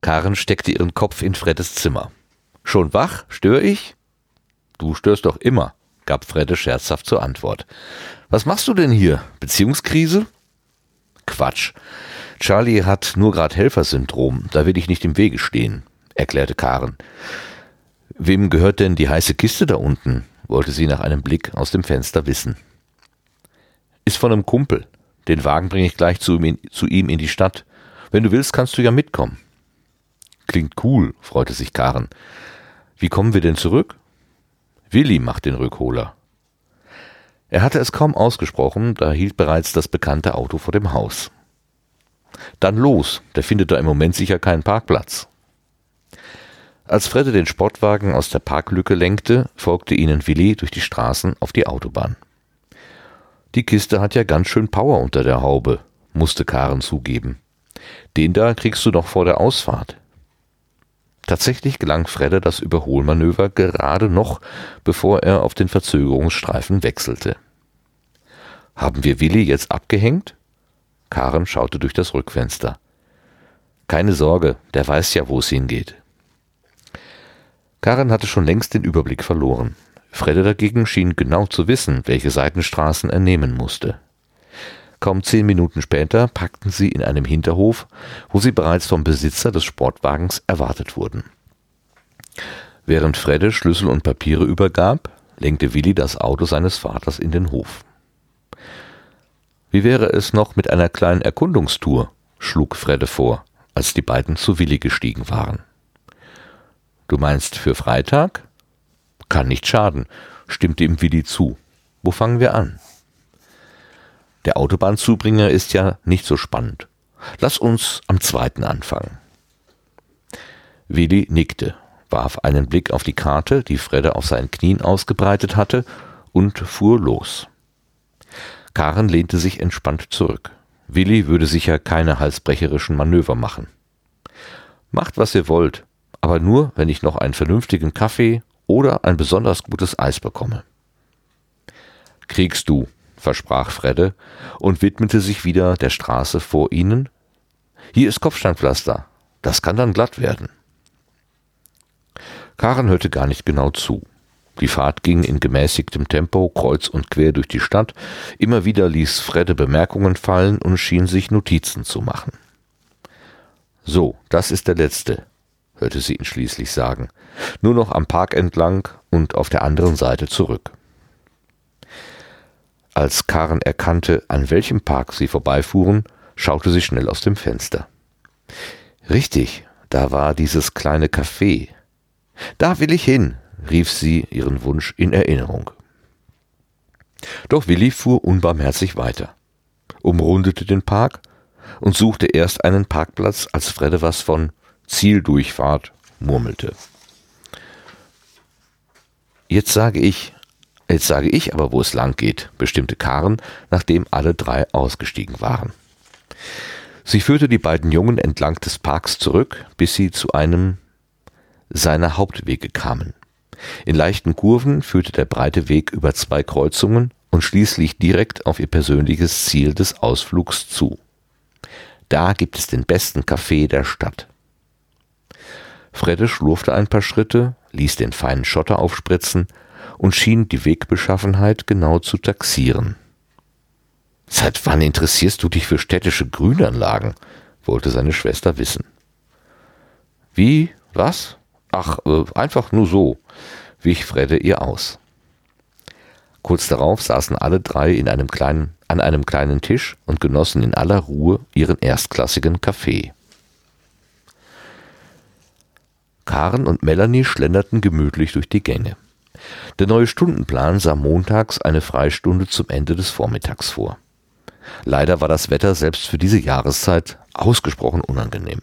Karen steckte ihren Kopf in Freddes Zimmer. Schon wach? Störe ich? Du störst doch immer, gab Fredde scherzhaft zur Antwort. Was machst du denn hier? Beziehungskrise? Quatsch. Charlie hat nur grad Helfersyndrom, da will ich nicht im Wege stehen, erklärte Karen. Wem gehört denn die heiße Kiste da unten? Wollte sie nach einem Blick aus dem Fenster wissen. Ist von einem Kumpel. Den Wagen bringe ich gleich zu ihm, zu ihm in die Stadt. Wenn du willst, kannst du ja mitkommen. Klingt cool, freute sich Karen. Wie kommen wir denn zurück? Willi macht den Rückholer. Er hatte es kaum ausgesprochen, da hielt bereits das bekannte Auto vor dem Haus. Dann los, der findet da im Moment sicher keinen Parkplatz. Als Fredde den Sportwagen aus der Parklücke lenkte, folgte ihnen Willi durch die Straßen auf die Autobahn. Die Kiste hat ja ganz schön Power unter der Haube, musste Karen zugeben. Den da kriegst du noch vor der Ausfahrt. Tatsächlich gelang Fredde das Überholmanöver gerade noch, bevor er auf den Verzögerungsstreifen wechselte. Haben wir Willi jetzt abgehängt? Karen schaute durch das Rückfenster. Keine Sorge, der weiß ja, wo es hingeht. Karen hatte schon längst den Überblick verloren. Fredde dagegen schien genau zu wissen, welche Seitenstraßen er nehmen musste. Kaum zehn Minuten später packten sie in einem Hinterhof, wo sie bereits vom Besitzer des Sportwagens erwartet wurden. Während Fredde Schlüssel und Papiere übergab, lenkte Willi das Auto seines Vaters in den Hof. Wie wäre es noch mit einer kleinen Erkundungstour? schlug Fredde vor, als die beiden zu Willi gestiegen waren. Du meinst für Freitag? Kann nicht schaden, stimmte ihm Willi zu. Wo fangen wir an? Der Autobahnzubringer ist ja nicht so spannend. Lass uns am zweiten anfangen. Willi nickte, warf einen Blick auf die Karte, die Fredde auf seinen Knien ausgebreitet hatte, und fuhr los. Karen lehnte sich entspannt zurück. Willi würde sicher keine halsbrecherischen Manöver machen. Macht, was ihr wollt, aber nur, wenn ich noch einen vernünftigen Kaffee oder ein besonders gutes Eis bekomme. Kriegst du, versprach Fredde und widmete sich wieder der Straße vor ihnen. Hier ist Kopfsteinpflaster. Das kann dann glatt werden. Karen hörte gar nicht genau zu. Die Fahrt ging in gemäßigtem Tempo kreuz und quer durch die Stadt. Immer wieder ließ Fredde Bemerkungen fallen und schien sich Notizen zu machen. So, das ist der letzte, hörte sie ihn schließlich sagen. Nur noch am Park entlang und auf der anderen Seite zurück. Als Karen erkannte, an welchem Park sie vorbeifuhren, schaute sie schnell aus dem Fenster. Richtig, da war dieses kleine Café. Da will ich hin, rief sie ihren Wunsch in Erinnerung. Doch Willi fuhr unbarmherzig weiter, umrundete den Park und suchte erst einen Parkplatz, als Fredde was von Zieldurchfahrt murmelte. Jetzt sage ich, Jetzt sage ich aber, wo es lang geht, bestimmte Karen, nachdem alle drei ausgestiegen waren. Sie führte die beiden Jungen entlang des Parks zurück, bis sie zu einem seiner Hauptwege kamen. In leichten Kurven führte der breite Weg über zwei Kreuzungen und schließlich direkt auf ihr persönliches Ziel des Ausflugs zu. Da gibt es den besten Kaffee der Stadt. Fredde schlurfte ein paar Schritte, ließ den feinen Schotter aufspritzen und schien die Wegbeschaffenheit genau zu taxieren. Seit wann interessierst du dich für städtische Grünanlagen? wollte seine Schwester wissen. Wie? Was? Ach, äh, einfach nur so, wich Fredde ihr aus. Kurz darauf saßen alle drei in einem kleinen, an einem kleinen Tisch und genossen in aller Ruhe ihren erstklassigen Kaffee. Karen und Melanie schlenderten gemütlich durch die Gänge. Der neue Stundenplan sah montags eine Freistunde zum Ende des Vormittags vor. Leider war das Wetter selbst für diese Jahreszeit ausgesprochen unangenehm.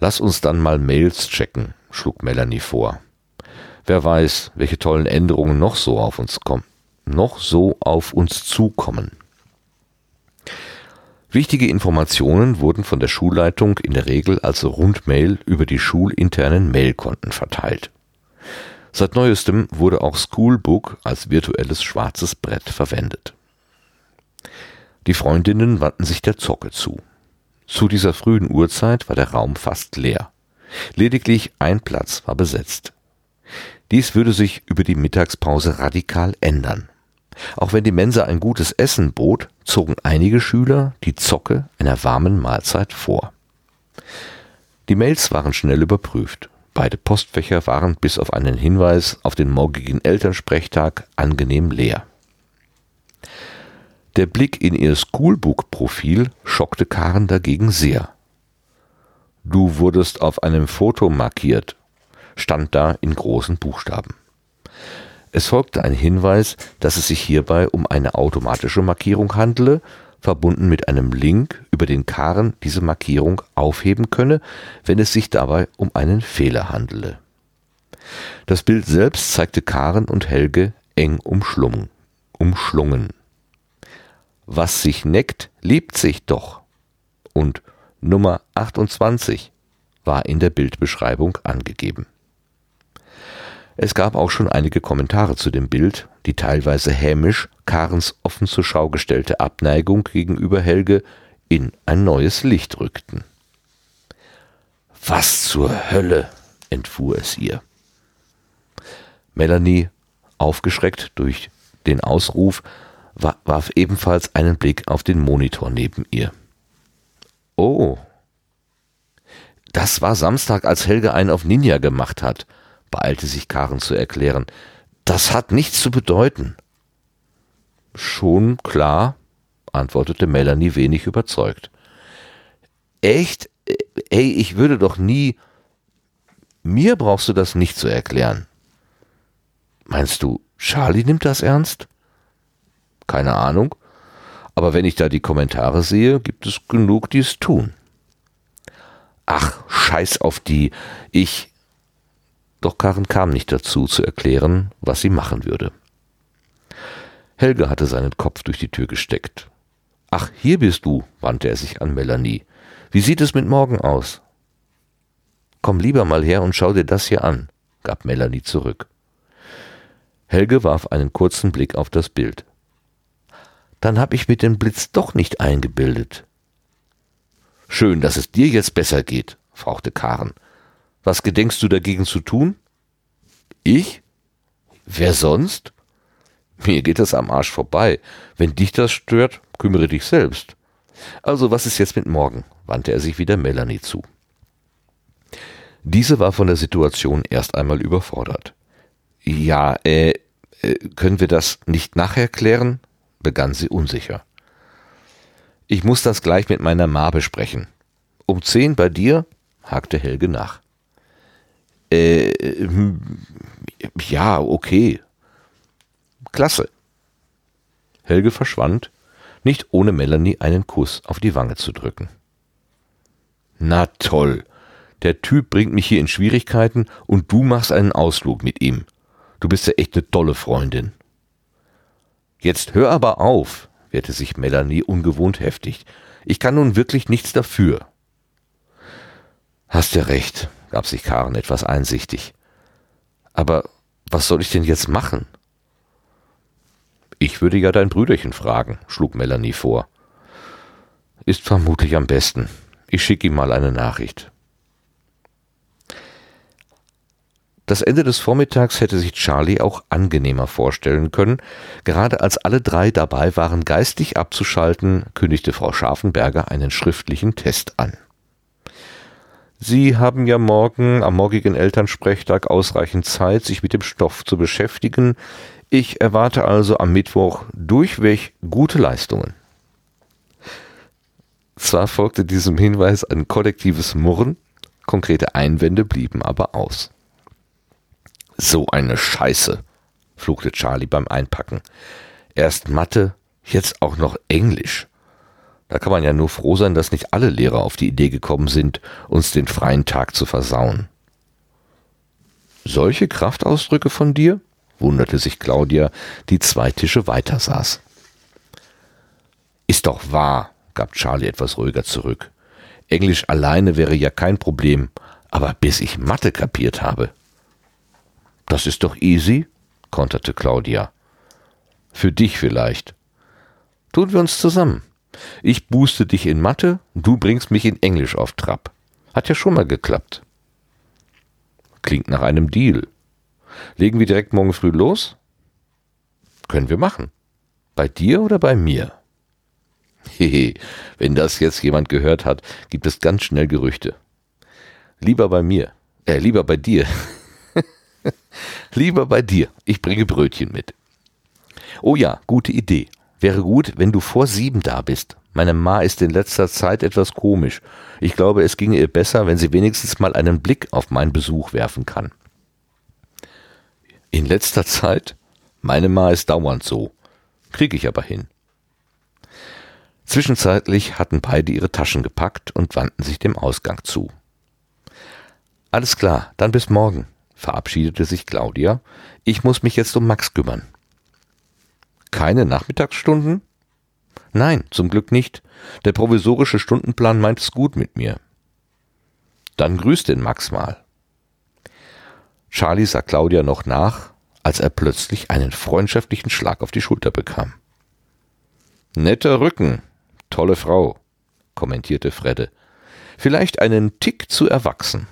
Lass uns dann mal Mails checken, schlug Melanie vor. Wer weiß, welche tollen Änderungen noch so auf uns kommen, noch so auf uns zukommen. Wichtige Informationen wurden von der Schulleitung in der Regel als Rundmail über die schulinternen Mailkonten verteilt. Seit neuestem wurde auch Schoolbook als virtuelles schwarzes Brett verwendet. Die Freundinnen wandten sich der Zocke zu. Zu dieser frühen Uhrzeit war der Raum fast leer. Lediglich ein Platz war besetzt. Dies würde sich über die Mittagspause radikal ändern. Auch wenn die Mensa ein gutes Essen bot, zogen einige Schüler die Zocke einer warmen Mahlzeit vor. Die Mails waren schnell überprüft. Beide Postfächer waren bis auf einen Hinweis auf den morgigen Elternsprechtag angenehm leer. Der Blick in ihr Schoolbook-Profil schockte Karen dagegen sehr. Du wurdest auf einem Foto markiert, stand da in großen Buchstaben. Es folgte ein Hinweis, dass es sich hierbei um eine automatische Markierung handele, verbunden mit einem Link, über den Karen diese Markierung aufheben könne, wenn es sich dabei um einen Fehler handele. Das Bild selbst zeigte Karen und Helge eng umschlungen. umschlungen. Was sich neckt, liebt sich doch. Und Nummer 28 war in der Bildbeschreibung angegeben. Es gab auch schon einige Kommentare zu dem Bild, die teilweise hämisch Karens offen zur Schau gestellte Abneigung gegenüber Helge in ein neues Licht rückten. Was zur Hölle, entfuhr es ihr. Melanie, aufgeschreckt durch den Ausruf, warf ebenfalls einen Blick auf den Monitor neben ihr. Oh. Das war Samstag, als Helge einen auf Ninja gemacht hat, beeilte sich Karen zu erklären. Das hat nichts zu bedeuten. Schon klar, antwortete Melanie wenig überzeugt. Echt? Ey, ich würde doch nie. Mir brauchst du das nicht zu erklären. Meinst du, Charlie nimmt das ernst? Keine Ahnung. Aber wenn ich da die Kommentare sehe, gibt es genug, die es tun. Ach, scheiß auf die. Ich. Doch Karen kam nicht dazu, zu erklären, was sie machen würde. Helge hatte seinen Kopf durch die Tür gesteckt. Ach, hier bist du, wandte er sich an Melanie. Wie sieht es mit morgen aus? Komm lieber mal her und schau dir das hier an, gab Melanie zurück. Helge warf einen kurzen Blick auf das Bild. Dann hab ich mir den Blitz doch nicht eingebildet. Schön, dass es dir jetzt besser geht, fauchte Karen. Was gedenkst du dagegen zu tun? Ich? Wer sonst? Mir geht es am Arsch vorbei. Wenn dich das stört, kümmere dich selbst. Also, was ist jetzt mit morgen? wandte er sich wieder Melanie zu. Diese war von der Situation erst einmal überfordert. Ja, äh, äh können wir das nicht nachher klären? begann sie unsicher. Ich muss das gleich mit meiner Ma besprechen. Um zehn bei dir? hakte Helge nach. Äh, ja, okay. Klasse. Helge verschwand, nicht ohne Melanie einen Kuss auf die Wange zu drücken. Na toll. Der Typ bringt mich hier in Schwierigkeiten und du machst einen Ausflug mit ihm. Du bist ja echt eine tolle Freundin. Jetzt hör aber auf, wehrte sich Melanie ungewohnt heftig. Ich kann nun wirklich nichts dafür. Hast ja recht, gab sich Karen etwas einsichtig. Aber was soll ich denn jetzt machen? Ich würde ja dein Brüderchen fragen, schlug Melanie vor. Ist vermutlich am besten. Ich schicke ihm mal eine Nachricht. Das Ende des Vormittags hätte sich Charlie auch angenehmer vorstellen können. Gerade als alle drei dabei waren, geistig abzuschalten, kündigte Frau Scharfenberger einen schriftlichen Test an. Sie haben ja morgen am morgigen Elternsprechtag ausreichend Zeit, sich mit dem Stoff zu beschäftigen. Ich erwarte also am Mittwoch durchweg gute Leistungen. Zwar folgte diesem Hinweis ein kollektives Murren, konkrete Einwände blieben aber aus. So eine Scheiße, fluchte Charlie beim Einpacken. Erst Mathe, jetzt auch noch Englisch. Da kann man ja nur froh sein, dass nicht alle Lehrer auf die Idee gekommen sind, uns den freien Tag zu versauen. Solche Kraftausdrücke von dir? wunderte sich Claudia, die zwei Tische weiter saß. Ist doch wahr, gab Charlie etwas ruhiger zurück. Englisch alleine wäre ja kein Problem, aber bis ich Mathe kapiert habe. Das ist doch easy, konterte Claudia. Für dich vielleicht. Tun wir uns zusammen. Ich booste dich in Mathe, du bringst mich in Englisch auf Trab. Hat ja schon mal geklappt. Klingt nach einem Deal. Legen wir direkt morgen früh los? Können wir machen. Bei dir oder bei mir? Hehe, wenn das jetzt jemand gehört hat, gibt es ganz schnell Gerüchte. Lieber bei mir. Äh, lieber bei dir. lieber bei dir. Ich bringe Brötchen mit. Oh ja, gute Idee. Wäre gut, wenn du vor sieben da bist. Meine Ma ist in letzter Zeit etwas komisch. Ich glaube, es ginge ihr besser, wenn sie wenigstens mal einen Blick auf meinen Besuch werfen kann. In letzter Zeit? Meine Ma ist dauernd so. Krieg ich aber hin. Zwischenzeitlich hatten beide ihre Taschen gepackt und wandten sich dem Ausgang zu. Alles klar, dann bis morgen, verabschiedete sich Claudia. Ich muss mich jetzt um Max kümmern. Keine Nachmittagsstunden? Nein, zum Glück nicht. Der provisorische Stundenplan meint es gut mit mir. Dann grüß den Max mal. Charlie sah Claudia noch nach, als er plötzlich einen freundschaftlichen Schlag auf die Schulter bekam. Netter Rücken, tolle Frau, kommentierte Fredde. Vielleicht einen Tick zu erwachsen.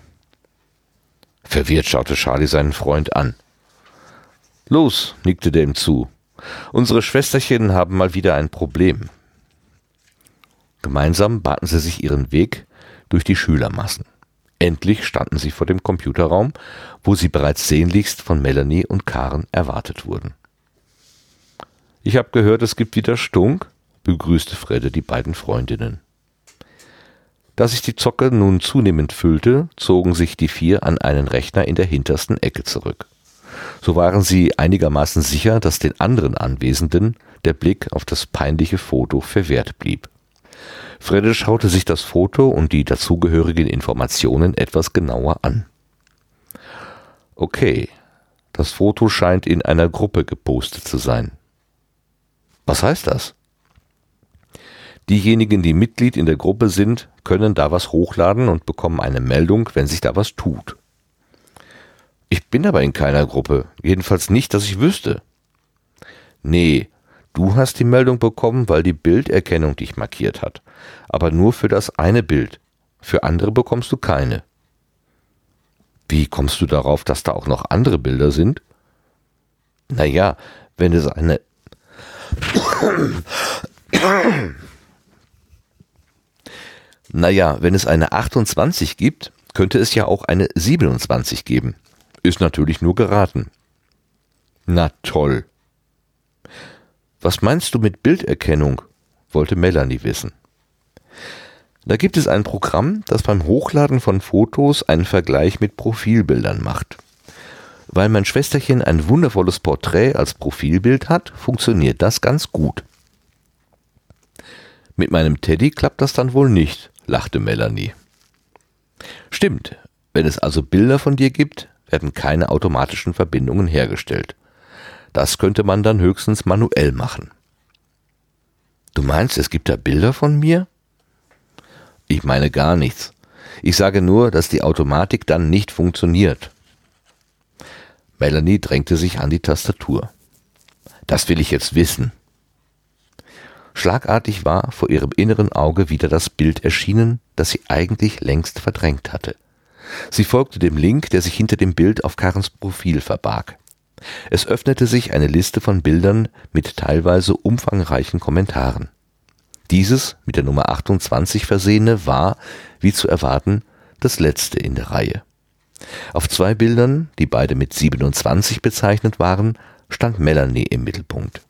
Verwirrt schaute Charlie seinen Freund an. Los, nickte der ihm zu. Unsere Schwesterchen haben mal wieder ein Problem. Gemeinsam baten sie sich ihren Weg durch die Schülermassen. Endlich standen sie vor dem Computerraum, wo sie bereits sehnlichst von Melanie und Karen erwartet wurden. Ich habe gehört, es gibt wieder Stunk, begrüßte Fredde die beiden Freundinnen. Da sich die Zocke nun zunehmend füllte, zogen sich die vier an einen Rechner in der hintersten Ecke zurück. So waren sie einigermaßen sicher, dass den anderen Anwesenden der Blick auf das peinliche Foto verwehrt blieb. Fredde schaute sich das Foto und die dazugehörigen Informationen etwas genauer an. Okay, das Foto scheint in einer Gruppe gepostet zu sein. Was heißt das? Diejenigen, die Mitglied in der Gruppe sind, können da was hochladen und bekommen eine Meldung, wenn sich da was tut. Ich bin aber in keiner Gruppe, jedenfalls nicht, dass ich wüsste. Nee, du hast die Meldung bekommen, weil die Bilderkennung dich markiert hat, aber nur für das eine Bild. Für andere bekommst du keine. Wie kommst du darauf, dass da auch noch andere Bilder sind? Naja, wenn es eine Naja, wenn es eine 28 gibt, könnte es ja auch eine 27 geben. Ist natürlich nur geraten. Na toll. Was meinst du mit Bilderkennung? wollte Melanie wissen. Da gibt es ein Programm, das beim Hochladen von Fotos einen Vergleich mit Profilbildern macht. Weil mein Schwesterchen ein wundervolles Porträt als Profilbild hat, funktioniert das ganz gut. Mit meinem Teddy klappt das dann wohl nicht, lachte Melanie. Stimmt, wenn es also Bilder von dir gibt, werden keine automatischen Verbindungen hergestellt. Das könnte man dann höchstens manuell machen. Du meinst, es gibt da Bilder von mir? Ich meine gar nichts. Ich sage nur, dass die Automatik dann nicht funktioniert. Melanie drängte sich an die Tastatur. Das will ich jetzt wissen. Schlagartig war vor ihrem inneren Auge wieder das Bild erschienen, das sie eigentlich längst verdrängt hatte. Sie folgte dem Link, der sich hinter dem Bild auf Karens Profil verbarg. Es öffnete sich eine Liste von Bildern mit teilweise umfangreichen Kommentaren. Dieses mit der Nummer 28 versehene war, wie zu erwarten, das letzte in der Reihe. Auf zwei Bildern, die beide mit 27 bezeichnet waren, stand Melanie im Mittelpunkt.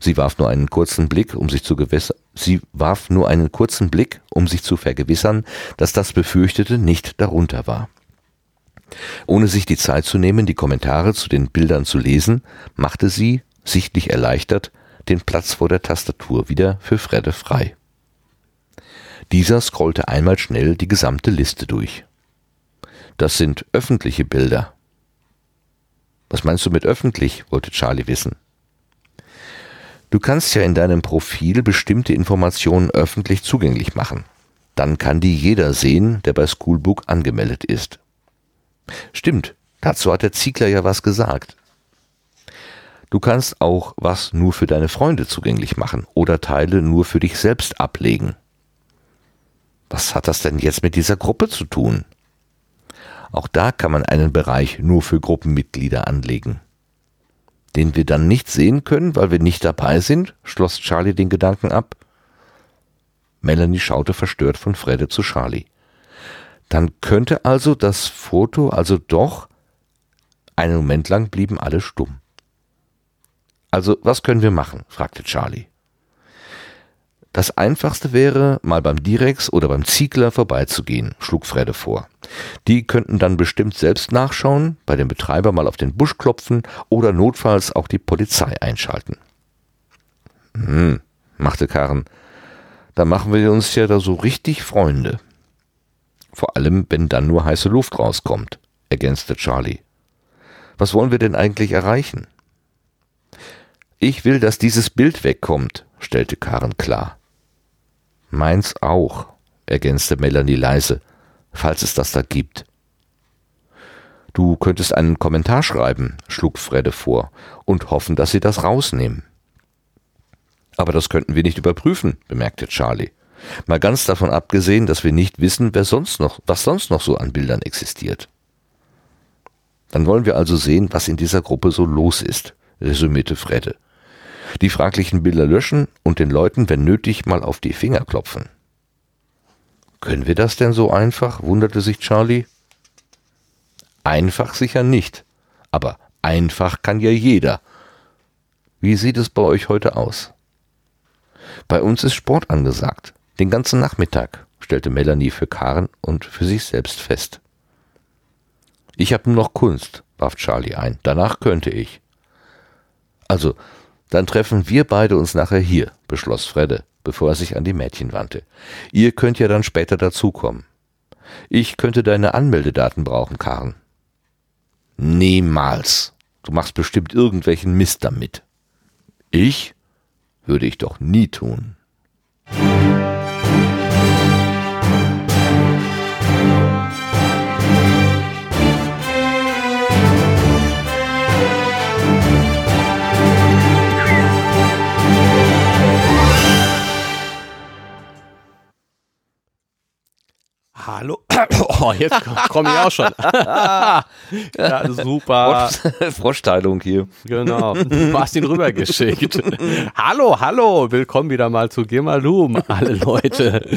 Sie warf nur einen kurzen Blick, um sich zu gewässern. Sie warf nur einen kurzen Blick, um sich zu vergewissern, dass das Befürchtete nicht darunter war. Ohne sich die Zeit zu nehmen, die Kommentare zu den Bildern zu lesen, machte sie, sichtlich erleichtert, den Platz vor der Tastatur wieder für Fredde frei. Dieser scrollte einmal schnell die gesamte Liste durch. Das sind öffentliche Bilder. Was meinst du mit öffentlich? wollte Charlie wissen. Du kannst ja in deinem Profil bestimmte Informationen öffentlich zugänglich machen. Dann kann die jeder sehen, der bei Schoolbook angemeldet ist. Stimmt, Dazu hat der Ziegler ja was gesagt. Du kannst auch was nur für deine Freunde zugänglich machen oder Teile nur für dich selbst ablegen. Was hat das denn jetzt mit dieser Gruppe zu tun? Auch da kann man einen Bereich nur für Gruppenmitglieder anlegen. Den wir dann nicht sehen können, weil wir nicht dabei sind, schloss Charlie den Gedanken ab. Melanie schaute verstört von Fredde zu Charlie. Dann könnte also das Foto also doch. Einen Moment lang blieben alle stumm. Also, was können wir machen? fragte Charlie. Das einfachste wäre, mal beim Direx oder beim Ziegler vorbeizugehen, schlug Fredde vor. Die könnten dann bestimmt selbst nachschauen, bei dem Betreiber mal auf den Busch klopfen oder notfalls auch die Polizei einschalten. Hm, machte Karen. Da machen wir uns ja da so richtig Freunde. Vor allem, wenn dann nur heiße Luft rauskommt, ergänzte Charlie. Was wollen wir denn eigentlich erreichen? Ich will, dass dieses Bild wegkommt, stellte Karen klar. Meins auch, ergänzte Melanie leise, falls es das da gibt. Du könntest einen Kommentar schreiben, schlug Fredde vor, und hoffen, dass sie das rausnehmen. Aber das könnten wir nicht überprüfen, bemerkte Charlie. Mal ganz davon abgesehen, dass wir nicht wissen, wer sonst noch, was sonst noch so an Bildern existiert. Dann wollen wir also sehen, was in dieser Gruppe so los ist, resümierte Fredde die fraglichen Bilder löschen und den Leuten, wenn nötig, mal auf die Finger klopfen. Können wir das denn so einfach? wunderte sich Charlie. Einfach sicher nicht, aber einfach kann ja jeder. Wie sieht es bei euch heute aus? Bei uns ist Sport angesagt, den ganzen Nachmittag, stellte Melanie für Karen und für sich selbst fest. Ich habe nur noch Kunst, warf Charlie ein. Danach könnte ich. Also, dann treffen wir beide uns nachher hier, beschloss Fredde, bevor er sich an die Mädchen wandte. Ihr könnt ja dann später dazukommen. Ich könnte deine Anmeldedaten brauchen, Karen. Niemals. Du machst bestimmt irgendwelchen Mist damit. Ich? Würde ich doch nie tun. Hallo. Oh, jetzt komme ich auch schon. ja, super. Froschteilung hier. Genau. Du hast ihn rübergeschickt. hallo, hallo. Willkommen wieder mal zu Gimalum, alle Leute.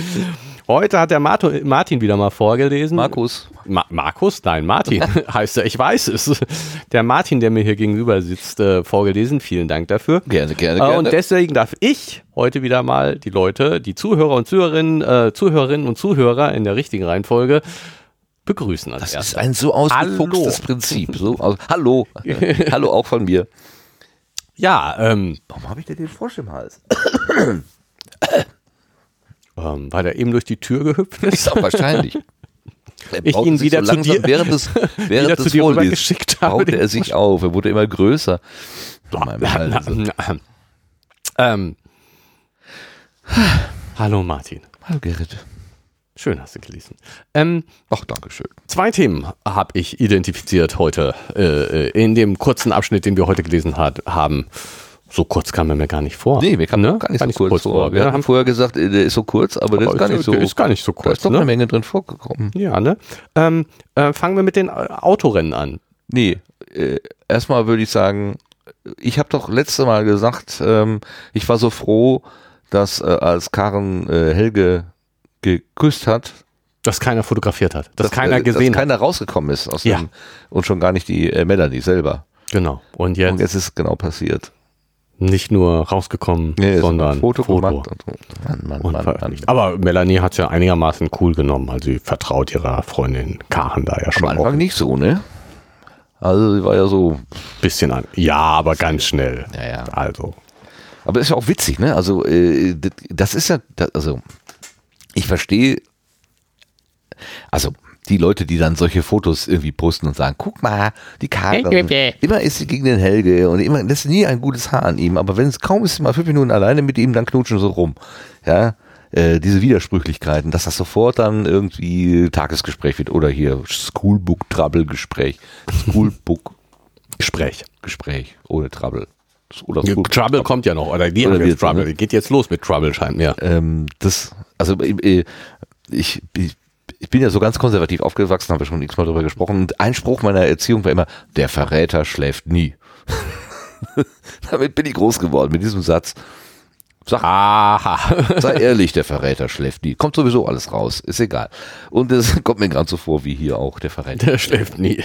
Heute hat der Martin wieder mal vorgelesen. Markus. Ma Markus? Nein, Martin heißt er. Ich weiß es. Der Martin, der mir hier gegenüber sitzt, äh, vorgelesen. Vielen Dank dafür. Gerne, gerne, gerne. Äh, und deswegen darf ich heute wieder mal die Leute, die Zuhörer und Zuhörerinnen, äh, Zuhörerinnen und Zuhörer in der richtigen Reihenfolge begrüßen. das erster. ist ein so ausgefuchstes hallo. Prinzip. So, also, hallo. hallo auch von mir. Ja, ähm. Warum habe ich denn den Frosch im Hals? Ähm, weil er eben durch die Tür gehüpft ist. Ja, wahrscheinlich. ich ihn wieder so zu dir, während des, während des zu dir geschickt habe. baute er sich auf. Er wurde immer größer. ähm. Hallo Martin. Hallo Gerrit. Schön hast du gelesen. Ähm, Ach, danke schön. Zwei Themen habe ich identifiziert heute äh, äh, in dem kurzen Abschnitt, den wir heute gelesen hat, haben. So kurz kam er mir gar nicht vor. Nee, mir kam ne? gar nicht, gar nicht so, kurz, kurz vor. vor. Wir ja, haben vorher gesagt, äh, der ist so kurz, aber, aber der ist gar nicht so. Der ist gar nicht so kurz. Da ist doch ne? eine Menge drin vorgekommen. Ja, ne? Ähm, äh, fangen wir mit den äh, Autorennen an. Nee, äh, erstmal würde ich sagen, ich habe doch letzte Mal gesagt, ähm, ich war so froh, dass äh, als Karen äh, Helge geküsst hat, dass keiner fotografiert hat, dass, dass keiner gesehen dass keiner rausgekommen ist aus ja. dem und schon gar nicht die Melanie selber. Genau. Und jetzt, und jetzt ist genau passiert nicht nur rausgekommen, nee, sondern Foto, Foto. Gemacht. Mann, Mann, und Mann, Mann, Aber Melanie hat es ja einigermaßen cool genommen. Also sie vertraut ihrer Freundin Karen da ja schon. Am Anfang auch. nicht so, ne? Also sie war ja so. Bisschen an. Ja, aber ganz schnell. Ja, ja. Also. Aber ist ja auch witzig, ne? Also äh, das ist ja, also ich verstehe, also die Leute, die dann solche Fotos irgendwie posten und sagen, guck mal, die Karte. immer ist sie gegen den Helge und immer, das ist nie ein gutes Haar an ihm, aber wenn es kaum ist, mal fünf Minuten alleine mit ihm, dann knutschen sie rum. Ja, äh, diese Widersprüchlichkeiten, dass das sofort dann irgendwie Tagesgespräch wird oder hier Schoolbook Trouble Gespräch. Schoolbook Gespräch. Gespräch ohne Trouble. Oder Schoolbook Trouble kommt ja noch, oder die Oder haben jetzt Trouble. ne? Geht jetzt los mit Trouble, scheint mir. Ähm, das, also äh, ich, ich, ich bin ja so ganz konservativ aufgewachsen, haben wir schon x-mal drüber gesprochen. Und ein Spruch meiner Erziehung war immer, der Verräter schläft nie. Damit bin ich groß geworden, mit diesem Satz. Sag, Aha. sei ehrlich, der Verräter schläft nie. Kommt sowieso alles raus, ist egal. Und es kommt mir gerade so vor, wie hier auch der Verräter. Der schläft nie.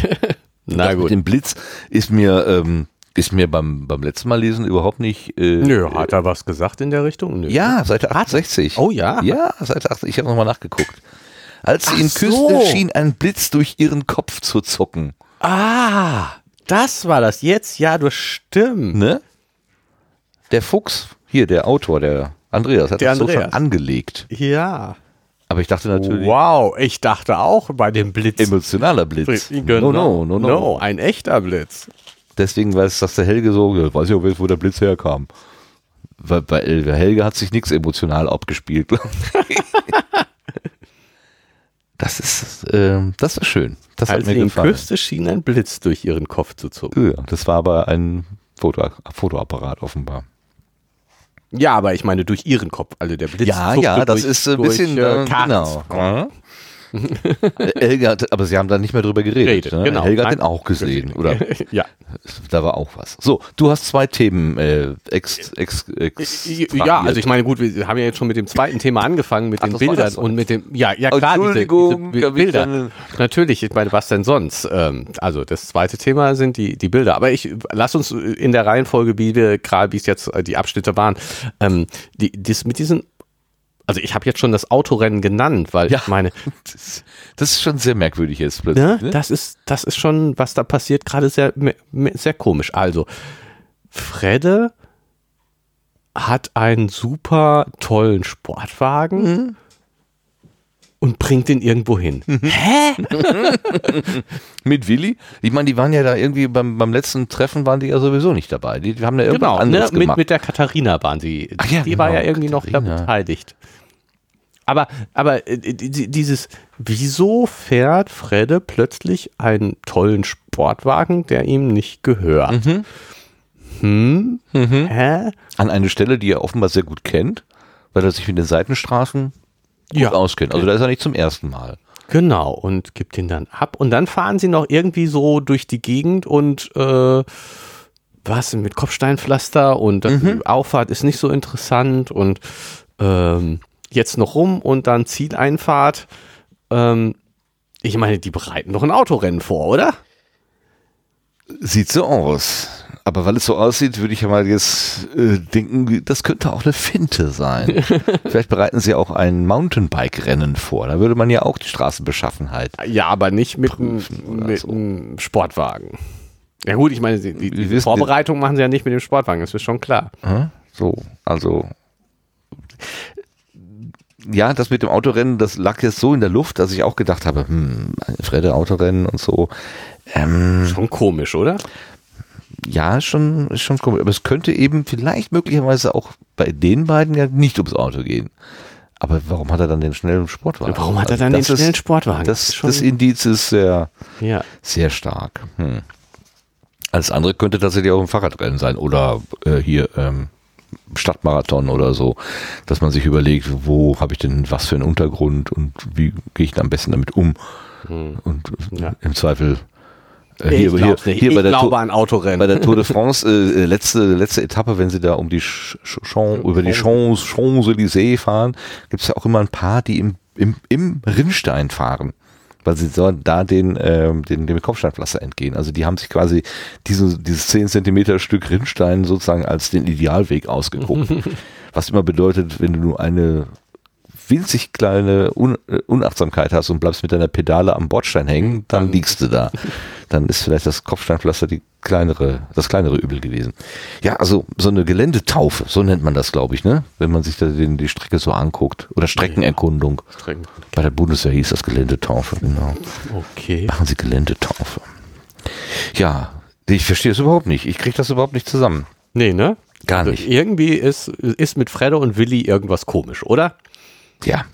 Na das mit gut. dem Blitz ist mir, ähm, ist mir beim, beim letzten Mal lesen überhaupt nicht. Äh, Nö, hat er was gesagt in der Richtung? Nö. Ja, Seite 68. Oh ja? Ja, Seite 68. Ich habe nochmal nachgeguckt. Als sie Ach ihn so. küsste, schien ein Blitz durch ihren Kopf zu zucken. Ah, das war das. Jetzt, ja, du stimmt. Ne? Der Fuchs, hier der Autor, der Andreas, hat Der das so schon Andreas. angelegt. Ja. Aber ich dachte natürlich, Wow, ich dachte auch bei dem Blitz. emotionaler Blitz. Genau. No, no, no, no. ein echter Blitz. Deswegen weiß das der Helge so, weiß ich auch, wo der Blitz herkam. Weil, weil der Helge hat sich nichts emotional abgespielt. das ist, ähm, das ist schön. Das Als hat mir gefallen. küsste, schien ein Blitz durch ihren Kopf zu zucken. Ja, das war aber ein Foto, Fotoapparat offenbar. Ja, aber ich meine durch ihren Kopf. Also der Blitz Ja, ja, das durch, ist ein durch, bisschen äh, äh, Karls genau. Helge hat, aber sie haben da nicht mehr drüber geredet. Redet, ne? genau. Helge hat den auch gesehen, oder? ja. Da war auch was. So, du hast zwei Themen äh, ex, ex, ex Ja, also ich meine, gut, wir haben ja jetzt schon mit dem zweiten Thema angefangen, mit Ach, den Bildern das. und mit dem, ja, ja klar, diese, Entschuldigung, diese ich Bilder. dann- Natürlich, ich meine, was denn sonst? Ähm, also das zweite Thema sind die, die Bilder. Aber ich lass uns in der Reihenfolge, wie wir gerade, wie es jetzt äh, die Abschnitte waren, ähm, die, das mit diesen, also ich habe jetzt schon das Autorennen genannt, weil Ja. ich meine, das, das ist schon sehr merkwürdig jetzt plötzlich. Ne? Ne? Das ist, das ist schon, was da passiert, gerade sehr, sehr komisch. Also, Fredde hat einen super tollen Sportwagen und bringt ihn irgendwo hin. Mit Willi? Ich meine, die waren ja da irgendwie beim, beim letzten Treffen waren die ja sowieso nicht dabei. Die, die haben da irgendwas Genau, ne? anderes mit, gemacht. mit der Katharina waren sie. Ach ja, die war genau, ja irgendwie noch da Katharina. beteiligt. Aber, aber äh, die- dieses, wieso fährt Fredde plötzlich einen tollen Sportwagen, der ihm nicht gehört? Hm? Hä? An eine Stelle, die er offenbar sehr gut kennt, weil er sich mit den Seitenstraßen gut Ja. auskennt. Also da ist er nicht zum ersten Mal. Genau, und gibt ihn dann ab. Und dann fahren sie noch irgendwie so durch die Gegend und äh, was mit Kopfsteinpflaster und das- die Auffahrt ist nicht so interessant und ähm, jetzt noch rum und dann Zieleinfahrt. Ähm, ich meine, die bereiten doch ein Autorennen vor, oder? Sieht so aus. Aber weil es so aussieht, würde ich ja mal jetzt äh, denken, das könnte auch eine Finte sein. Vielleicht bereiten sie auch ein Mountainbike-Rennen vor. Da würde man ja auch die Straßenbeschaffenheit. Ja, aber nicht mit, einem- so. Sportwagen. Ja gut, ich meine, die, die, die Vorbereitung machen sie ja nicht mit dem Sportwagen, das ist schon klar. So, also. Ja, das mit dem Autorennen, das lag jetzt so in der Luft, dass ich auch gedacht habe, hm, Fredde Autorennen und so. Ähm, Schon komisch, oder? ja, schon, schon komisch. Aber es könnte eben vielleicht möglicherweise auch bei den beiden ja nicht ums Auto gehen. Aber warum hat er dann den schnellen Sportwagen? Warum hat er Also dann das den schnellen Sportwagen? Das, schon- das Indiz ist sehr, ja. sehr stark. Hm. Alles andere könnte tatsächlich auch ein Fahrradrennen sein oder äh, hier ähm, Stadtmarathon oder so, dass man sich überlegt, wo habe ich denn was für einen Untergrund und wie gehe ich da am besten damit um und Hm. Ja. im Zweifel äh, Ich hier, hier, hier ich bei der glaube Tour- an Autorennen. bei der Tour de France, äh, letzte, letzte Etappe, wenn sie da um die Sch Sch Champs, über die Champs, Champs-Élysées fahren, gibt es ja auch immer ein paar, die im, im, im Rinnstein fahren. Weil sie so da den, ähm, den, dem Kopfsteinpflaster entgehen. Also die haben sich quasi diese, dieses 10 Zentimeter Stück Rinnstein sozusagen als den Idealweg ausgeguckt. Was immer bedeutet, wenn du nur eine winzig kleine Un äh, Unachtsamkeit hast und bleibst mit deiner Pedale am Bordstein hängen, dann liegst du da. Dann ist vielleicht das Kopfsteinpflaster die kleinere, das kleinere Übel gewesen. Ja, also so eine Geländetaufe, so nennt man das, glaube ich, ne? Wenn man sich da den, die Strecke so anguckt. Oder Streckenerkundung. Bei der Bundeswehr hieß das Geländetaufe, genau. Okay. Machen Sie Geländetaufe. Ja, ich verstehe es überhaupt nicht. Ich kriege das überhaupt nicht zusammen. Nee, ne? Gar Also nicht. irgendwie ist, ist mit Fredde und Willi irgendwas komisch, oder? Ja.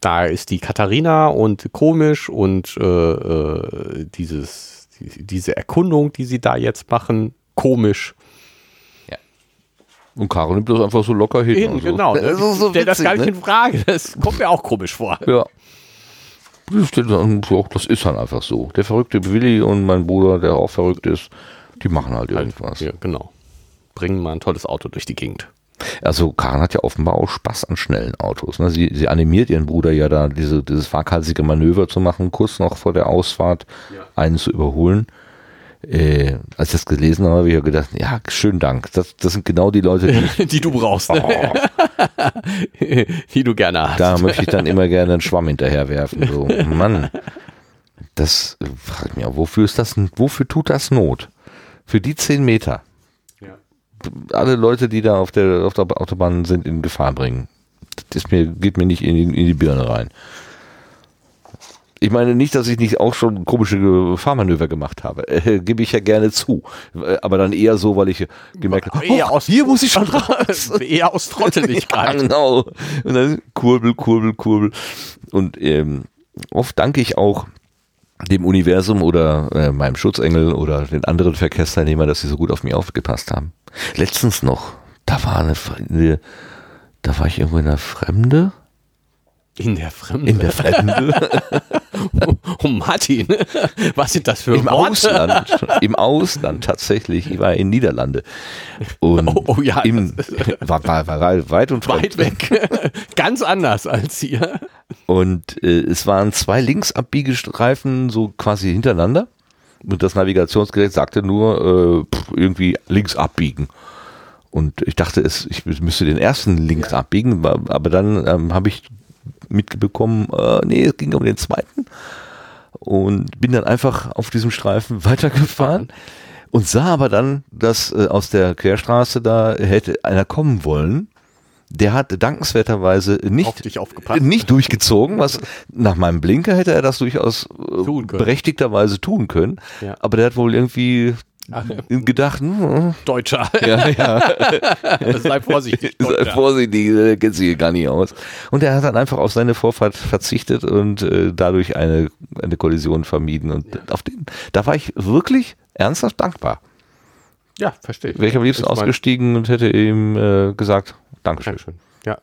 Da ist die Katharina und komisch und äh, äh, dieses, die, diese Erkundung, die sie da jetzt machen, komisch. Und Caro nimmt das einfach so locker hin. Hin, Also, genau. Das ist so Stell das witzig, gar nicht ne? in Frage. Das kommt mir auch komisch vor. Ja. Das dann ist halt einfach so. Der verrückte Willi und mein Bruder, der auch verrückt ist, die machen halt irgendwas. Ja, genau. Bringen mal ein tolles Auto durch die Gegend. Also Karin hat ja offenbar auch Spaß an schnellen Autos. Ne? Sie, sie animiert ihren Bruder ja da, diese, dieses waghalsige Manöver zu machen, kurz noch vor der Ausfahrt einen zu überholen. Äh, als ich das gelesen habe, habe ich ja gedacht, ja, schönen Dank. Das, das sind genau die Leute, die, die du brauchst. Ne? die du gerne hast. da möchte ich dann immer gerne einen Schwamm hinterher werfen. So, Mann, das frage ich mich auch, wofür ist das, wofür tut das Not? Für die zehn Meter. Ja. Alle Leute, die da auf der, auf der Autobahn sind, in Gefahr bringen. Das mir, geht mir nicht in die, in die Birne rein. Ich meine nicht, dass ich nicht auch schon komische Fahrmanöver gemacht habe. Äh, Gebe ich ja gerne zu. Äh, Aber dann eher so, weil ich gemerkt habe, Eher oh, aus- hier muss ich schon raus. Eher aus Ja, Trotteligkeit. genau. Und dann kurbel, kurbel, kurbel. Und ähm, oft danke ich auch dem Universum oder äh, meinem Schutzengel oder den anderen Verkehrsteilnehmern, dass sie so gut auf mich aufgepasst haben. Letztens noch, da war eine, da war ich irgendwo in der Fremde. In der Fremde. In der Fremde. oh Martin, was sind das für Im Worte? Ausland. Im Ausland tatsächlich. Ich war in Niederlande. Und Oh, oh ja, Im, war, war, war weit und Weit weg. Ganz anders als hier. Und äh, es waren zwei Linksabbiegestreifen so quasi hintereinander. Und das Navigationsgerät sagte nur äh, irgendwie links abbiegen. Und ich dachte, es, ich müsste den ersten links abbiegen, wa- aber dann ähm, habe ich mitbekommen, äh, nee, es ging um den zweiten. Und bin dann einfach auf diesem Streifen weitergefahren und sah aber dann, dass äh, aus der Querstraße da hätte einer kommen wollen. Der hat dankenswerterweise nicht Auf nicht durchgezogen, was nach meinem Blinker hätte er das durchaus äh, Tun berechtigterweise tun können. Ja. Aber der hat wohl irgendwie Ach, gedacht, hm, Deutscher. ja, ja, Sei vorsichtig. sei vorsichtig, der kennt sich hier gar nicht aus. Und er hat dann einfach auf seine Vorfahrt verzichtet und äh, dadurch eine, eine Kollision vermieden. Und auf den, da war ich wirklich ernsthaft dankbar. Ja, verstehe ich. Wäre ich am liebsten Ich ausgestiegen und hätte ihm äh, gesagt, Dankeschön. Dankeschön. Ja.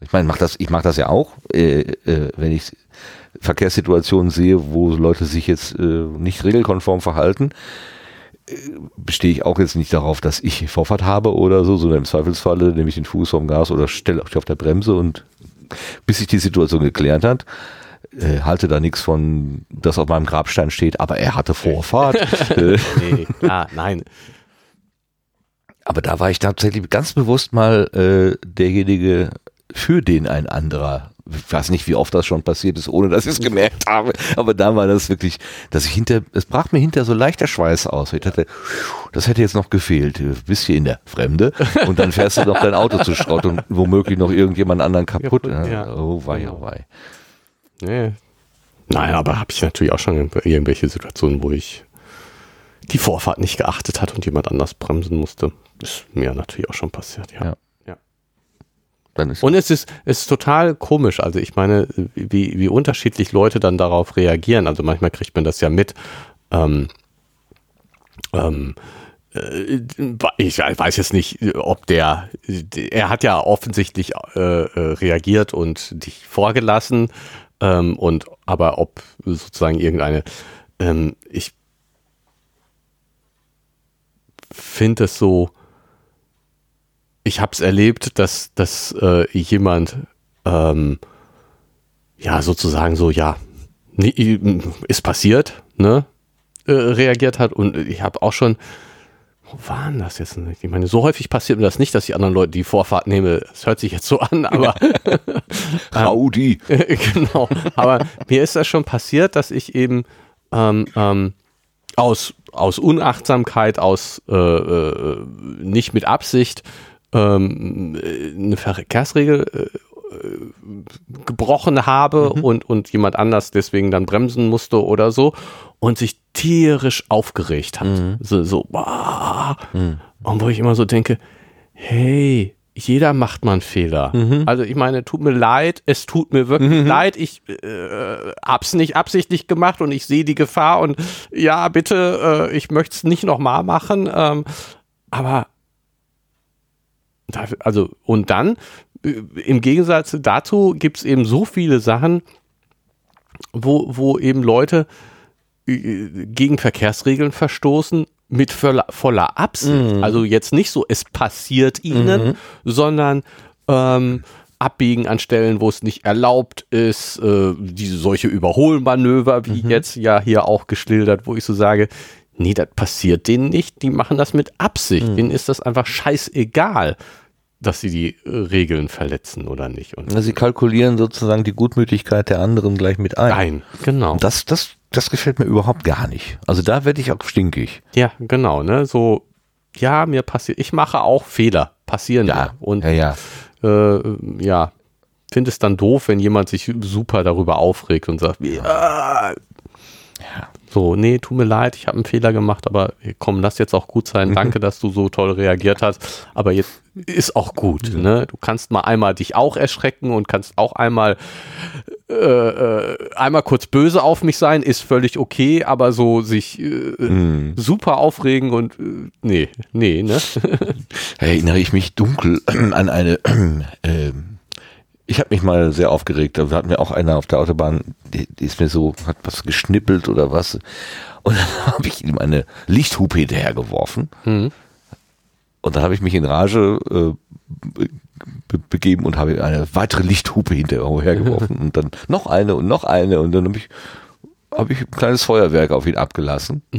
Ich meine, mach das, ich mache das ja auch, äh, äh, wenn ich Verkehrssituationen sehe, wo Leute sich jetzt äh, nicht regelkonform verhalten, äh, bestehe ich auch jetzt nicht darauf, dass ich Vorfahrt habe oder so, sondern im Zweifelsfalle nehme ich den Fuß vom Gas oder stelle auf der Bremse und bis sich die Situation geklärt hat, äh, halte da nichts von, dass auf meinem Grabstein steht, aber er hatte Vorfahrt. äh, Nee, klar, nein. aber da war ich tatsächlich ganz bewusst mal äh, derjenige, für den ein anderer. Ich weiß nicht, wie oft das schon passiert ist, ohne dass ich es gemerkt habe. Aber da war das wirklich, dass ich hinter, es brach mir hinter so leichter Schweiß aus. Ich dachte, das hätte jetzt noch gefehlt. Bist hier in der Fremde und dann fährst du noch dein Auto zu Schrott und womöglich noch irgendjemand anderen kaputt. Kaputt, ja. Oh wei, oh wei. Nee. Naja, aber habe ich natürlich auch schon irgendwelche Situationen, wo ich die Vorfahrt nicht geachtet hat und jemand anders bremsen musste. Ist mir natürlich auch schon passiert, ja. Ja. Dann ist Und es ist, es ist total komisch. Also ich meine, wie, wie unterschiedlich Leute dann darauf reagieren. Also manchmal kriegt man das ja mit. Ähm, ähm, äh, ich weiß jetzt nicht, ob der, er hat ja offensichtlich äh, äh, reagiert und dich vorgelassen. Ähm, und aber ob sozusagen irgendeine, ähm, ich finde es so, ich habe es erlebt, dass, dass äh, jemand ähm, ja sozusagen so, ja, nie, ist passiert, ne, äh, reagiert hat und ich habe auch schon, wo waren das jetzt? Ich meine, so häufig passiert mir das nicht, dass ich anderen Leuten die Vorfahrt nehme. Es hört sich jetzt so an, aber Audi. genau. Aber mir ist das schon passiert, dass ich eben ähm, ähm, aus, aus Unachtsamkeit, aus äh, äh, nicht mit Absicht ähm, äh, eine Verkehrsregel äh, gebrochen habe und, und jemand anders deswegen dann bremsen musste oder so und sich tierisch aufgeregt hat. So, so wow. Und wo ich immer so denke, hey, jeder macht mal einen Fehler. Mhm. Also ich meine, tut mir leid, es tut mir wirklich leid, ich äh, hab's nicht absichtlich gemacht und ich sehe die Gefahr und ja, bitte, äh, ich möchte es nicht nochmal machen. Ähm, aber also und dann äh, im Gegensatz dazu gibt es eben so viele Sachen, wo, wo eben Leute äh, gegen Verkehrsregeln verstoßen mit voller, voller Absicht. Also jetzt nicht so, es passiert ihnen, sondern ähm, abbiegen an Stellen, wo es nicht erlaubt ist, äh, diese solche Überholmanöver, wie jetzt ja hier auch geschildert, wo ich so sage, nee, das passiert denen nicht, die machen das mit Absicht, denen ist das einfach scheißegal, dass sie die äh, Regeln verletzen oder nicht. Und Sie kalkulieren sozusagen die Gutmütigkeit der anderen gleich mit ein. Nein, genau. Das, das, das gefällt mir überhaupt gar nicht. Also da werde ich auch stinkig. Ja, genau, ne? So, ja, mir passiert, ich mache auch Fehler, passieren ja. Und ja, ja. äh, ja, finde es dann doof, wenn jemand sich super darüber aufregt und sagt, ja. So, nee, tut mir leid, ich habe einen Fehler gemacht, aber komm, lass jetzt auch gut sein. Danke, dass du so toll reagiert hast. Aber jetzt ist auch gut. Ne? Du kannst mal einmal dich auch erschrecken und kannst auch einmal äh, äh, einmal kurz böse auf mich sein, ist völlig okay, aber so sich äh, super aufregen und äh, nee, nee, ne? erinnere ich mich dunkel an eine. Äh, ich habe mich mal sehr aufgeregt. Da hat mir auch einer auf der Autobahn, die, die ist mir so, hat was geschnippelt oder was. Und dann habe ich ihm eine Lichthupe hinterhergeworfen. Mhm. Und dann habe ich mich in Rage äh, be begeben und habe eine weitere Lichthupe hinterhergeworfen. und dann noch eine und noch eine. Und dann habe ich, hab ich ein kleines Feuerwerk auf ihn abgelassen.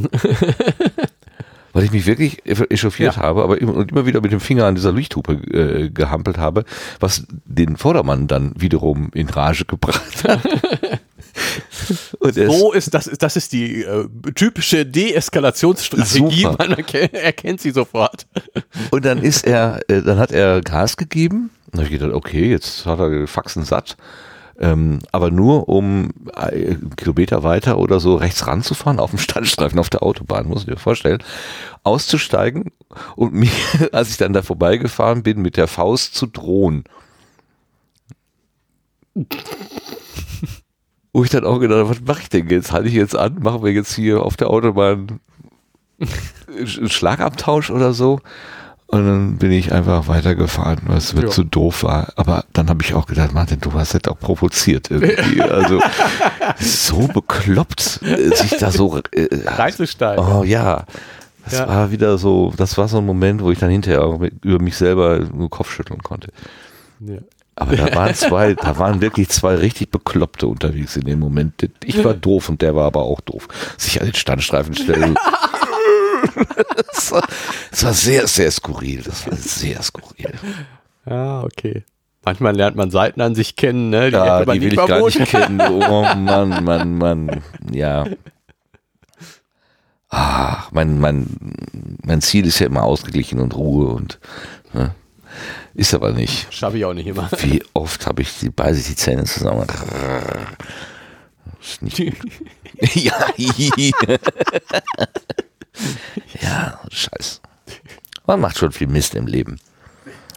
weil ich mich wirklich echauffiert Ja. habe, aber immer, und immer wieder mit dem Finger an dieser Lichthupe äh, gehampelt habe, was den Vordermann dann wiederum in Rage gebracht hat. So ist das, das ist die äh, typische Deeskalationsstrategie. Man erkennt, erkennt sie sofort. und dann ist er, äh, dann hat er Gas gegeben. Und ich gedacht, okay, jetzt hat er den Faxen satt. Ähm, aber nur um äh, einen Kilometer weiter oder so rechts ranzufahren auf dem Standstreifen auf der Autobahn, muss ich dir vorstellen, auszusteigen und mir, als ich dann da vorbeigefahren bin, mit der Faust zu drohen. Wo ich dann auch gedacht habe, was mache ich denn jetzt? Halte ich jetzt an? Machen wir jetzt hier auf der Autobahn einen Schlagabtausch oder so? Und dann bin ich einfach weitergefahren, weil es mir Ja. zu doof war. Aber dann habe ich auch gedacht, Martin, du hast das auch provoziert irgendwie. Also so bekloppt, äh, sich da so. Äh, Reißestein. oh ja. Das Ja. war wieder so, das war so ein Moment, wo ich dann hinterher über mich selber nur Kopf schütteln konnte. Ja. Aber da waren zwei, da waren wirklich zwei richtig Bekloppte unterwegs in dem Moment. Ich war doof und der war aber auch doof. Sich an den Standstreifen stellen. Das war, war sehr, sehr skurril. Das war sehr skurril. ja, okay. Manchmal lernt man Seiten an sich kennen, ne? Die Ja, die will ich gar nicht kennen. Oh Mann, Mann, Mann. Ja. Ah, mein, mein, mein Ziel ist ja immer ausgeglichen und Ruhe und ne? Ist aber nicht. Schaffe ich auch nicht immer. Wie oft habe ich die, beiße ich die Zähne zusammen. Ist nicht ja, ja, scheiß. Man macht schon viel Mist im Leben.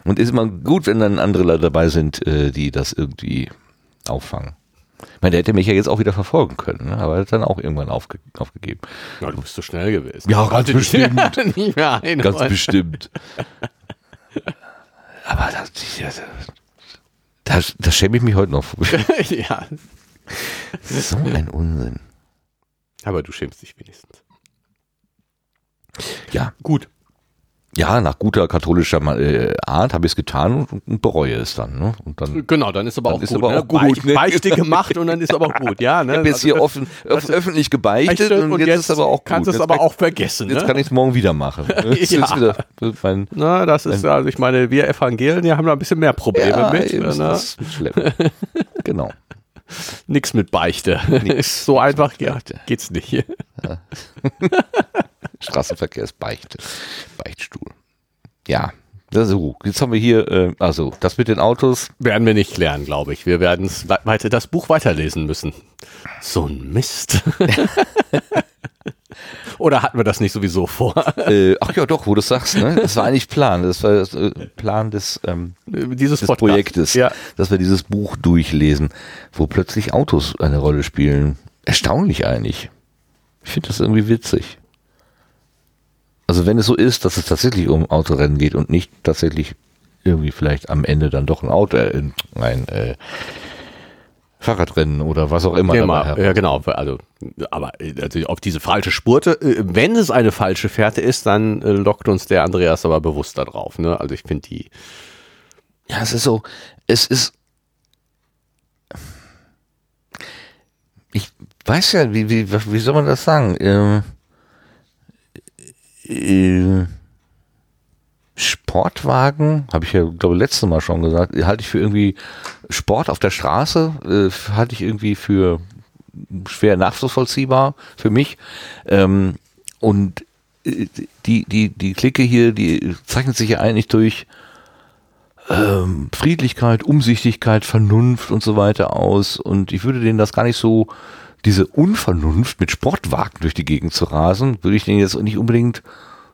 Und ist immer gut, wenn dann andere Leute dabei sind, äh, die das irgendwie auffangen. Ich meine, der hätte mich ja jetzt auch wieder verfolgen können, ne? aber er hat dann auch irgendwann aufge aufgegeben. Ja, du bist so schnell gewesen. Ja, ganz bestimmt. nicht mehr ein. Ganz bestimmt. Aber das, das, das, das schäme ich mich heute noch. für. ja, So ein Unsinn. aber du schämst dich wenigstens. Ja, Gut. Ja, nach guter katholischer äh, Art habe ich es getan und, und bereue es dann. Ne? Und dann Genau, dann ist aber Dann auch ist gut. aber ne? auch gut, ne? Beichte gemacht und dann ist aber auch gut, ja. Ne? Ich habe jetzt Also hier offen, öff- öffentlich gebeichtet Beichte und, jetzt, ist aber auch gut. kannst du es jetzt aber auch vergessen. Jetzt ne? kann ich es morgen wieder machen. Jetzt Ja. wieder mein, Na, das ist, also ich meine, wir Evangelien, die haben da ein bisschen mehr Probleme ja, mit. eben, Ne? das ist schlimm. genau. Nix mit Beichte. Nix so einfach ja, geht's nicht. Straßenverkehrsbeichte. Beichtstuhl. Ja. So. Jetzt haben wir hier, äh, also das mit den Autos. Werden wir nicht klären, glaube ich. Wir werden es weiter, das Buch weiterlesen müssen. So ein Mist. Oder hatten wir das nicht sowieso vor? Äh, ach ja, doch, wo du sagst, ne? Das war eigentlich Plan. Das war das, äh, Plan des, ähm, Dieses des. Projektes, Ja. dass wir dieses Buch durchlesen, wo plötzlich Autos eine Rolle spielen. Erstaunlich eigentlich. Ich finde das irgendwie witzig. Also wenn es so ist, dass es tatsächlich um Autorennen geht und nicht tatsächlich irgendwie vielleicht am Ende dann doch ein Auto, äh, ein äh, Fahrradrennen oder was auch immer. Herum- ja, genau. Also, aber äh, also auf diese falsche Spurte, äh, wenn es eine falsche Fährte ist, dann äh, lockt uns der Andreas aber bewusst da drauf. Ne? Also ich finde die, Ja, es ist so, es ist. Ich weiß ja, wie, wie, wie soll man das sagen? Ähm, äh, Sportwagen, habe ich ja, glaube ich, letztes Mal schon gesagt, halte ich für irgendwie Sport auf der Straße, äh, halte ich irgendwie für schwer nachvollziehbar für mich. Ähm, und äh, die, die, die Clique hier, die zeichnet sich ja eigentlich durch ähm, Friedlichkeit, Umsichtigkeit, Vernunft und so weiter aus. Und ich würde denen das gar nicht so, diese Unvernunft mit Sportwagen durch die Gegend zu rasen, würde ich denen jetzt nicht unbedingt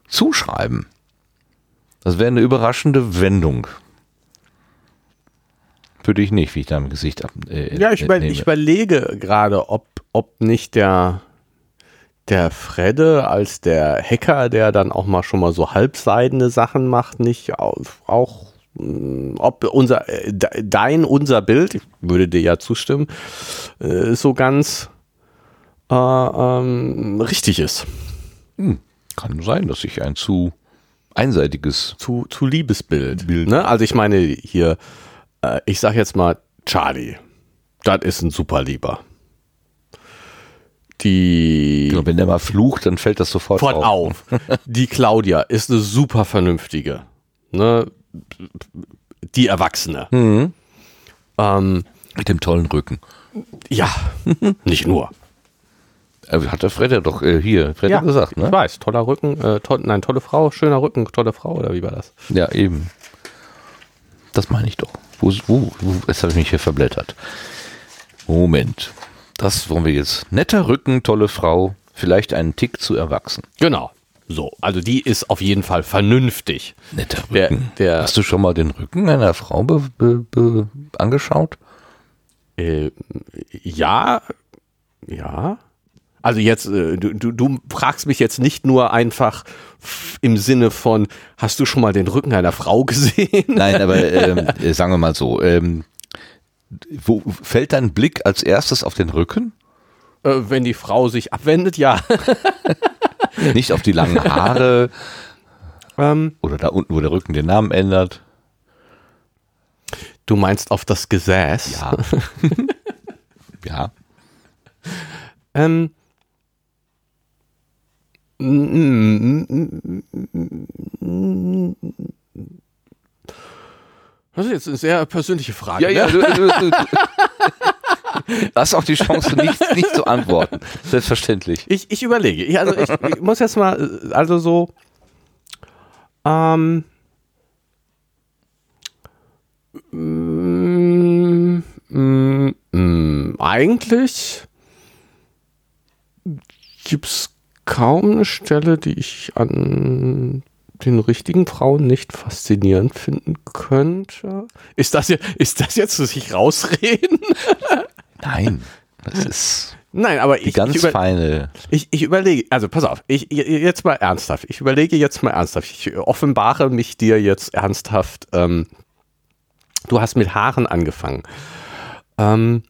zuschreiben. Das wäre eine überraschende Wendung. Würde ich nicht, wie ich da im Gesicht ab. Äh, Ja, ich, über, ich überlege gerade, ob, ob nicht der, der Fredde als der Hacker, der dann auch mal schon mal so halbseidene Sachen macht, nicht auch, mh, ob unser, äh, de- dein, unser Bild, ich würde dir ja zustimmen, äh, so ganz äh, ähm, richtig ist. Kann sein, dass ich ein zu einseitiges. Zu, zu Liebesbild. Bild. Ne? Also ich meine hier, äh, ich sag jetzt mal Charlie. Das ist ein super Lieber. Die Genau, wenn der mal flucht, dann fällt das sofort, sofort auf. Die Claudia ist eine super vernünftige. Ne? Die Erwachsene. Mhm. Ähm, Mit dem tollen Rücken. ja, nicht nur. Äh, Hat der Fred ja doch äh, hier, Fred Ja, hat gesagt, ich ne? weiß, toller Rücken, äh, toll, nein, tolle Frau, schöner Rücken, tolle Frau, oder wie war das? Ja, eben. Das meine ich doch. Wo, wo, wo jetzt habe ich mich hier verblättert. Moment. Das wollen wir jetzt. Netter Rücken, tolle Frau, vielleicht einen Tick zu erwachsen. Genau. So, also die ist auf jeden Fall vernünftig. Netter Der- Rücken. der- Hast du schon mal den Rücken einer Frau be, be, be, angeschaut? Äh, ja, ja. Also jetzt, äh, du, du, fragst mich jetzt nicht nur einfach im Sinne von, hast du schon mal den Rücken einer Frau gesehen? Nein, aber ähm, äh, sagen wir mal so. Ähm, wo fällt dein Blick als erstes auf den Rücken? Äh, wenn die Frau sich abwendet, ja. Nicht auf die langen Haare ähm, oder da unten, wo der Rücken den Namen ändert. du meinst auf das Gesäß? Ja. ja. Ähm, das ist jetzt eine sehr persönliche Frage. Ja, ja, ne? du, du, du, hast auch die Chance, nicht, nicht zu antworten. Selbstverständlich. Ich, ich überlege. Ich, also ich, ich muss jetzt mal, also so, ähm, mm, mm, mm, eigentlich gibt es kaum eine Stelle, die ich an den richtigen Frauen nicht faszinierend finden könnte. Ist das, jetzt- ist das jetzt sich rausreden? Nein, das ist Nein, aber die ich, ganz ich, feine. ich, ich überlege, also pass auf, ich- jetzt mal ernsthaft. Ich überlege jetzt mal ernsthaft. Ich offenbare mich dir jetzt ernsthaft. Ähm, du hast mit Haaren angefangen. Ähm,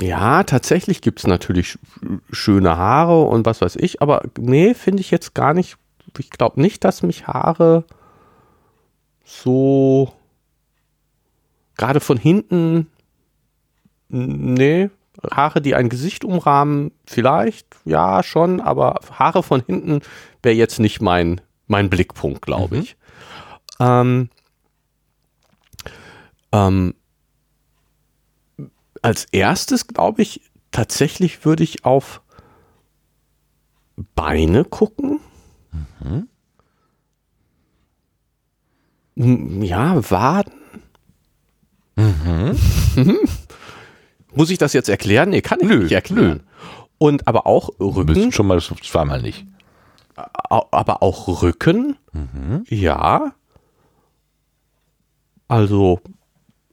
ja, tatsächlich gibt es natürlich sch- schöne Haare und was weiß ich, aber nee, finde ich jetzt gar nicht. Ich glaube nicht, dass mich Haare so gerade von hinten Nee, Haare, die ein Gesicht umrahmen, vielleicht, ja, schon, aber Haare von hinten wäre jetzt nicht mein, mein Blickpunkt, glaube ich. Ähm, ähm, als erstes, glaube ich, tatsächlich würde ich auf Beine gucken. Mhm. Ja, Waden. Muss ich das jetzt erklären? Nee, kann ich Nö, nicht erklären. Und aber auch Rücken, schon mal zweimal nicht. aber auch Rücken, Mhm. ja. Also,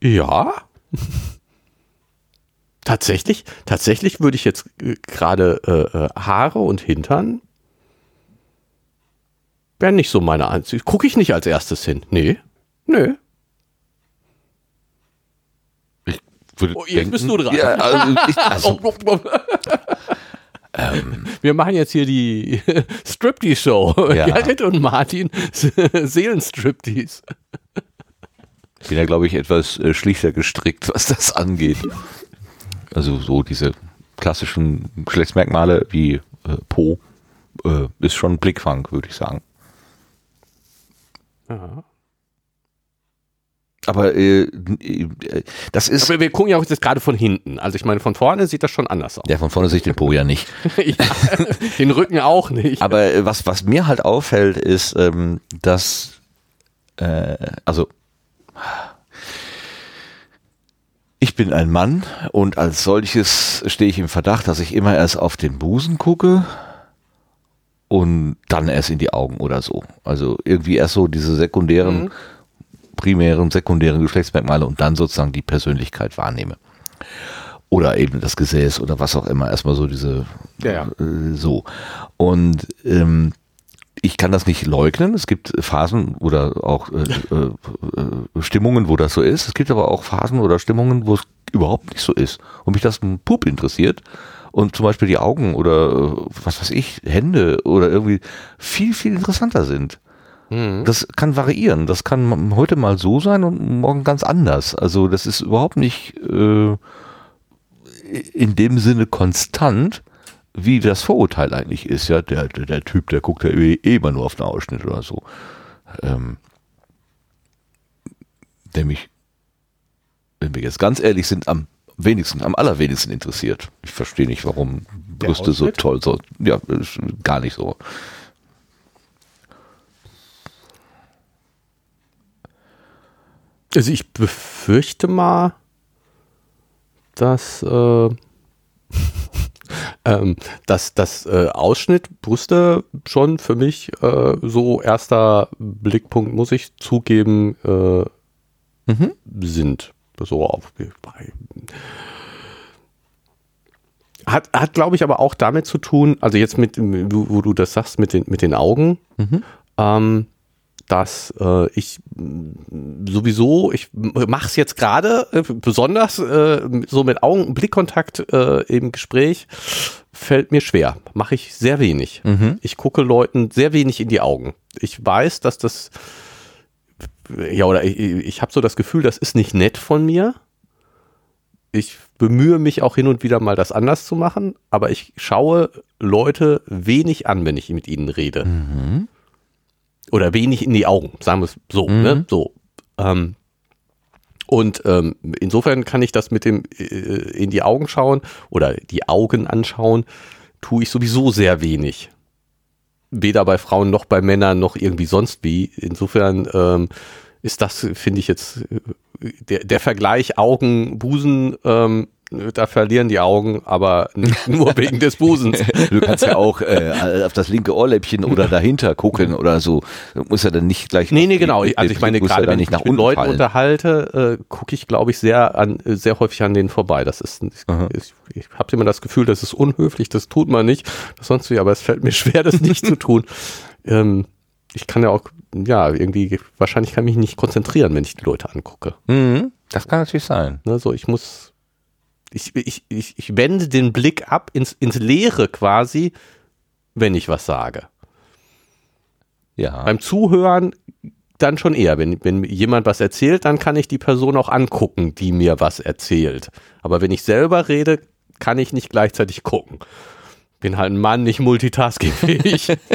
ja. tatsächlich, tatsächlich würde ich jetzt äh, gerade äh, äh, Haare und Hintern wären nicht so meine Ansicht. Gucke ich nicht als erstes hin. Nee. Nö. Ich würde Oh, jetzt bist du dran. Ja, also ich, also, Wir machen jetzt hier die Striptease-Show. Ja. Gerrit und Martin Seelenstriptease. ich bin ja, glaube ich, etwas äh, schlichter gestrickt, was das angeht. Also so diese klassischen Geschlechtsmerkmale wie äh, Po äh, ist schon Blickfang, würde ich sagen. Ja. Aber äh, äh, das ist. Aber wir gucken ja auch jetzt gerade von hinten. Also ich meine, von vorne sieht das schon anders aus. Ja, von vorne sehe ich den Po ja nicht. ja, den Rücken auch nicht. Aber äh, was, was mir halt auffällt, ist, ähm, dass, äh, also, ich bin ein Mann und als solches stehe ich im Verdacht, dass ich immer erst auf den Busen gucke und dann erst in die Augen oder so. Also irgendwie erst so diese sekundären, primären, sekundären Geschlechtsmerkmale und dann sozusagen die Persönlichkeit wahrnehme. Oder eben das Gesäß oder was auch immer. Erstmal so diese, Ja, ja. Äh, so. Und ähm, ich kann das nicht leugnen. Es gibt Phasen oder auch äh, äh, äh, Stimmungen, wo das so ist. Es gibt aber auch Phasen oder Stimmungen, wo es überhaupt nicht so ist. Und mich das ein Pup interessiert. Und zum Beispiel die Augen oder äh, was weiß ich, Hände oder irgendwie viel, viel interessanter sind. Das kann variieren. Das kann heute mal so sein und morgen ganz anders. Also das ist überhaupt nicht äh, in dem Sinne konstant, wie das Vorurteil eigentlich ist. Ja, der, der, der Typ, der guckt ja eh eh immer nur auf den Ausschnitt oder so. Ähm, der mich, wenn wir jetzt ganz ehrlich sind, am wenigsten, am allerwenigsten interessiert. Ich verstehe nicht, warum Der Brüste so toll sind. Ja, gar nicht so. Also ich befürchte mal, dass, äh, ähm, dass das äh, Ausschnitt Brüste schon für mich äh, so erster Blickpunkt, muss ich zugeben, äh, sind. So auf. Hat, hat glaube ich, aber auch damit zu tun, also jetzt mit, wo, du das sagst, mit den, mit den Augen, ähm, dass äh, ich sowieso, ich mache es jetzt gerade äh, besonders äh, so mit Augen, Blickkontakt äh, im Gespräch, fällt mir schwer. Mache ich sehr wenig. Ich gucke Leuten sehr wenig in die Augen. Ich weiß, dass das, ja, oder ich, ich habe so das Gefühl, das ist nicht nett von mir. Ich bemühe mich auch hin und wieder mal, das anders zu machen, aber ich schaue Leute wenig an, wenn ich mit ihnen rede oder wenig in die Augen, sagen wir es so, ne? So. Ähm, und ähm, insofern kann ich das mit dem äh, in die Augen schauen oder die Augen anschauen, tue ich sowieso sehr wenig. Weder bei Frauen noch bei Männern noch irgendwie sonst wie. Insofern ähm, ist das, finde ich jetzt, äh, der, der Vergleich Augen, Busen, ähm, da verlieren die Augen, aber nicht nur wegen des Busens. Du kannst ja auch äh, auf das linke Ohrläppchen oder dahinter gucken oder so. Du musst ja dann nicht gleich. Nee, nee, genau. Also ich meine, muss ja gerade dann wenn ich mich mit Leuten fallen. unterhalte, äh, gucke ich, glaube ich, sehr an, äh, sehr häufig an denen vorbei. Das ist, ich, ich, ich habe immer das Gefühl, das ist unhöflich, das tut man nicht, das sonst wie, aber es fällt mir schwer, das nicht zu tun. Ähm, ich kann ja auch, ja, irgendwie, wahrscheinlich kann ich mich nicht konzentrieren, wenn ich die Leute angucke. Mhm, das kann natürlich sein. Ne, so, ich muss, ich, ich, ich, ich wende den Blick ab ins, ins Leere quasi, wenn ich was sage. Ja. Beim Zuhören dann schon eher. Wenn, wenn jemand was erzählt, dann kann ich die Person auch angucken, die mir was erzählt. Aber wenn ich selber rede, kann ich nicht gleichzeitig gucken. Bin halt ein Mann, nicht multitaskingfähig.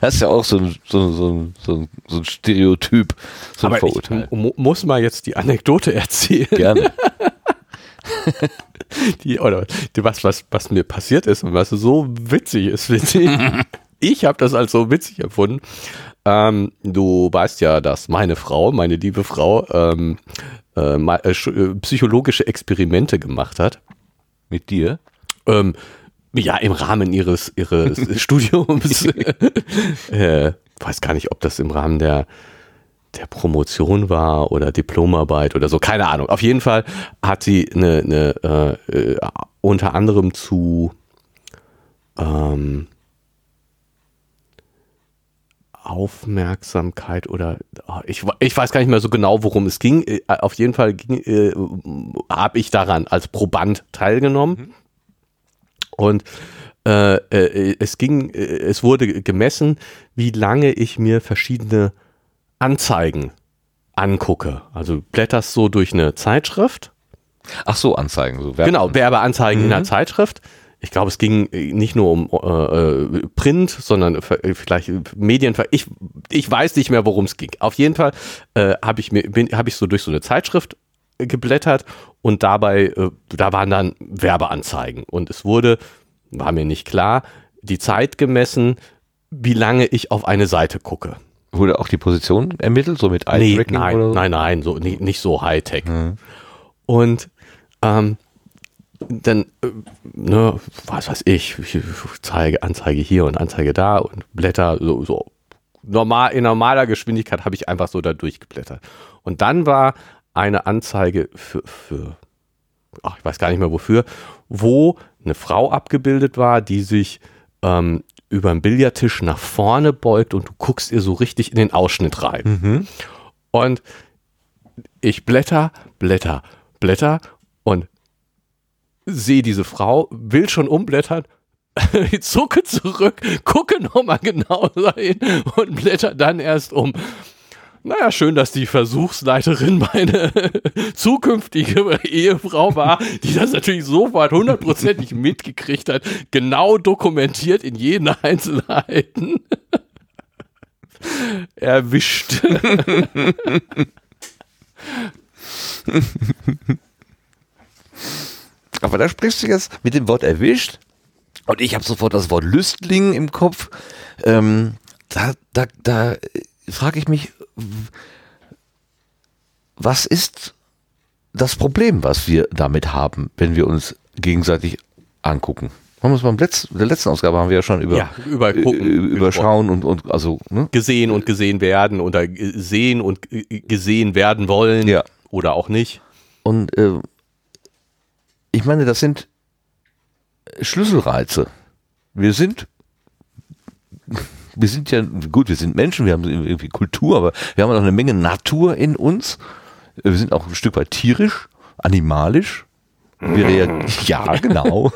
Das ist ja auch so ein, so, so, so, so ein Stereotyp, so ein Aber ich Vorurteil. mu muss mal jetzt die Anekdote erzählen, Gerne. die, oder die, was, was, was mir passiert ist und was so witzig ist, witzig. ich habe das als so witzig empfunden. Ähm, du weißt ja, dass meine Frau, meine liebe Frau, ähm, äh, äh, äh, psychologische Experimente gemacht hat. Mit dir? Ähm, ja, im Rahmen ihres, ihres Studiums. äh, weiß gar nicht, ob das im Rahmen der, der Promotion war oder Diplomarbeit oder so, keine Ahnung. Auf jeden Fall hat sie eine, eine äh, äh, unter anderem zu ähm, Aufmerksamkeit oder ah, ich, ich weiß gar nicht mehr so genau, worum es ging. Äh, Auf jeden Fall äh, habe ich daran als Proband teilgenommen. Und äh, äh, es ging, es wurde gemessen, wie lange ich mir verschiedene Anzeigen angucke. Also blätterst so durch eine Zeitschrift. Ach so, Anzeigen. So Werbe- Genau, Werbeanzeigen in der Zeitschrift. Ich glaube, es ging nicht nur um äh, äh, Print, sondern vielleicht Medien. Ich, ich weiß nicht mehr, worum es ging. Auf jeden Fall äh, habe ich mir bin habe ich so durch so eine Zeitschrift äh, geblättert und dabei äh, da waren dann Werbeanzeigen und es wurde war mir nicht klar die Zeit gemessen, wie lange ich auf eine Seite gucke. Wurde auch die Position ermittelt, so mit Nee, Eye-Tracking nein, oder so? nein, nein, so nicht, nicht so Hightech. Und ähm, dann, äh, ne, was weiß ich, ich zeige Anzeige hier und Anzeige da und Blätter so, so normal in normaler Geschwindigkeit habe ich einfach so da durchgeblättert. Und dann war eine Anzeige für, für ach, ich weiß gar nicht mehr wofür, wo eine Frau abgebildet war, die sich ähm, über den Billardtisch nach vorne beugt und du guckst ihr so richtig in den Ausschnitt rein. Und ich blätter, blätter, blätter und sehe diese Frau, will schon umblättern, ich zucke zurück, gucke nochmal genau rein und blätter dann erst um. Naja, schön, dass die Versuchsleiterin meine zukünftige Ehefrau war, die das natürlich sofort hundertprozentig mitgekriegt hat, genau dokumentiert in jeden Einzelheiten. Erwischt. Aber da sprichst du jetzt mit dem Wort erwischt und ich habe sofort das Wort Lüstling im Kopf. Ähm, da da, da frage ich mich, was ist das Problem, was wir damit haben, wenn wir uns gegenseitig angucken? Haben wir uns beim Letz der letzten Ausgabe haben wir ja schon über, Ja, über gucken überschauen und, und also, ne? gesehen und gesehen werden oder sehen und gesehen werden wollen Ja. oder auch nicht. Und äh, ich meine, das sind Schlüsselreize. Wir sind, wir sind ja, gut, wir sind Menschen, wir haben irgendwie Kultur, aber wir haben auch eine Menge Natur in uns. Wir sind auch ein Stück weit tierisch, animalisch. Wir ja, genau.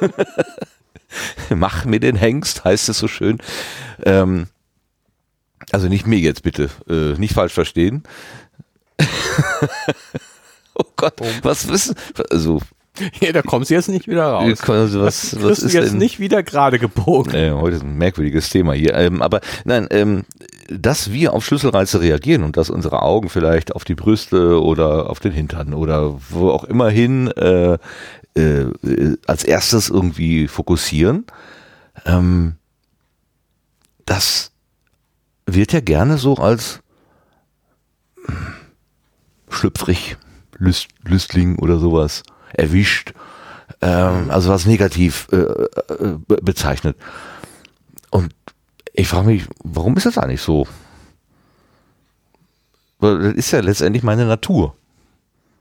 Mach mir den Hengst, heißt es so schön. Ähm, also nicht mir jetzt bitte, äh, nicht falsch verstehen. oh Gott, was wissen, also, Ja, da kommst du jetzt nicht wieder raus. also was, Das was ist du jetzt denn? nicht wieder gerade gebogen. Äh, heute ist ein merkwürdiges Thema hier. Ähm, aber nein, ähm, dass wir auf Schlüsselreize reagieren und dass unsere Augen vielleicht auf die Brüste oder auf den Hintern oder wo auch immer hin äh, äh, äh, als erstes irgendwie fokussieren, ähm, das wird ja gerne so als hm, schlüpfrig, Lüst, Lüstling oder sowas erwischt, ähm, also was negativ äh, äh, be- bezeichnet. Und ich frage mich, warum ist das eigentlich so? Weil das ist ja letztendlich meine Natur.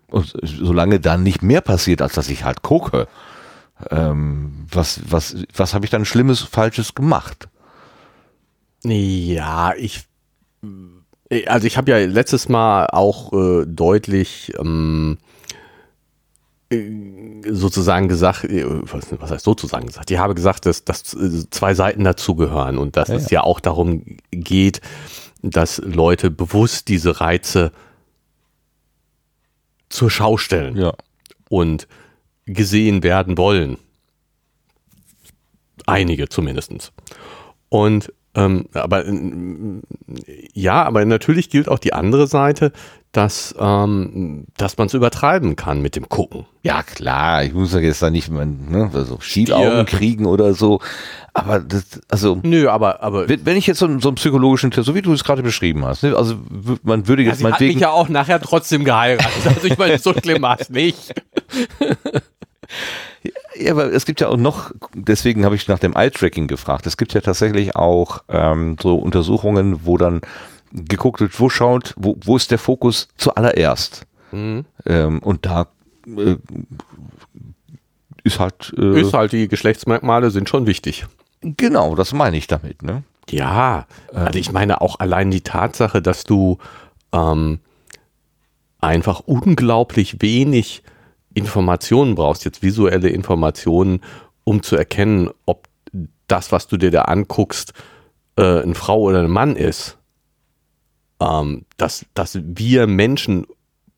Und solange dann nicht mehr passiert, als dass ich halt gucke, ähm, was, was, was habe ich dann Schlimmes, Falsches gemacht? Ja, ich. Also ich habe ja letztes Mal auch äh, deutlich ähm, äh, sozusagen gesagt, äh, was, heißt sozusagen gesagt? Ich habe gesagt, dass, dass äh, zwei Seiten dazugehören und dass Ja, es ja auch darum geht, dass Leute bewusst diese Reize zur Schau stellen Ja. und gesehen werden wollen. Einige zumindestens. Und Ähm, aber äh, ja, aber natürlich gilt auch die andere Seite, dass, ähm, dass man es übertreiben kann mit dem Gucken. Ja, klar, ich muss ja jetzt da nicht ne, also Schielaugen kriegen oder so. Aber das, also. Nö, aber, aber. Wenn, wenn ich jetzt so, so einen psychologischen Test, so wie du es gerade beschrieben hast, ne, also man würde jetzt ja, mal. Hat mich ja auch nachher trotzdem geheiratet. Also ich meine, so schlimm war es nicht. Ja, aber es gibt ja auch noch, deswegen habe ich nach dem Eye-Tracking gefragt. Es gibt ja tatsächlich auch ähm, so Untersuchungen, wo dann geguckt wird, wo schaut, wo, wo ist der Fokus zuallererst. Mhm. Ähm, und da äh, ist halt. Äh, ist halt, die Geschlechtsmerkmale sind schon wichtig. Genau, das meine ich damit, ne? Ja, also ich meine auch allein die Tatsache, dass du ähm, einfach unglaublich wenig Informationen brauchst, jetzt visuelle Informationen, um zu erkennen, ob das, was du dir da anguckst, äh, eine Frau oder ein Mann ist. Ähm, dass, dass wir Menschen,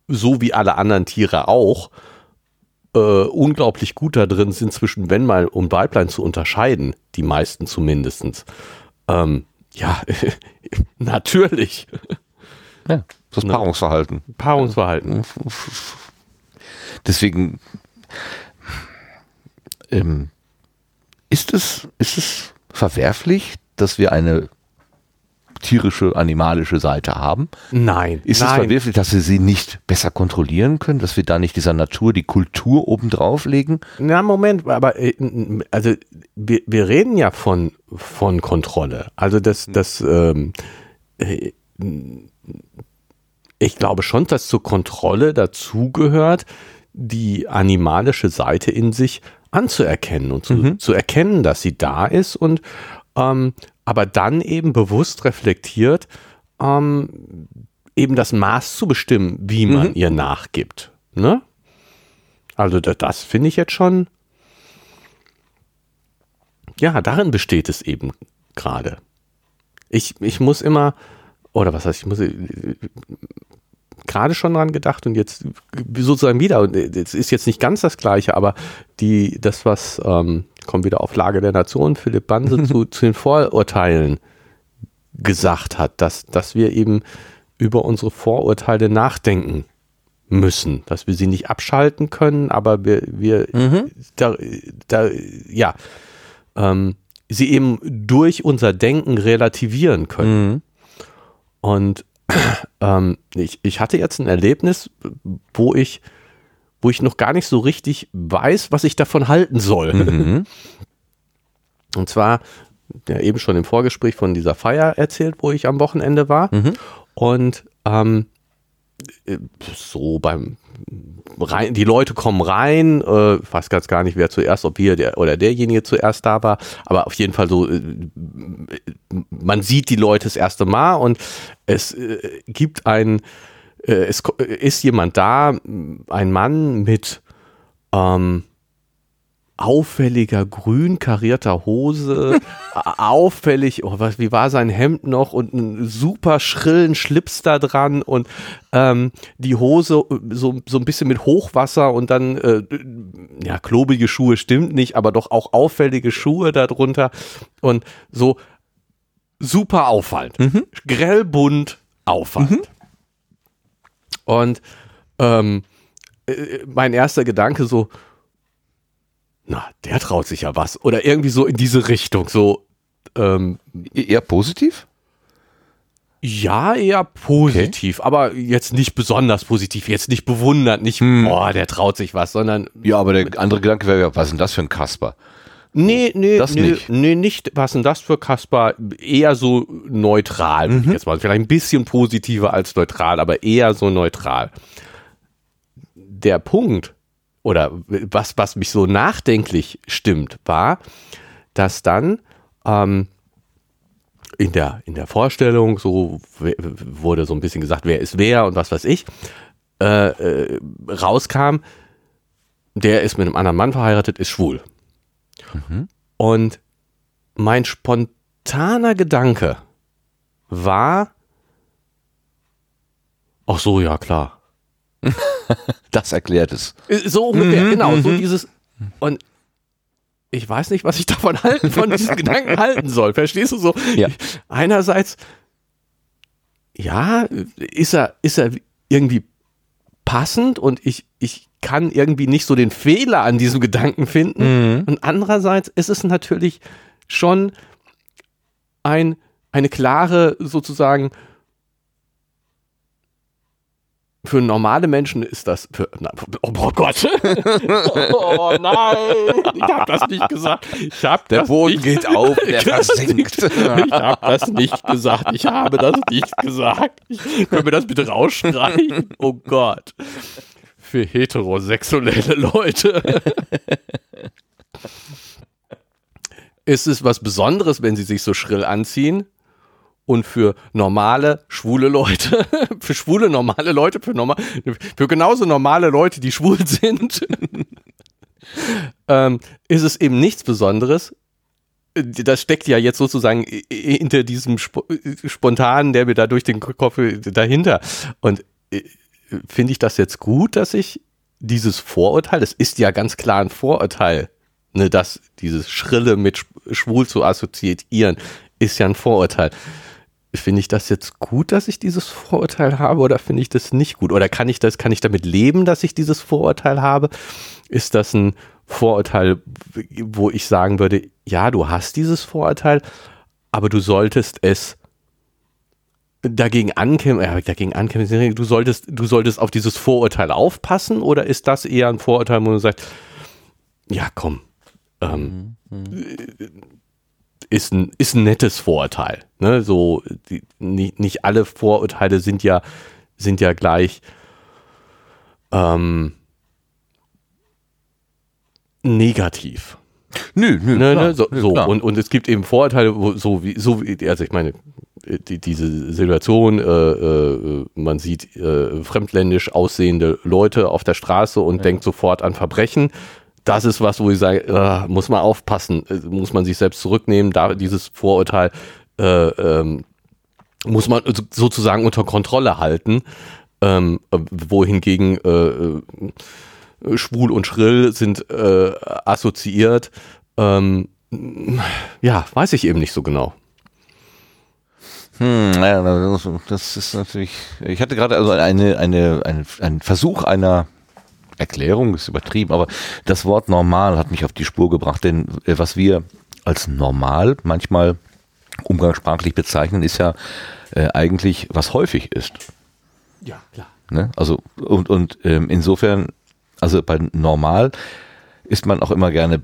so wie alle anderen Tiere auch, äh, unglaublich gut da drin sind, zwischen Männlein und Weiblein zu unterscheiden, die meisten zumindest. Ähm, ja, natürlich. Ja, das Paarungsverhalten. Paarungsverhalten. Deswegen ähm, ist es, ist es verwerflich, dass wir eine tierische, animalische Seite haben? Nein. Ist nein. es verwerflich, dass wir sie nicht besser kontrollieren können, dass wir da nicht dieser Natur die Kultur obendrauf legen? Na, Moment, aber äh, also wir, wir reden ja von, von Kontrolle. Also das, das ähm, äh, ich glaube schon, dass zur Kontrolle dazugehört, die animalische Seite in sich anzuerkennen und zu, mhm. zu erkennen, dass sie da ist und ähm, aber dann eben bewusst reflektiert, ähm, eben das Maß zu bestimmen, wie man mhm. ihr nachgibt. Ne? Also das, das finde ich jetzt schon, ja, darin besteht es eben gerade. Ich, ich muss immer, oder was heißt, ich muss, gerade schon dran gedacht und jetzt sozusagen wieder. Und es ist jetzt nicht ganz das Gleiche, aber die, das, was, ähm, kommen wieder auf Lage der Nation, Philipp Banse zu, zu den Vorurteilen gesagt hat, dass, dass wir eben über unsere Vorurteile nachdenken müssen, dass wir sie nicht abschalten können, aber wir, wir mhm. da, da, ja, ähm, sie eben durch unser Denken relativieren können. Mhm. Und ähm, ich, ich hatte jetzt ein Erlebnis, wo ich, wo ich noch gar nicht so richtig weiß, was ich davon halten soll. Mhm. Und zwar, ja, eben schon im Vorgespräch von dieser Feier erzählt, wo ich am Wochenende war. Mhm. Und ähm, so beim rein, die Leute kommen rein, äh, weiß ganz gar nicht, wer zuerst, ob wir der oder derjenige zuerst da war, aber auf jeden Fall so, äh, man sieht die Leute das erste Mal und es äh, gibt ein, äh, es ist jemand da, ein Mann mit ähm, auffälliger grün karierter Hose, auffällig, oh, was, wie war sein Hemd noch und einen super schrillen Schlips da dran und ähm, die Hose so, so ein bisschen mit Hochwasser und dann, äh, ja, klobige Schuhe stimmt nicht, aber doch auch auffällige Schuhe darunter und so super auffallend. Mhm. Grellbunt auffallend. Mhm. Und ähm, äh, mein erster Gedanke so, na, der traut sich ja was. Oder irgendwie so in diese Richtung. So, ähm, e-, eher positiv? Ja, eher positiv, okay. aber jetzt nicht besonders positiv, jetzt nicht bewundert, nicht, hm. boah, der traut sich was, sondern. Ja, aber der andere Gedanke wäre ja, was ist denn das für ein Kasper? Nee, nee, das nee, nicht. nee, nicht, was ist denn das für Kasper? Eher so neutral, mhm. jetzt mal. Vielleicht ein bisschen positiver als neutral, aber eher so neutral. Der Punkt, oder was, was mich so nachdenklich stimmt, war, dass dann ähm, in, der, in der Vorstellung so wurde so ein bisschen gesagt, wer ist wer und was weiß ich, äh, äh, rauskam, der ist mit einem anderen Mann verheiratet, ist schwul. Mhm. Und mein spontaner Gedanke war, ach so, ja klar. das erklärt es. Äh, so ungefähr, mhm, genau. So mhm. dieses. Und ich weiß nicht, was ich davon halten, von diesen Gedanken halten soll. Verstehst du so? Ja. Einerseits, ja, ist er, ist er irgendwie passend und ich, ich kann irgendwie nicht so den Fehler an diesem Gedanken finden. Mhm. Und andererseits ist es natürlich schon ein, eine klare, sozusagen, für normale Menschen ist das. Für, na, oh, oh Gott! oh nein! Ich habe das nicht gesagt. Ich habe Der das Boden nicht, geht auf, der versinkt. Ich habe das nicht gesagt. Ich habe das nicht gesagt. Können wir das bitte rausschreiben? Oh Gott. Für heterosexuelle Leute. ist es was Besonderes, wenn sie sich so schrill anziehen? Und für normale, schwule Leute, für schwule, normale Leute, für, normal, für genauso normale Leute, die schwul sind, ähm, ist es eben nichts Besonderes. Das steckt ja jetzt sozusagen hinter diesem Sp Spontanen, der mir da durch den Kopf dahinter. Und äh, finde ich das jetzt gut, dass ich dieses Vorurteil, das ist ja ganz klar ein Vorurteil, ne, dass dieses Schrille mit Sch- schwul zu assoziieren, ist ja ein Vorurteil. Finde ich das jetzt gut, dass ich dieses Vorurteil habe oder finde ich das nicht gut? Oder kann ich das, kann ich damit leben, dass ich dieses Vorurteil habe? Ist das ein Vorurteil, wo ich sagen würde, ja, du hast dieses Vorurteil, aber du solltest es dagegen ankämpfen, ja, dagegen ankämpfen, du solltest, du solltest auf dieses Vorurteil aufpassen oder ist das eher ein Vorurteil, wo du sagst, ja, komm, ähm, ist ein, ist ein nettes Vorurteil. Ne? So, die, nicht, nicht alle Vorurteile sind ja, sind ja gleich ähm, negativ. Nö, nö. Ne, klar, ne? So, nö, so. Und, und es gibt eben Vorurteile, wo, so wie, so wie, also ich meine, die, diese Situation, äh, äh, man sieht äh, fremdländisch aussehende Leute auf der Straße und denkt sofort an Verbrechen. Das ist was, wo ich sage, äh, muss man aufpassen, äh, muss man sich selbst zurücknehmen, da dieses Vorurteil äh, ähm, muss man so- sozusagen unter Kontrolle halten, ähm, äh, wohingegen äh, äh, schwul und schrill sind äh, assoziiert. Ähm, ja, weiß ich eben nicht so genau. Hm, ja, das ist natürlich. Ich hatte gerade also eine, eine, eine, einen Versuch einer Erklärung, ist übertrieben, aber das Wort normal hat mich auf die Spur gebracht, denn äh, was wir als normal manchmal umgangssprachlich bezeichnen, ist ja äh, eigentlich, was häufig ist. Ja, klar. Ne? Also und, und ähm, insofern, also bei normal ist man auch immer gerne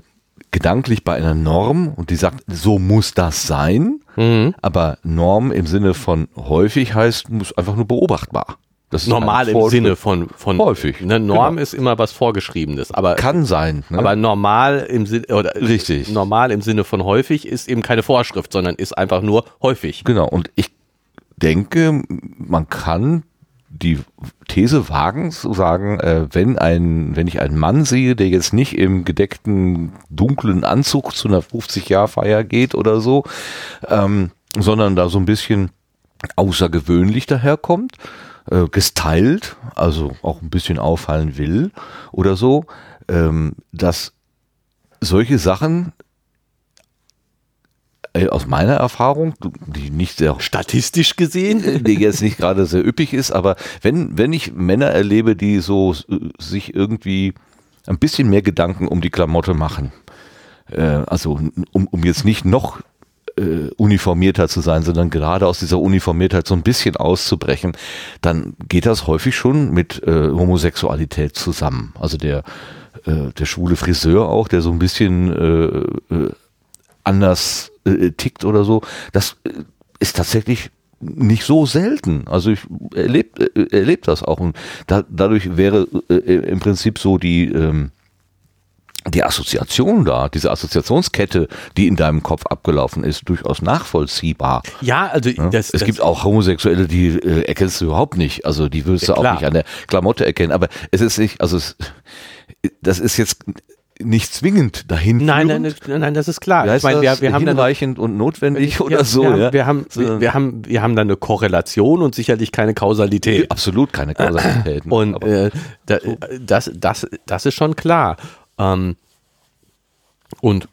gedanklich bei einer Norm und die sagt, so muss das sein. Mhm. Aber Norm im Sinne von häufig heißt, muss einfach nur beobachtbar. Das Normal im. Sinne von, von Häufig, Ne, Norm genau. ist immer was Vorgeschriebenes, aber Kann sein. Ne? aber normal im Sinne oder Richtig. normal im Sinne von häufig ist eben keine Vorschrift, sondern ist einfach nur häufig. genau. Und ich denke, man kann die These wagen zu sagen, äh, wenn ein, wenn ich einen Mann sehe, der jetzt nicht im gedeckten dunklen Anzug zu einer 50-Jahr-Feier geht oder so, ähm, sondern da so ein bisschen außergewöhnlich daherkommt, äh, gestylt, also auch ein bisschen auffallen will oder so, ähm, dass solche Sachen äh, aus meiner Erfahrung, die nicht sehr Statistisch gesehen. die jetzt nicht gerade sehr üppig ist, aber wenn, wenn ich Männer erlebe, die so äh, sich irgendwie ein bisschen mehr Gedanken um die Klamotte machen, äh, also um, um jetzt nicht noch äh, uniformierter zu sein, sondern gerade aus dieser Uniformiertheit so ein bisschen auszubrechen, dann geht das häufig schon mit äh, Homosexualität zusammen. Also der, äh, der schwule Friseur auch, der so ein bisschen äh, äh, anders äh, tickt oder so, das äh, ist tatsächlich nicht so selten. Also ich erlebe äh, erleb das auch. Und da, dadurch wäre äh, im Prinzip so die, ähm, die Assoziation da, diese Assoziationskette, die in deinem Kopf abgelaufen ist, durchaus nachvollziehbar. Ja, also Ja? das, es das, gibt auch Homosexuelle, die äh, erkennst du überhaupt nicht. Also die würdest Ja, du auch nicht an der Klamotte erkennen. Aber es ist nicht, also es, das ist jetzt nicht zwingend dahin. Nein, nein, nein, nein, das ist klar. Ich meine, wir, wir haben hinreichend und notwendig oder so. Wir haben, wir, haben, wir, haben, da eine Korrelation und sicherlich keine Kausalität. absolut keine Kausalitäten. Und äh, da, das, das, das ist schon klar. Ähm, Und,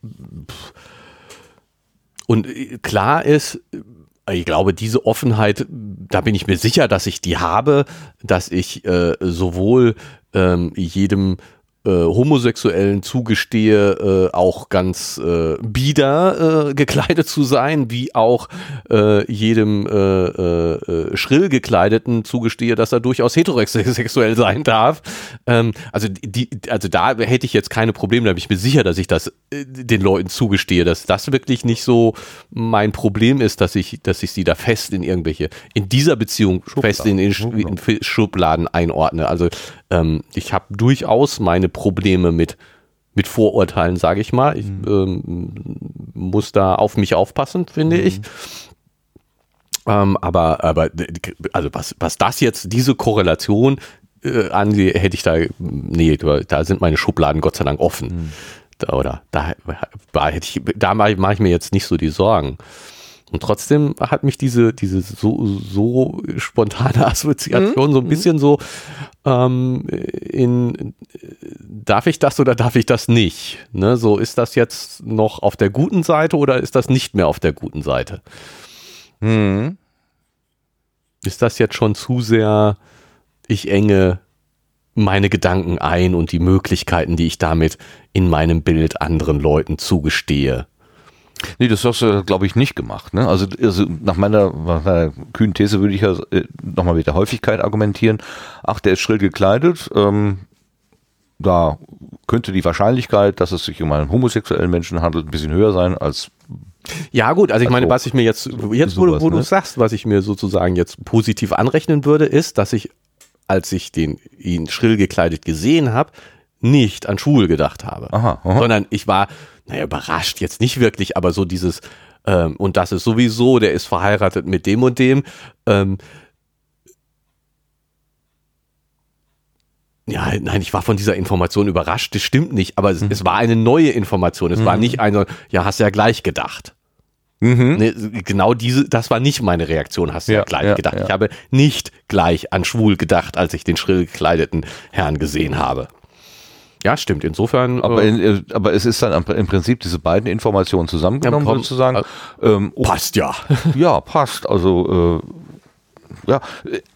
und klar ist, ich glaube, diese Offenheit, da bin ich mir sicher, dass ich die habe, dass ich äh, sowohl ähm, jedem äh, Homosexuellen zugestehe, äh, auch ganz äh, bieder äh, gekleidet zu sein, wie auch äh, jedem äh, äh, äh, schrill gekleideten zugestehe, dass er durchaus heterosexuell sein darf. Ähm, also die, also da hätte ich jetzt keine Probleme, da bin ich mir sicher, dass ich das äh, den Leuten zugestehe, dass das wirklich nicht so mein Problem ist, dass ich, dass ich sie da fest in irgendwelche, in dieser Beziehung Schubladen. fest in, in, in Schubladen einordne. Also ähm, ich habe durchaus meine Probleme mit, mit Vorurteilen, sage ich mal. Ich mhm. ähm, muss da auf mich aufpassen, finde mhm. ich. Ähm, aber, aber, also was, was das jetzt, diese Korrelation äh, angeht, hätte ich da, nee, da sind meine Schubladen Gott sei Dank offen. Mhm. Da, oder da, da hätte ich, da mache ich mir jetzt nicht so die Sorgen. Und trotzdem hat mich diese, diese so, so spontane Assoziation mhm. so ein mhm. bisschen so ähm, in darf ich das oder darf ich das nicht? Ne, so ist das jetzt noch auf der guten Seite oder ist das nicht mehr auf der guten Seite? Mhm. Ist das jetzt schon zu sehr, ich enge meine Gedanken ein und die Möglichkeiten, die ich damit in meinem Bild anderen Leuten zugestehe? Nee, das hast du, glaube ich, nicht gemacht. Ne? Also, also nach, meiner, meiner kühnen These würde ich ja äh, nochmal mit der Häufigkeit argumentieren. Ach, der ist schrill gekleidet. Ähm, da könnte die Wahrscheinlichkeit, dass es sich um einen homosexuellen Menschen handelt, ein bisschen höher sein als ja, gut, also ich meine, was ich mir jetzt, jetzt wo, wo ne? du sagst, was ich mir sozusagen jetzt positiv anrechnen würde, ist, dass ich, als ich den ihn schrill gekleidet gesehen habe, nicht an schwul gedacht habe. Aha, aha. Sondern ich war, naja, überrascht jetzt nicht wirklich, aber so dieses, ähm, und das ist sowieso, der ist verheiratet mit dem und dem. Ähm, ja, nein, ich war von dieser Information überrascht, das stimmt nicht, aber es, mhm. es war eine neue Information. Es mhm. war nicht eine, ja, hast ja gleich gedacht. Mhm. Ne, genau diese, das war nicht meine Reaktion, hast du ja, ja gleich ja, gedacht. Ja. Ich habe nicht gleich an schwul gedacht, als ich den schrill gekleideten Herrn gesehen habe. Ja, stimmt. Insofern. Aber, äh, in, äh, aber es ist dann im Prinzip diese beiden Informationen zusammengenommen, ja, sozusagen. Äh, ähm, oh, passt ja. Ja, passt. Also äh, ja,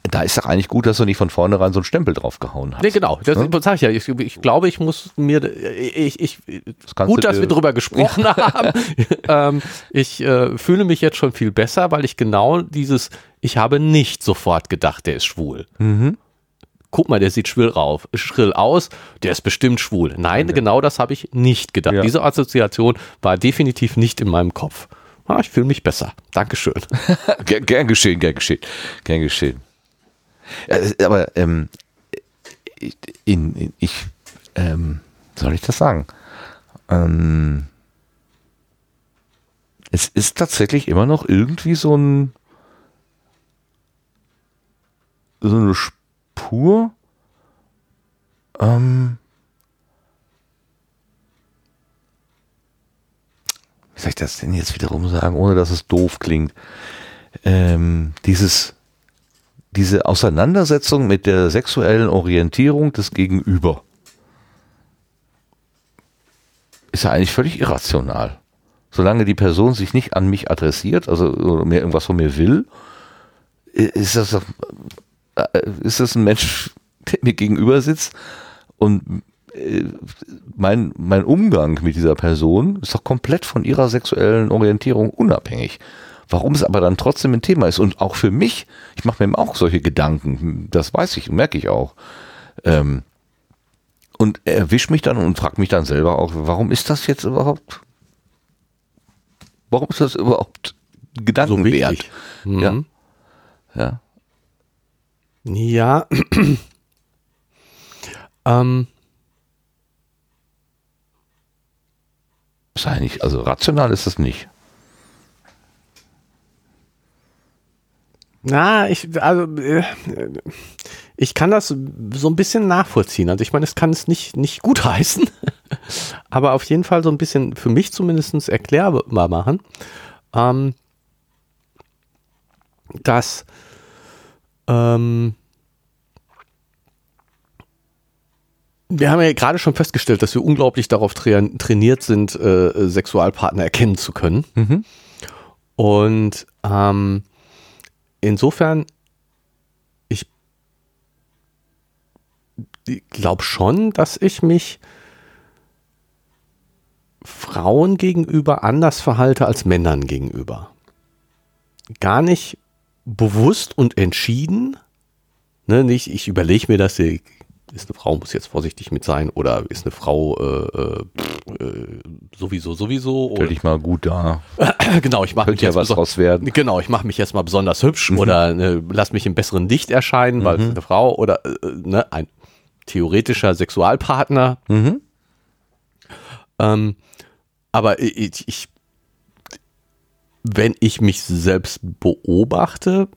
da ist doch eigentlich gut, dass du nicht von vornherein so einen Stempel draufgehauen hast. Nee, genau, das ja? sage ich ja. Ich, ich, glaube, ich muss mir, ich, ich gut, dass wir drüber gesprochen haben. ähm, ich äh, fühle mich jetzt schon viel besser, weil ich genau dieses, ich habe nicht sofort gedacht, der ist schwul. Mhm guck mal, der sieht schrill, rauf, schrill aus, der ist bestimmt schwul. Nein, ja. genau das habe ich nicht gedacht. Ja. Diese Assoziation war definitiv nicht in meinem Kopf. Ah, ich fühle mich besser. Dankeschön. gern, geschehen, gern geschehen. Gern geschehen. Aber ähm, in, in, ich, ähm, soll ich das sagen? Ähm, es ist tatsächlich immer noch irgendwie so ein so eine pur. Ähm, wie soll ich das denn jetzt wiederum sagen, ohne dass es doof klingt? Ähm, dieses, diese Auseinandersetzung mit der sexuellen Orientierung des Gegenüber ist ja eigentlich völlig irrational. Solange die Person sich nicht an mich adressiert, also mir irgendwas von mir will, ist das doch ist das ein Mensch, der mir gegenüber sitzt und äh, mein, mein Umgang mit dieser Person ist doch komplett von ihrer sexuellen Orientierung unabhängig. Warum es aber dann trotzdem ein Thema ist und auch für mich, ich mache mir auch solche Gedanken, das weiß ich, merke ich auch. Ähm, und erwischt mich dann und fragt mich dann selber auch, warum ist das jetzt überhaupt, warum ist das überhaupt Gedankenwert? So mhm. Ja. Ja. Ja. ähm. Wahrscheinlich, also rational ist das nicht. Na, ich, also, äh, ich kann das so ein bisschen nachvollziehen. Also ich meine, es kann es nicht, nicht gut heißen, aber auf jeden Fall so ein bisschen für mich zumindest erklärbar machen, ähm, dass ähm, Wir haben ja gerade schon festgestellt, dass wir unglaublich darauf tra trainiert sind, äh, Sexualpartner erkennen zu können. Mhm. Und ähm, insofern, ich glaube schon, dass ich mich Frauen gegenüber anders verhalte als Männern gegenüber. Gar nicht bewusst und entschieden. Ne, nicht, ich überlege mir das, ist eine Frau, muss jetzt vorsichtig mit sein, oder ist eine Frau äh, äh, sowieso, sowieso. Stell dich mal gut da. genau, ich mache mich ja jetzt was draus werden. Genau, ich mache mich jetzt mal besonders hübsch oder ne, lass mich im besseren Licht erscheinen, weil es eine Frau oder äh, ne, ein theoretischer Sexualpartner. Mhm. Ähm, aber ich, ich, wenn ich mich selbst beobachte,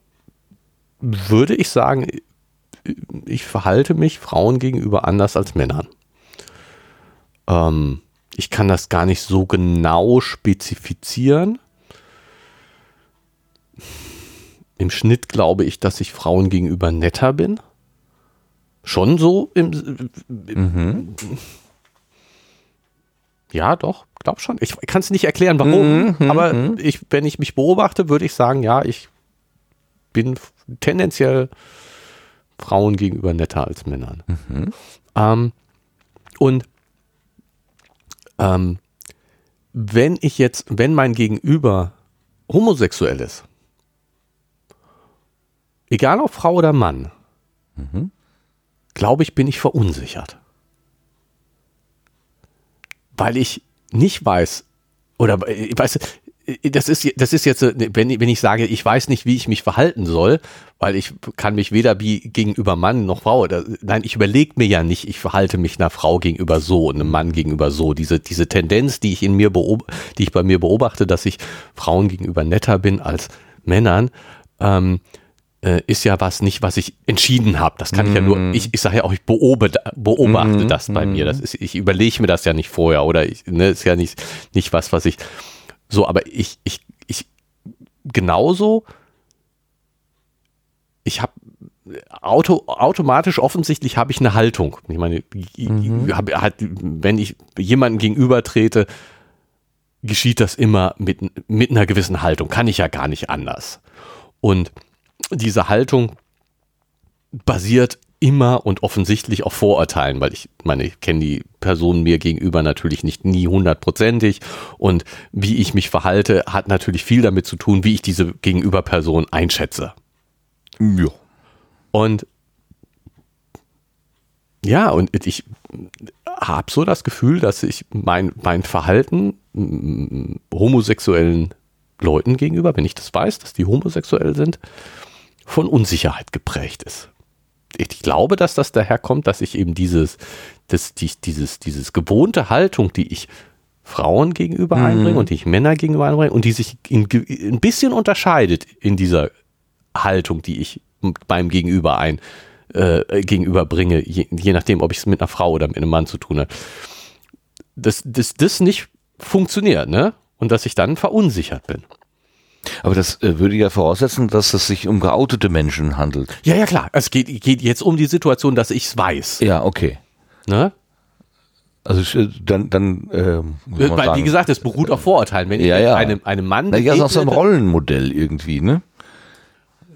würde ich sagen, ich verhalte mich Frauen gegenüber anders als Männern. Ähm, ich kann das gar nicht so genau spezifizieren. Im Schnitt glaube ich, dass ich Frauen gegenüber netter bin. Schon so im, ja, doch, glaub schon. Ich kann es nicht erklären, warum, aber ich, wenn ich mich beobachte, würde ich sagen, ja, ich bin tendenziell Frauen gegenüber netter als Männern. Ähm, und ähm, wenn ich jetzt, wenn mein Gegenüber homosexuell ist, egal ob Frau oder Mann, glaube ich, bin ich verunsichert weil ich nicht weiß, oder äh, ich weiß, äh, das ist, das ist jetzt, äh, wenn, ich- wenn ich sage, ich weiß nicht, wie ich mich verhalten soll, weil ich kann mich weder wie gegenüber Mann noch Frau, oder, nein, ich überlege mir ja nicht, ich verhalte mich einer Frau gegenüber so, einem Mann gegenüber so. Diese, diese Tendenz, die ich in mir beob die ich bei mir beobachte, dass ich Frauen gegenüber netter bin als Männern, ähm, äh, ist ja was nicht, was ich entschieden habe. Das kann ich ja nur, ich, ich sage ja auch, ich beobachte, beobachte das bei mir. Das ist, ich überlege mir das ja nicht vorher oder ich, ne, ist ja nicht, nicht was, was ich, so, aber ich, ich, ich, genauso, ich habe Auto, automatisch offensichtlich habe ich eine Haltung. Ich meine, ich hab, halt, wenn ich jemandem gegenüber trete, geschieht das immer mit, mit einer gewissen Haltung. Kann ich ja gar nicht anders. Und diese Haltung basiert immer und offensichtlich auf Vorurteilen, weil ich meine, ich kenne die Person mir gegenüber natürlich nicht nie hundertprozentig und wie ich mich verhalte, hat natürlich viel damit zu tun, wie ich diese Gegenüberperson einschätze. Ja. Und ja, und ich habe so das Gefühl, dass ich mein, mein Verhalten homosexuellen Leuten gegenüber, wenn ich das weiß, dass die homosexuell sind, von Unsicherheit geprägt ist. Ich glaube, dass das daher kommt, dass ich eben dieses, das, die, dieses, dieses gewohnte Haltung, die ich Frauen gegenüber einbringe und die ich Männer gegenüber einbringe und die sich in, ein bisschen unterscheidet in dieser Haltung, die ich beim Gegenüber ein äh, gegenüberbringe, je, je nachdem, ob ich es mit einer Frau oder mit einem Mann zu tun habe, dass das, das nicht funktioniert, ne? Und dass ich dann verunsichert bin. Aber das äh, würde ja voraussetzen, dass es sich um geoutete Menschen handelt. Ja, ja, klar. Es geht, geht jetzt um die Situation, dass ich es weiß. Ja, okay. Ne? Also äh, dann, dann ähm, man Weil, wie sagen, gesagt, es beruht auf Vorurteilen. Wenn Ja, ich ja. einem, einem Mann na, ja, ist auch so ein begegne, Rollenmodell irgendwie, ne?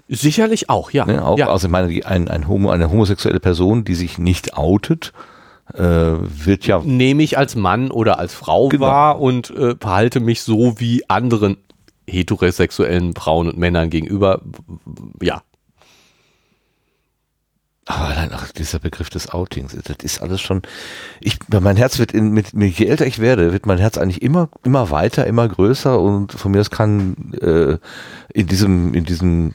sicherlich auch, ja. ne? Auch, ja. Also ich meine, ein, ein Homo, eine homosexuelle Person, die sich nicht outet, äh, wird ja nehme ich als Mann oder als Frau Genau. wahr und äh, verhalte mich so wie anderen heterosexuellen Frauen und Männern gegenüber. Ja, Aber allein auch dieser Begriff des Outings, das ist alles schon. Ich, mein Herz wird in, mit, mit, je älter ich werde, wird mein Herz eigentlich immer, immer weiter, immer größer und von mir aus kann äh, in diesem, in diesem,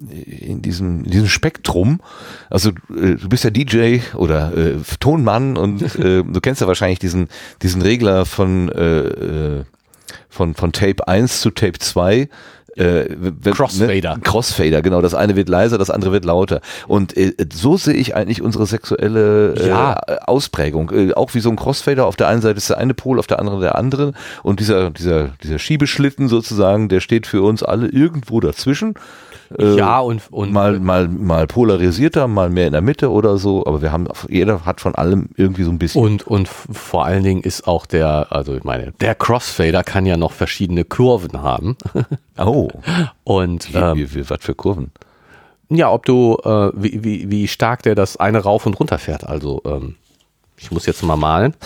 in diesem, in diesem Spektrum, also äh, du bist ja DJ oder äh, Tonmann und äh, du kennst ja wahrscheinlich diesen, diesen Regler von, äh, äh, von, von Tape 1 zu Tape 2, äh, Crossfader. Ne? Crossfader, genau. Das eine wird leiser, das andere wird lauter. Und äh, so sehe ich eigentlich unsere sexuelle äh, Ja. Ausprägung. Äh, auch wie so ein Crossfader. Auf der einen Seite ist der eine Pol, auf der anderen der andere. Und dieser, dieser, dieser Schiebeschlitten sozusagen, der steht für uns alle irgendwo dazwischen. Äh, ja, und, und mal, mal, mal polarisierter, mal mehr in der Mitte oder so. Aber wir haben, jeder hat von allem irgendwie so ein bisschen. Und, und vor allen Dingen ist auch der, also ich meine, der Crossfader kann ja noch verschiedene Kurven haben. oh, Und wie, ähm, wie, wie, was für Kurven. ja, ob du, äh, wie, wie, wie stark der das eine rauf und runter fährt. Also, ähm, ich muss jetzt mal malen.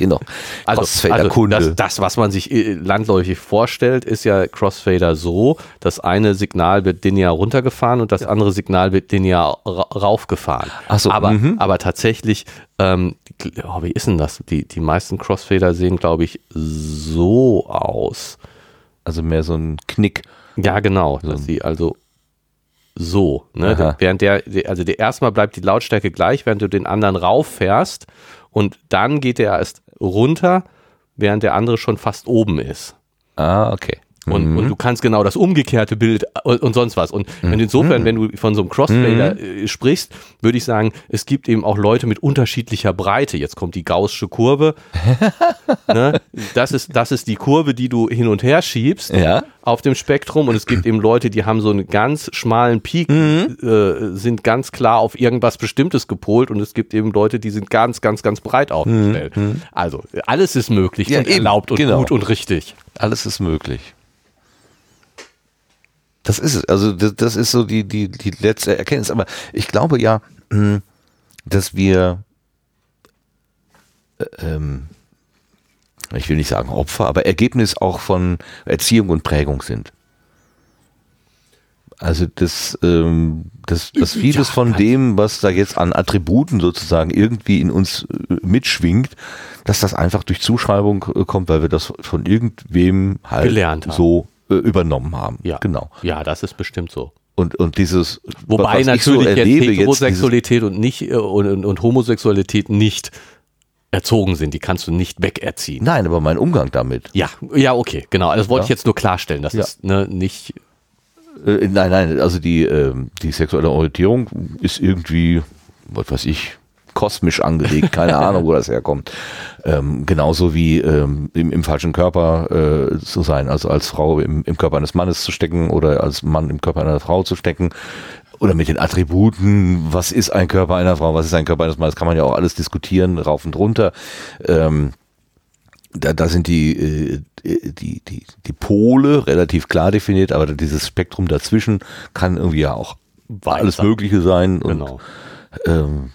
Noch. Also, also das, das, was man sich äh, landläufig vorstellt, ist ja Crossfader so, das eine Signal wird linear runtergefahren und das andere Signal wird linear ra raufgefahren. Ach so, aber, mhm. aber tatsächlich, ähm, oh, wie ist denn das? Die, die meisten Crossfader sehen, glaube ich, so aus. also mehr so ein Knick. Ja, genau. Dass sie also so, ne? Aha. Während der, der- also der erstmal bleibt die Lautstärke gleich, während du den anderen rauffährst und dann geht der erst runter, während der andere schon fast oben ist. Ah, okay. Und, und du kannst genau das umgekehrte Bild und, und sonst was. Und wenn insofern, wenn du von so einem Crossfader äh, sprichst, würde ich sagen, es gibt eben auch Leute mit unterschiedlicher Breite. Jetzt kommt die gaußsche Kurve. ne? das, ist, das ist die Kurve, die du hin und her schiebst Ja. auf dem Spektrum. Und es gibt eben Leute, die haben so einen ganz schmalen Peak, äh, sind ganz klar auf irgendwas Bestimmtes gepolt. Und es gibt eben Leute, die sind ganz, ganz, ganz breit aufgestellt. Also alles ist möglich Ja, und eben, erlaubt und genau. gut und richtig. Alles ist möglich. Das ist es. Also das, das ist so die, die, die letzte Erkenntnis. Aber ich glaube ja, mh, dass wir, äh, ähm, ich will nicht sagen Opfer, aber Ergebnis auch von Erziehung und Prägung sind. Also das, ähm, das, das vieles Ja, von dem, was da jetzt an Attributen sozusagen irgendwie in uns äh, mitschwingt, dass das einfach durch Zuschreibung äh, kommt, weil wir das von irgendwem halt so äh, übernommen haben. Ja. Genau. Ja, das ist bestimmt so. Und, und dieses, Wobei was ich so natürlich erlebe jetzt Heterosexualität und nicht äh, und, und, und Homosexualität nicht erzogen sind. Die kannst du nicht wegerziehen. Nein, aber mein Umgang damit. Ja, ja, okay, genau. Das wollte Ja. ich jetzt nur klarstellen. Das Ja. ist ne, nicht. Äh, nein, nein, also die, ähm, die sexuelle Orientierung ist irgendwie, was weiß ich, kosmisch angelegt, keine Ahnung, wo das herkommt. Ähm, genauso wie ähm, im, im falschen Körper äh, zu sein, also als Frau im, im Körper eines Mannes zu stecken oder als Mann im Körper einer Frau zu stecken. Oder mit den Attributen, was ist ein Körper einer Frau, was ist ein Körper eines Mannes, kann man ja auch alles diskutieren, rauf und runter. Ähm, da, da sind die, äh, die, die, die Pole relativ klar definiert, aber dieses Spektrum dazwischen kann irgendwie ja auch alles. Mögliche sein und Genau. ähm,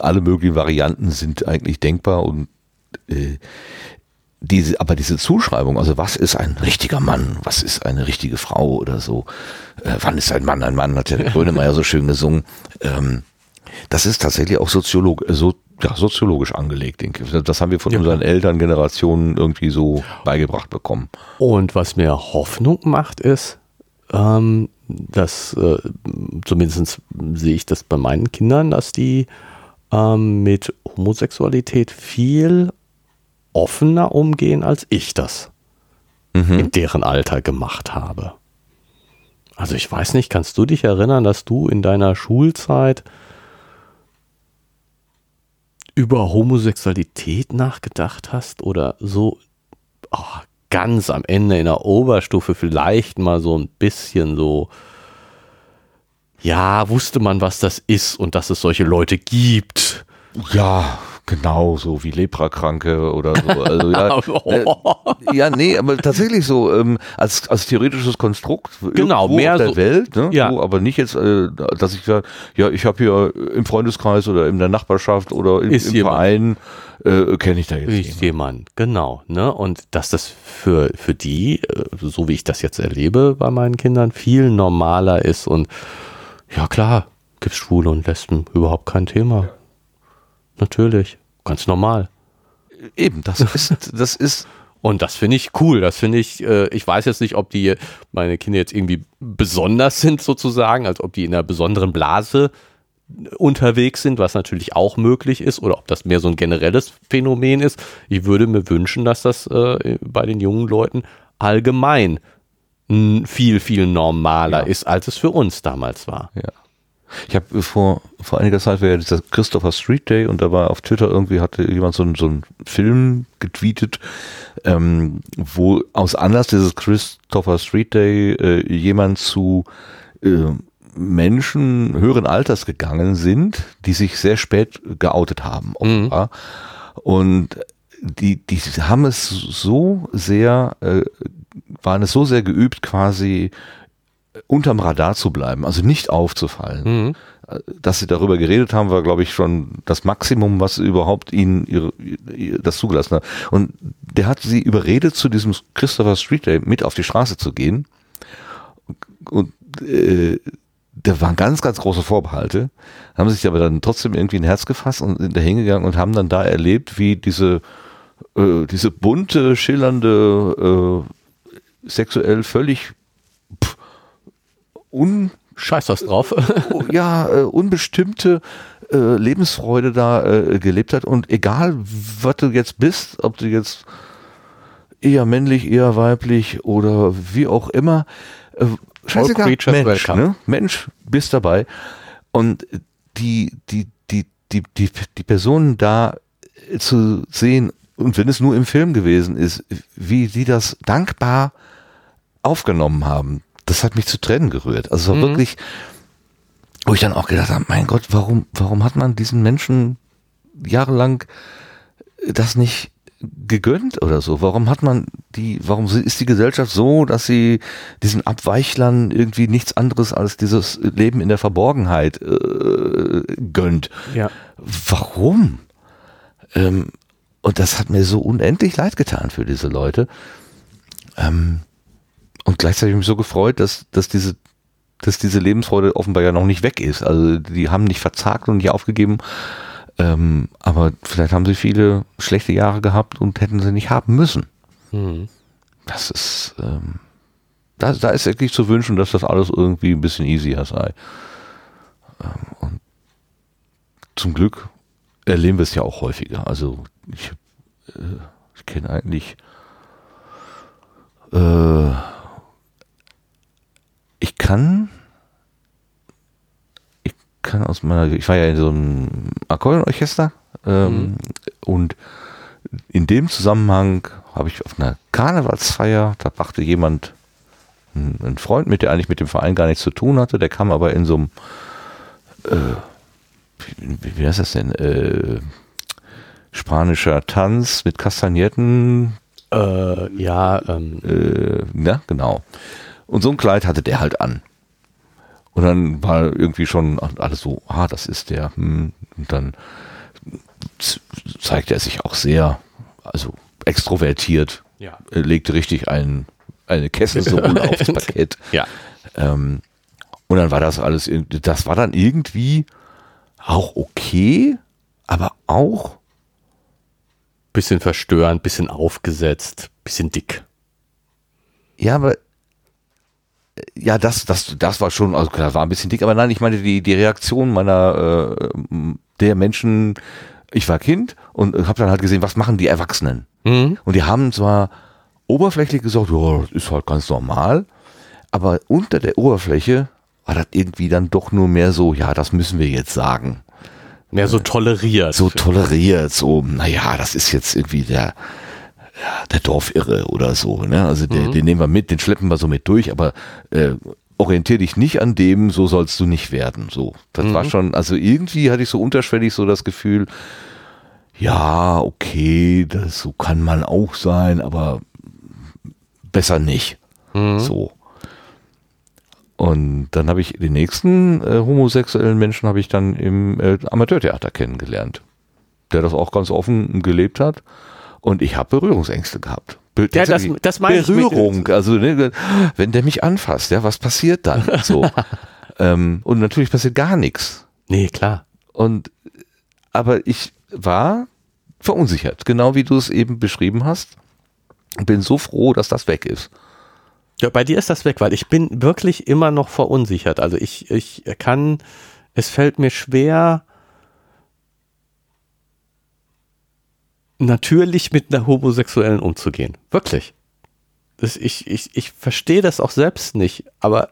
alle möglichen Varianten sind eigentlich denkbar und äh, diese, aber diese Zuschreibung, also was ist ein richtiger Mann, was ist eine richtige Frau oder so, äh, wann ist ein Mann ein Mann, hat ja der Grönemeyer so schön gesungen. Ähm, das ist tatsächlich auch Soziolog, so, ja, soziologisch angelegt, denke ich. Das haben wir von Ja, unseren Elterngenerationen irgendwie so beigebracht bekommen. Und was mir Hoffnung macht, ist, ähm, dass äh, zumindest sehe ich das bei meinen Kindern, dass die ähm, mit Homosexualität viel offener umgehen, als ich das in deren Alter gemacht habe. Also ich weiß nicht, kannst du dich erinnern, dass du in deiner Schulzeit über Homosexualität nachgedacht hast oder so oh, ganz am Ende in der Oberstufe vielleicht mal so ein bisschen so, ja, wusste man, was das ist und dass es solche Leute gibt. Ja, genau, so wie Leprakranke oder so. Also, ja, äh, ja, nee, aber tatsächlich so ähm, als, als theoretisches Konstrukt Genau, mehr auf der so- Welt, ne? ja. so, aber nicht jetzt, äh, dass ich sage, ja, ich habe hier im Freundeskreis oder in der Nachbarschaft oder im, Ist im jemand. Verein äh, kenne ich da jetzt Ist jemanden. jemand, genau. Ne? Und dass das für, für die, äh, so wie ich das jetzt erlebe bei meinen Kindern, viel normaler ist und ja klar, gibt's Schwule und Lesben, überhaupt kein Thema. Natürlich, ganz normal. Eben, das ist, das ist Und das finde ich cool. Das finde ich, äh, ich weiß jetzt nicht, ob die, meine Kinder jetzt irgendwie besonders sind sozusagen, als ob die in einer besonderen Blase unterwegs sind, was natürlich auch möglich ist, oder ob das mehr so ein generelles Phänomen ist. Ich würde mir wünschen, dass das äh, bei den jungen Leuten allgemein viel, viel normaler Ja. ist, als es für uns damals war. Ja. Ich habe vor, vor einiger Zeit war ja dieser Christopher Street Day und da war auf Twitter irgendwie hatte jemand so einen, so einen Film getweetet, ähm, wo aus Anlass dieses Christopher Street Day äh, jemand zu äh, Menschen höheren Alters gegangen sind, die sich sehr spät geoutet haben. offenbar. Und die, die haben es so sehr, äh, waren es so sehr geübt, quasi unterm Radar zu bleiben, also nicht aufzufallen. Mhm. Dass sie darüber geredet haben, war, glaube ich, schon das Maximum, was überhaupt ihnen ihre, ihr, das zugelassen hat. Und der hat sie überredet, zu diesem Christopher Street Day mit auf die Straße zu gehen. Und äh, da waren ganz, ganz große Vorbehalte, haben sich aber dann trotzdem irgendwie ein Herz gefasst und sind da hingegangen und haben dann da erlebt, wie diese, äh, diese bunte, schillernde, äh, sexuell völlig pff, un, Scheiß das drauf. ja, äh, unbestimmte äh, Lebensfreude da äh, gelebt hat und egal, was du jetzt bist, ob du jetzt eher männlich, eher weiblich oder wie auch immer, äh, scheißegal, Mensch, ne? Mensch, bist dabei und die, die, die, die, die, die Personen da zu sehen und wenn es nur im Film gewesen ist, wie die das dankbar aufgenommen haben, das hat mich zu Tränen gerührt. Also es war wirklich, wo ich dann auch gedacht habe, mein Gott, warum, warum hat man diesen Menschen jahrelang das nicht gegönnt oder so? Warum hat man die, warum ist die Gesellschaft so, dass sie diesen Abweichlern irgendwie nichts anderes als dieses Leben in der Verborgenheit äh, gönnt? ja. Warum? Ähm, und das hat mir so unendlich leid getan für diese Leute. Ähm, und gleichzeitig habe ich mich so gefreut, dass, dass diese dass diese Lebensfreude offenbar ja noch nicht weg ist. Also die haben nicht verzagt und nicht aufgegeben. Ähm, aber vielleicht haben sie viele schlechte Jahre gehabt und hätten sie nicht haben müssen. Mhm. Das ist, ähm, da, da ist wirklich zu wünschen, dass das alles irgendwie ein bisschen easier sei. Ähm, und zum Glück erleben wir es ja auch häufiger. Also ich, äh, ich kenne eigentlich äh, ich kann ich kann aus meiner ich war ja in so einem Akkordeonorchester ähm, und in dem Zusammenhang habe ich auf einer Karnevalsfeier, da brachte jemand ein, ein Freund mit, der eigentlich mit dem Verein gar nichts zu tun hatte, der kam aber in so einem äh, wie, wie heißt das denn? Äh, spanischer Tanz mit Kastagnetten, Äh, ja, ähm, äh, ja, genau. Und so ein Kleid hatte der halt an. Und dann war irgendwie schon alles so, ah, das ist der. Hm. Und dann zeigte er sich auch sehr, also extrovertiert, ja. äh, legte richtig ein, eine Kesselsohle aufs Parkett. Ja. Ähm, und dann war das alles, das war dann irgendwie auch okay, aber auch Bisschen verstörend, bisschen aufgesetzt, bisschen dick. Ja, aber ja, das, das, das war schon, also klar, war ein bisschen dick, aber nein, ich meine die, die Reaktion meiner äh, der Menschen, ich war Kind und habe dann halt gesehen, was machen die Erwachsenen? Mhm. Und die haben zwar oberflächlich gesagt, ja, das ist halt ganz normal, aber unter der Oberfläche war das irgendwie dann doch nur mehr so, ja, das müssen wir jetzt sagen Mehr so toleriert. so toleriert, so, naja, das ist jetzt irgendwie der, ja, der Dorfirre oder so, ne? Also den, den nehmen wir mit, den schleppen wir so mit durch, aber äh, orientier dich nicht an dem, so sollst du nicht werden. So. Das war schon, also irgendwie hatte ich so unterschwellig so das Gefühl, ja, okay, das so kann man auch sein, aber besser nicht. So. Und dann habe ich den nächsten äh, homosexuellen Menschen habe ich dann im äh, Amateurtheater kennengelernt, der das auch ganz offen gelebt hat. Und ich habe Berührungsängste gehabt. Be Ja, das- das Berührung. Also ne, wenn der mich anfasst, ja, was passiert dann? So. ähm, und natürlich passiert gar nichts. Nee, klar. Und aber ich war verunsichert, genau wie du es eben beschrieben hast. Bin so froh, dass das weg ist. Ja, bei dir ist das weg, weil ich bin wirklich immer noch verunsichert. Also ich, ich kann es fällt mir schwer, natürlich mit einer Homosexuellen umzugehen. Wirklich. Das, ich, ich, ich verstehe das auch selbst nicht, aber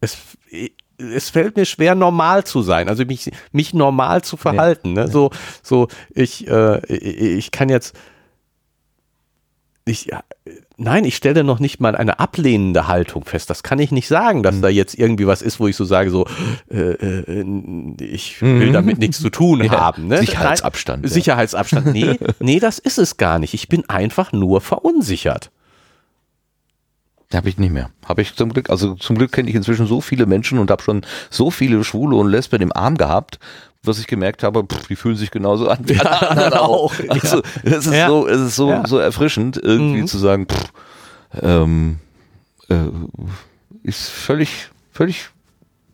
es, es fällt mir schwer, normal zu sein, also mich, mich normal zu verhalten. Ne? So, so ich, äh, ich kann jetzt, ich, nein, ich stelle noch nicht mal eine ablehnende Haltung fest. Das kann ich nicht sagen, dass mhm. da jetzt irgendwie was ist, wo ich so sage, so, äh, äh, ich will mhm. damit nichts zu tun ja, haben. Ne? Sicherheitsabstand. Nein, ja. Sicherheitsabstand. Nee, nee, das ist es gar nicht. Ich bin einfach nur verunsichert. Habe ich nicht mehr. Habe ich zum Glück, also zum Glück kenne ich inzwischen so viele Menschen und habe schon so viele Schwule und Lesben im Arm gehabt, was ich gemerkt habe, pff, die fühlen sich genauso an wie alle anderen auch. Also ja. es ist ja. so, es ist so, ja. so erfrischend, irgendwie mhm. zu sagen, pff, ähm, äh, ist völlig, völlig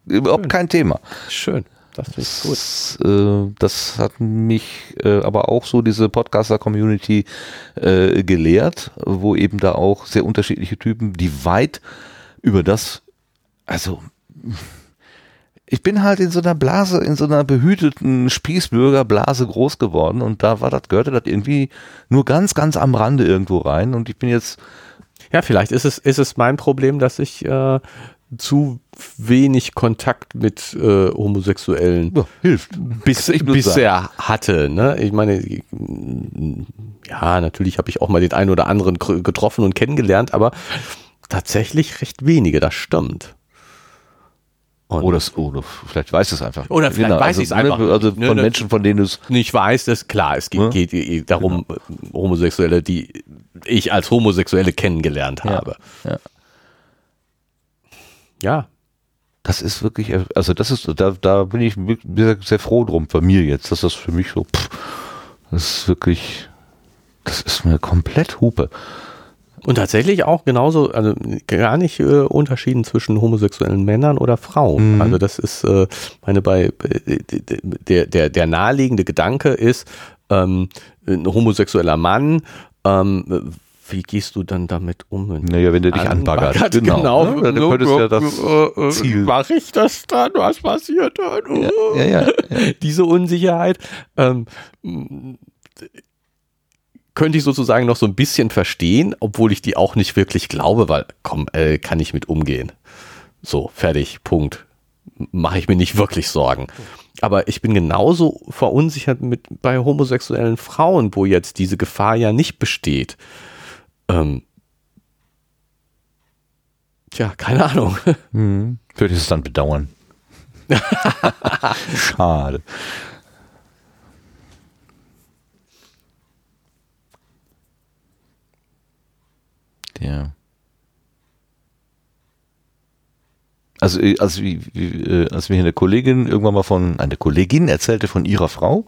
überhaupt Schön. kein Thema. Schön. Das gut. Äh, das hat mich äh, aber auch so diese Podcaster-Community äh, gelehrt, wo eben da auch sehr unterschiedliche Typen, die weit über das, also ich bin halt in so einer Blase, in so einer behüteten Spießbürgerblase groß geworden und da war das, gehörte das irgendwie nur ganz, ganz am Rande irgendwo rein und ich bin jetzt ja, vielleicht ist es, ist es mein Problem, dass ich äh, zu wenig Kontakt mit äh, Homosexuellen ja, hilft. Bis, bisher hatte. Ne? Ich meine, ja, natürlich habe ich auch mal den einen oder anderen getroffen und kennengelernt, aber tatsächlich recht wenige, das stimmt. Und oder, oder vielleicht weiß es einfach. Oder vielleicht genau, weiß also, ich es einfach. Ne, also von ne, Menschen, von denen du es nicht weißt, ist klar. Es geht, ne? geht darum, genau. Homosexuelle, die ich als Homosexuelle kennengelernt habe. Ja. ja ja. Das ist wirklich, also das ist, da, da bin ich sehr, sehr froh drum, bei mir jetzt, dass das für mich so, pff, das ist wirklich, das ist mir komplett Hupe. Und tatsächlich auch genauso, also gar nicht äh, Unterschieden zwischen homosexuellen Männern oder Frauen. Mhm. Also das ist, äh, meine, bei äh, der, der, der naheliegende Gedanke ist, ähm, ein homosexueller Mann ähm, wie gehst du dann damit um? Naja, wenn der dich anbaggert. anbaggert genau. genau. Ne? Dann könntest ja das Ziel. Mach ich das dann? Was passiert dann? Ja, ja, ja, ja. Diese Unsicherheit ähm, könnte ich sozusagen noch so ein bisschen verstehen, obwohl ich die auch nicht wirklich glaube, weil, komm, äh, kann ich mit umgehen. So, fertig, Punkt. Mache ich mir nicht wirklich Sorgen. Aber ich bin genauso verunsichert mit bei homosexuellen Frauen, wo jetzt diese Gefahr ja nicht besteht. Ähm, tja, keine Ahnung. Hm. Würde ich es dann bedauern. Schade. Ja. Also, äh, als, wie, wie, äh, als mir eine Kollegin irgendwann mal von, eine Kollegin erzählte von ihrer Frau,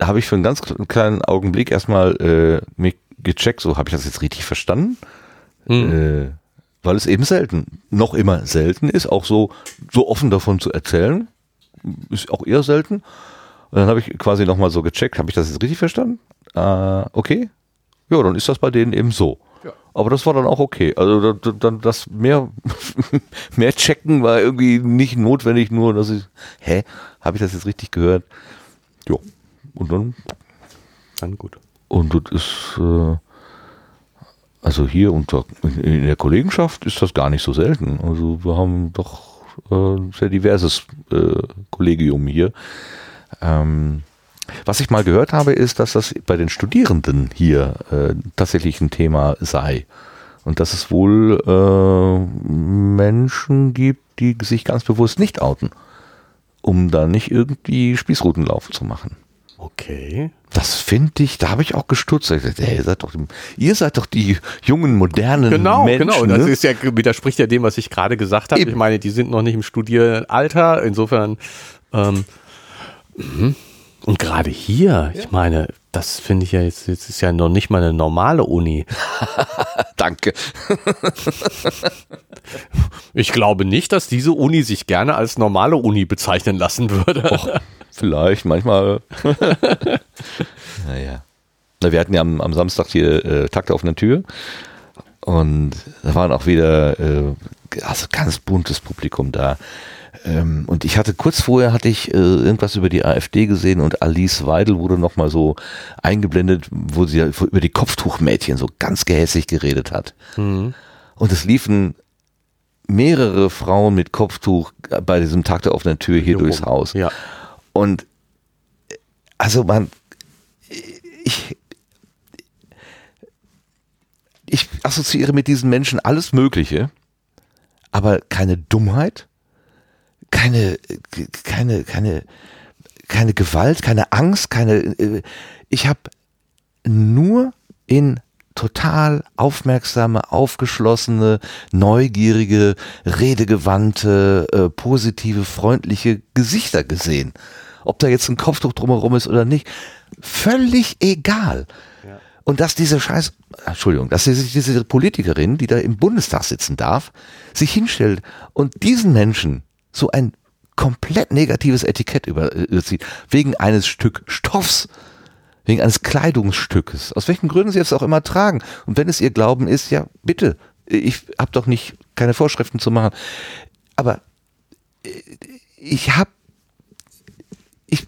habe ich für einen ganz kleinen Augenblick erstmal äh, mich gecheckt, so habe ich das jetzt richtig verstanden. Mhm. Äh, weil es eben selten, noch immer selten ist, auch so, so offen davon zu erzählen, ist auch eher selten. Und dann habe ich quasi nochmal so gecheckt, habe ich das jetzt richtig verstanden? Äh, okay. Ja, dann ist das bei denen eben so. Ja. Aber das war dann auch okay. Also dann das mehr, mehr checken war irgendwie nicht notwendig, nur dass ich, hä, habe ich das jetzt richtig gehört? Ja. Und dann. Dann gut. Und das ist, äh, also hier unter, in der Kollegenschaft ist das gar nicht so selten. Also wir haben doch äh, sehr diverses äh, Kollegium hier. Ähm, was ich mal gehört habe, ist, dass das bei den Studierenden hier äh, tatsächlich ein Thema sei. Und dass es wohl äh, Menschen gibt, die sich ganz bewusst nicht outen, um da nicht irgendwie Spießrutenlauf zu machen. Okay. Das finde ich, da habe ich auch gestutzt. Ich dachte, hey, ihr, seid doch, ihr seid doch die jungen, modernen genau, Menschen. Genau, genau. Das ist ja, widerspricht ja dem, was ich gerade gesagt habe. Ich meine, die sind noch nicht im Studieralter. Insofern, ähm, mhm. Und gerade hier, ja. ich meine, das finde ich ja jetzt, jetzt ist ja noch nicht mal eine normale Uni. Danke. ich glaube nicht, dass diese Uni sich gerne als normale Uni bezeichnen lassen würde. Och. Vielleicht, manchmal. naja. Wir hatten ja am, am Samstag hier äh, Takt auf einer Tür. Und da waren auch wieder äh, also ganz buntes Publikum da. Ähm, und ich hatte kurz vorher hatte ich äh, irgendwas über die AfD gesehen und Alice Weidel wurde nochmal so eingeblendet, wo sie über die Kopftuchmädchen so ganz gehässig geredet hat. Mhm. Und es liefen mehrere Frauen mit Kopftuch bei diesem Tag der offenen Tür hier, hier durchs Haus. Ja. Und also man, ich, ich assoziiere mit diesen Menschen alles Mögliche, aber keine Dummheit, keine, keine, keine, keine Gewalt, keine Angst, keine. Äh, ich habe nur in total aufmerksame, aufgeschlossene, neugierige, redegewandte, äh, positive, freundliche Gesichter gesehen. Ob da jetzt ein Kopftuch drumherum ist oder nicht, völlig egal. Ja. Und dass diese Scheiß, Entschuldigung, dass diese, diese Politikerin, die da im Bundestag sitzen darf, sich hinstellt und diesen Menschen so ein komplett negatives Etikett überzieht, wegen eines Stück Stoffs, wegen eines Kleidungsstückes, aus welchen Gründen sie es auch immer tragen. Und wenn es ihr Glauben ist, ja, bitte, ich habe doch nicht keine Vorschriften zu machen. Aber äh, ich habe, ich,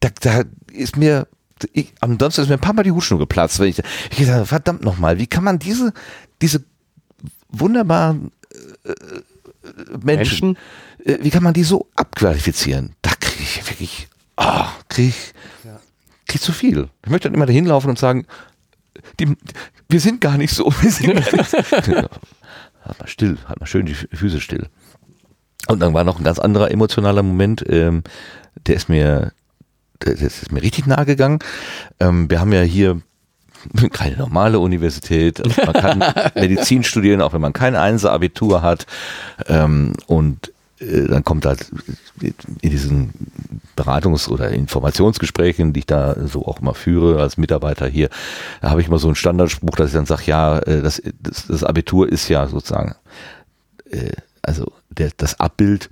da, da ist mir, ich, am Donnerstag ist mir ein paar Mal die Hutschnur geplatzt, weil ich, ich gesagt, verdammt nochmal, wie kann man diese, diese wunderbaren äh, Menschen, Menschen? Äh, wie kann man die so abqualifizieren? Da kriege ich wirklich, oh, kriege ich, krieg zu viel. Ich möchte dann immer dahin laufen und sagen, die, wir sind gar nicht so, wir sind gar nicht so. halt mal still, halt mal schön die Füße still. Und dann war noch ein ganz anderer emotionaler Moment, ähm, der ist mir, der, der ist mir richtig nahe gegangen. Ähm, wir haben ja hier keine normale Universität. Also man kann Medizin studieren, auch wenn man kein Einser-Abitur hat. Ähm, und äh, dann kommt halt in diesen Beratungs- oder Informationsgesprächen, die ich da so auch immer führe als Mitarbeiter hier, da habe ich immer so einen Standardspruch, dass ich dann sage, ja, äh, das, das, das Abitur ist ja sozusagen, äh, also der, das Abbild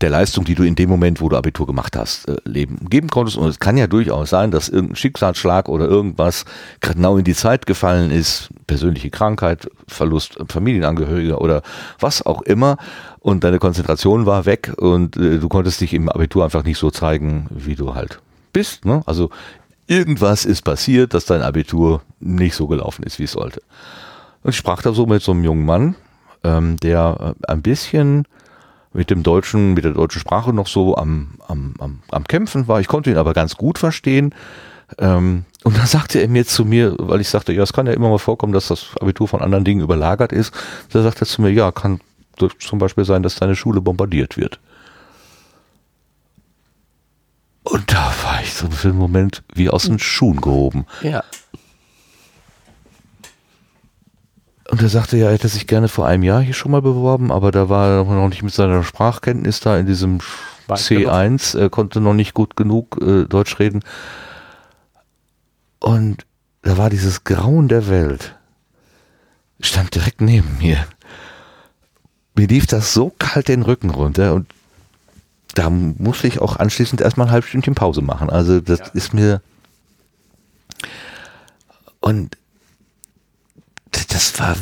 der Leistung, die du in dem Moment, wo du Abitur gemacht hast, äh, leben geben konntest. Und es kann ja durchaus sein, dass irgendein Schicksalsschlag oder irgendwas genau in die Zeit gefallen ist, persönliche Krankheit, Verlust Familienangehöriger oder was auch immer. Und deine Konzentration war weg und äh, du konntest dich im Abitur einfach nicht so zeigen, wie du halt bist. Ne? Also irgendwas ist passiert, dass dein Abitur nicht so gelaufen ist, wie es sollte. Und ich sprach da so mit so einem jungen Mann, ähm, der äh, ein bisschen mit dem deutschen, mit der deutschen Sprache noch so am, am, am, am Kämpfen war. Ich konnte ihn aber ganz gut verstehen. Ähm, und dann sagte er mir zu mir, weil ich sagte, ja, es kann ja immer mal vorkommen, dass das Abitur von anderen Dingen überlagert ist. Da sagte er zu mir, ja, kann zum Beispiel sein, dass deine Schule bombardiert wird. Und da war ich so für einen Moment wie aus den Schuhen gehoben. Ja. Und er sagte, ja, er hätte sich gerne vor einem Jahr hier schon mal beworben, aber da war er noch nicht mit seiner Sprachkenntnis da in diesem C1, er konnte noch nicht gut genug äh, Deutsch reden. Und da war dieses Grauen der Welt, stand direkt neben mir. Mir lief das so kalt den Rücken runter und da musste ich auch anschließend erstmal ein halbes Stündchen Pause machen. Also das ja. ist mir und das war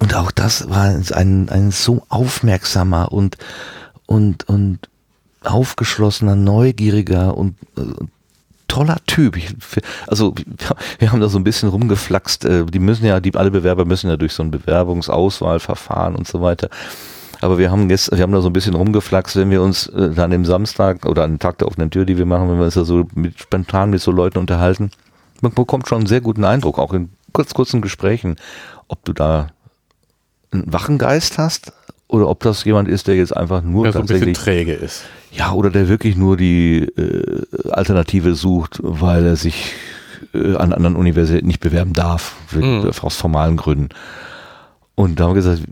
und auch das war ein, ein so aufmerksamer und und und aufgeschlossener, neugieriger und, und toller Typ. Ich, also wir haben da so ein bisschen rumgeflaxt. Äh, die müssen ja, die alle Bewerber müssen ja durch so ein Bewerbungsauswahlverfahren und so weiter. Aber wir haben jetzt, wir haben da so ein bisschen rumgeflaxt, wenn wir uns äh, dann im Samstag oder an den Tag der offenen Tür, die wir machen, wenn wir uns da so mit, spontan mit so Leuten unterhalten, man bekommt schon einen sehr guten Eindruck, auch in kurz, kurzen Gesprächen, ob du da einen wachen Geist hast oder ob das jemand ist, der jetzt einfach nur ja, so tatsächlich träge ist. Ja, oder der wirklich nur die äh, Alternative sucht, weil er sich äh, an anderen Universitäten nicht bewerben darf, mhm. aus formalen Gründen. Und da haben wir gesagt,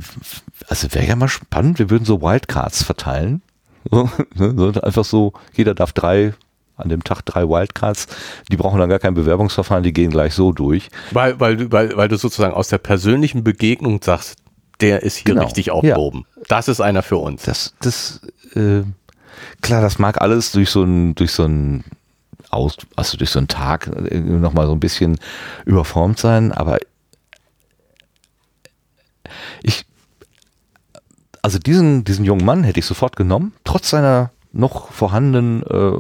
also wäre ja mal spannend, wir würden so Wildcards verteilen. So, ne, einfach so, jeder darf drei an dem Tag drei Wildcards, die brauchen dann gar kein Bewerbungsverfahren, die gehen gleich so durch. Weil, weil, du, weil, weil du sozusagen aus der persönlichen Begegnung sagst, der ist hier genau, richtig aufgehoben. Ja. Das ist einer für uns. Das, das, äh, klar, das mag alles durch so ein, durch so ein aus, also durch so einen Tag nochmal so ein bisschen überformt sein, aber ich, Also diesen, diesen jungen Mann hätte ich sofort genommen, trotz seiner noch vorhandenen äh,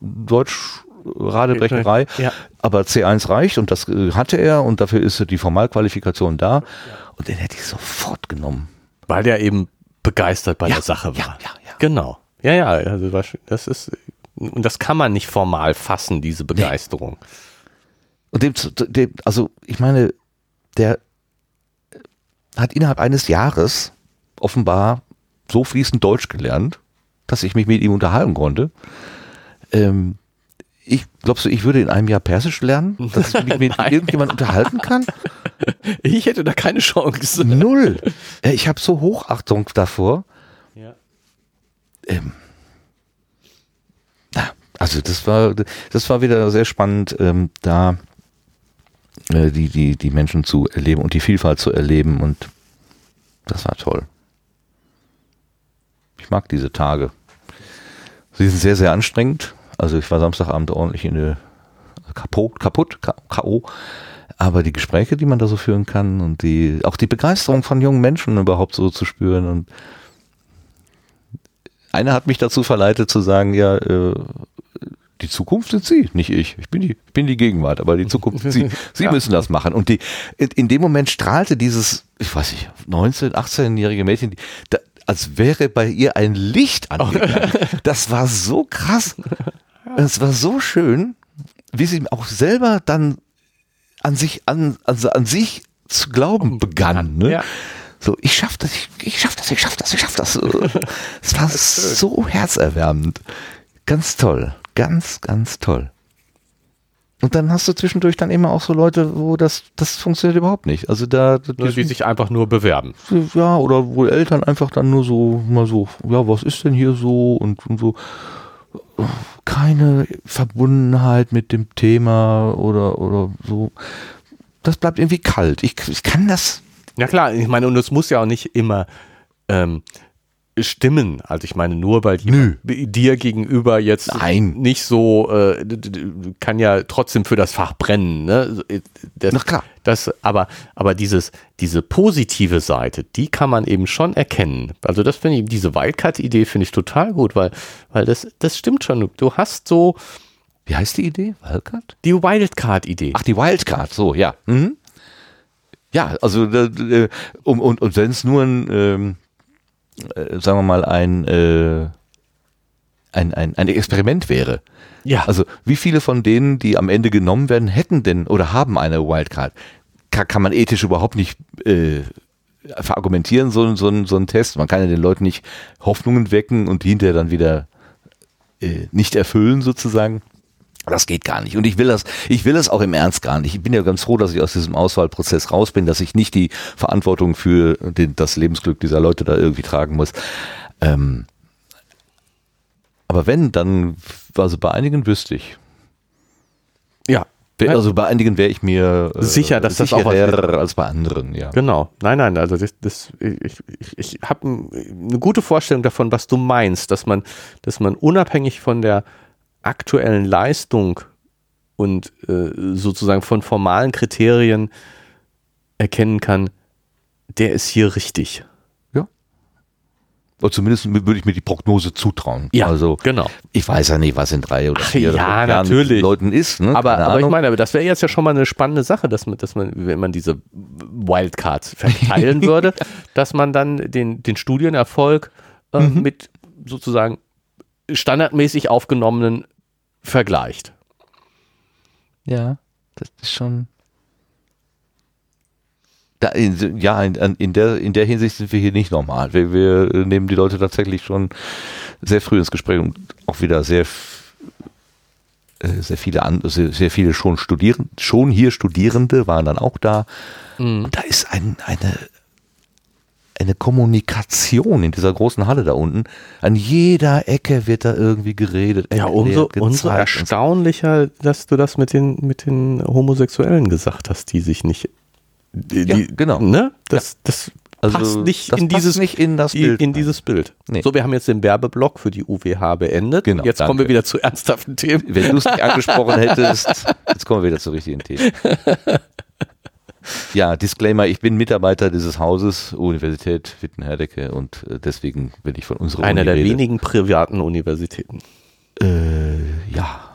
Deutsch-Radebrecherei. Ja. Aber C1 reicht und das äh, hatte er und dafür ist die Formalqualifikation da. Und den hätte ich sofort genommen. Weil der eben begeistert bei Ja, der Sache war. ja, ja. Genau. Ja, ja, also das ist, und das kann man nicht formal fassen, diese Begeisterung. Und dem, dem, also ich meine, der hat innerhalb eines Jahres offenbar so fließend Deutsch gelernt, dass ich mich mit ihm unterhalten konnte. Ähm, ich glaubst du, ich würde in einem Jahr Persisch lernen, dass ich mich mit Nein. irgendjemand unterhalten kann? Ich hätte da keine Chance. Null. Ich habe so Hochachtung davor. Ja. Ähm, also das war, das war wieder sehr spannend, ähm, da äh, die, die, die Menschen zu erleben und die Vielfalt zu erleben und das war toll. Mag diese Tage. Sie sind sehr, sehr anstrengend. Also ich war Samstagabend ordentlich in der kaputt, kaputt, K.O. Aber die Gespräche, die man da so führen kann und die, auch die Begeisterung von jungen Menschen überhaupt so zu spüren und einer hat mich dazu verleitet zu sagen, ja, äh, die Zukunft sind Sie, nicht ich. Ich bin die, ich bin die Gegenwart, aber die Zukunft sind Sie. Sie müssen das machen. Und die, in, in dem Moment strahlte dieses, ich weiß nicht, 19, 18-jährige Mädchen, die, da, als wäre bei ihr ein Licht angegangen. Das war so krass. Es war so schön, wie sie auch selber dann an sich, an, also an sich zu glauben begann. Ne? Ja. So, ich schaff das, ich, ich schaff das, ich schaff das, ich schaff das. Es war so herzerwärmend. Ganz toll. Ganz, ganz toll. Und dann hast du zwischendurch dann immer auch so Leute, wo das, das funktioniert überhaupt nicht. Also da, Die, die sich einfach nur bewerben. ja, oder wo Eltern einfach dann nur so, mal so, ja, was ist denn hier so und, und so keine Verbundenheit mit dem Thema oder, oder so. Das bleibt irgendwie kalt. Ich, ich kann das. Ja klar, ich meine, und es muss ja auch nicht immer ähm, stimmen. Also ich meine, nur weil jemand dir gegenüber jetzt Nein. nicht so, äh, kann ja trotzdem für das Fach brennen. Ne? Äh, Das, Na klar. Das, aber, aber dieses, diese positive Seite, die kann man eben schon erkennen. Also das finde ich, diese Wildcard-Idee finde ich total gut, weil, weil das, das stimmt schon. Du hast so Wie heißt die Idee? Wildcard? die Wildcard-Idee. Ach, die Wildcard, so, ja. Mhm. Ja, also, äh, äh, um, und, und wenn es nur ein, ähm, äh, sagen wir mal, ein, äh, ein, ein, ein Experiment wäre. Ja. Also, wie viele von denen, die am Ende genommen werden, hätten denn oder haben eine Wildcard? Kann, kann man ethisch überhaupt nicht äh, verargumentieren, so, ein- so, so ein Test. Man kann ja den Leuten nicht Hoffnungen wecken und die hinterher dann wieder äh, nicht erfüllen, sozusagen. Das geht gar nicht. Und ich will das, ich will das auch im Ernst gar nicht. Ich bin ja ganz froh, dass ich aus diesem Auswahlprozess raus bin, dass ich nicht die Verantwortung für den, das Lebensglück dieser Leute da irgendwie tragen muss. Ähm, aber wenn, dann, also bei einigen wüsste ich. ja. Also bei einigen wäre ich mir äh, Sicher, dass das auch was als bei anderen, ja. Genau. Nein, nein, also das, das, ich, ich, ich habe eine gute Vorstellung davon, was du meinst, dass man, dass man unabhängig von der aktuellen Leistung und äh, sozusagen von formalen Kriterien erkennen kann, der ist hier richtig. Oder zumindest würde ich mir die Prognose zutrauen. also genau. ich weiß ja nicht, was in drei oder Ach, vier ja, natürlich. Leuten ist. Ne? Aber, aber ich meine, aber das wäre jetzt ja schon mal eine spannende Sache, dass man, dass man, wenn man diese Wildcards verteilen würde, dass man dann den, den Studienerfolg äh, Mhm. mit sozusagen standardmäßig aufgenommenen vergleicht. Ja, das ist schon. Da, in, ja, in, in, der, in der Hinsicht sind wir hier nicht normal. Wir, wir nehmen die Leute tatsächlich schon sehr früh ins Gespräch und auch wieder sehr, äh, sehr viele an, sehr, sehr viele schon studieren, schon hier Studierende waren dann auch da. Mhm. Und da ist ein, eine, eine Kommunikation in dieser großen Halle da unten. An jeder Ecke wird da irgendwie geredet. Ja, umso, umso erstaunlicher, dass du das mit den, mit den Homosexuellen gesagt hast, die sich nicht. Die, Ja, genau. Ne? Das, das Also, passt nicht in passt dieses nicht in das Bild in dieses Bild. Nee. So, wir haben jetzt den Werbeblock für die UWH beendet. Genau, jetzt kommen danke. wir wieder zu ernsthaften Themen. Wenn du es nicht angesprochen hättest, jetzt kommen wir wieder zu richtigen Themen. Ja, Disclaimer, ich bin Mitarbeiter dieses Hauses, Universität Wittenherdecke und äh, deswegen bin ich von unserer Einer Uni der rede. wenigen privaten Universitäten. Äh, ja.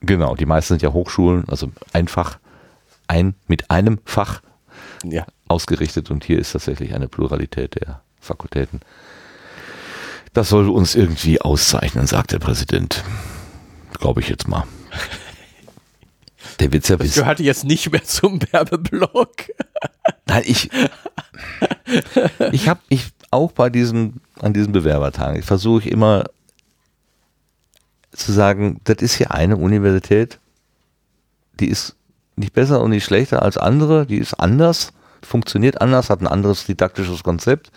Genau, die meisten sind ja Hochschulen, also einfach ein mit einem Fach Ja. ausgerichtet und hier ist tatsächlich eine Pluralität der Fakultäten. Das soll uns irgendwie auszeichnen, sagt der Präsident. Glaube ich jetzt mal. Der wird's ja Das gehörte jetzt nicht mehr zum Werbeblock. Nein, ich, ich habe ich auch bei diesen, an diesen Bewerbertagen, ich versuche immer zu sagen, das ist hier eine Universität, die ist nicht besser und nicht schlechter als andere, die ist anders, funktioniert anders, hat ein anderes didaktisches Konzept,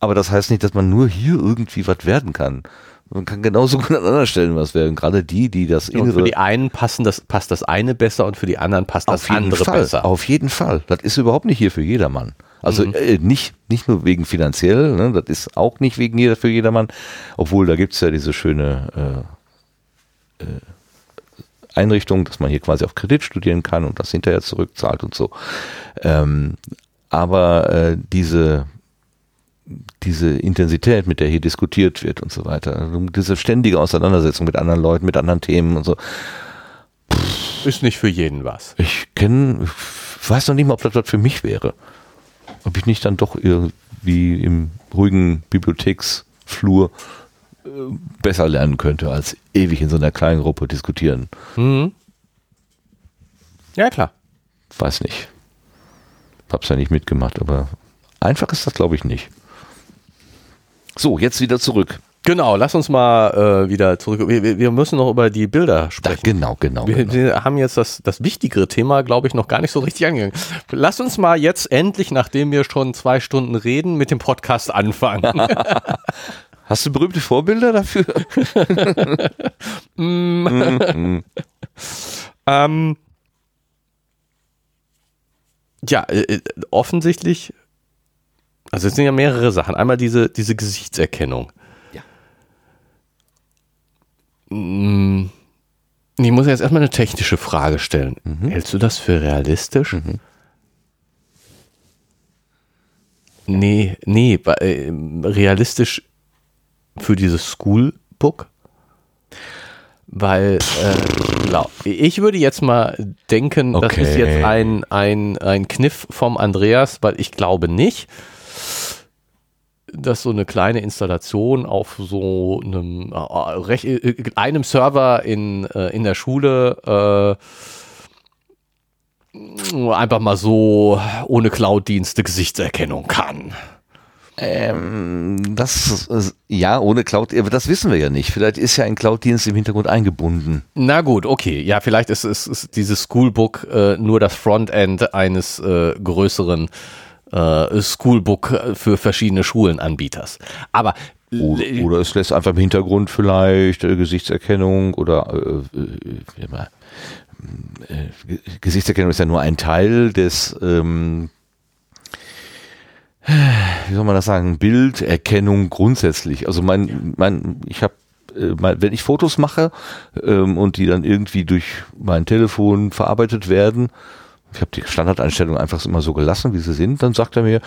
aber das heißt nicht, dass man nur hier irgendwie was werden kann. Man kann genauso gut an anderen Stellen was werden. Gerade die, die das Und für innere die einen passen das, passt das eine besser und für die anderen passt das andere Fall, besser. Auf jeden Fall. Das ist überhaupt nicht hier für jedermann. Also Mhm. äh, nicht, nicht nur wegen finanziell, ne, das ist auch nicht wegen jeder für jedermann, obwohl da gibt's ja diese schöne äh, äh, Einrichtung, dass man hier quasi auf Kredit studieren kann und das hinterher zurückzahlt und so. Ähm, aber äh, diese diese Intensität, mit der hier diskutiert wird und so weiter, also diese ständige Auseinandersetzung mit anderen Leuten, mit anderen Themen und so, Ist nicht für jeden was. ich kenne, weiß noch nicht mal, ob das was für mich wäre. Ob ich nicht dann doch irgendwie im ruhigen Bibliotheksflur äh, besser lernen könnte, als ewig in so einer kleinen Gruppe diskutieren. Mhm. Ja, klar. Weiß nicht. Hab's ja nicht mitgemacht, aber einfach ist das, glaube ich, nicht. So, jetzt wieder zurück. Genau, lass uns mal äh, wieder zurück. Wir, wir- müssen noch über die Bilder Da, sprechen. genau, genau. Wir, genau. wir haben jetzt das, das wichtigere Thema, glaube ich, noch gar nicht so richtig angegangen. Lass uns mal jetzt endlich, nachdem wir schon zwei Stunden reden, mit dem Podcast anfangen. Hast du berühmte Vorbilder dafür? ähm, ja, äh, äh, offensichtlich, also es sind ja mehrere Sachen. Einmal diese, diese Gesichtserkennung. Ja. Mm, Ich muss jetzt erstmal eine technische Frage stellen. Hältst du das für realistisch? Nee, nee, wa- äh, realistisch für dieses Schoolbook? Weil äh, ich würde jetzt mal denken, das ist Okay. jetzt ein, ein, ein Kniff vom Andreas, weil ich glaube nicht, dass so eine kleine Installation auf so einem, äh, äh, einem Server in, äh, in der Schule äh, einfach mal so ohne Cloud-Dienste Gesichtserkennung kann. Ähm, das, äh, ja, ohne Cloud, aber das wissen wir ja nicht. Vielleicht ist ja ein Cloud-Dienst im Hintergrund eingebunden. Na gut, okay. Ja, vielleicht ist, ist, ist dieses Schoolbook äh, nur das Frontend eines größeren äh, Schoolbook für verschiedene Schulenanbieters. Aber Oder, oder es lässt einfach im Hintergrund vielleicht äh, Gesichtserkennung oder äh, äh, immer, äh, Ge- Gesichtserkennung ist ja nur ein Teil des, ähm, wie soll man das sagen, Bilderkennung grundsätzlich. Also mein, mein, ich habe mein, wenn ich Fotos mache ähm, und die dann irgendwie durch mein Telefon verarbeitet werden, ich habe die Standardeinstellungen einfach immer so gelassen, wie sie sind, dann sagt er mir,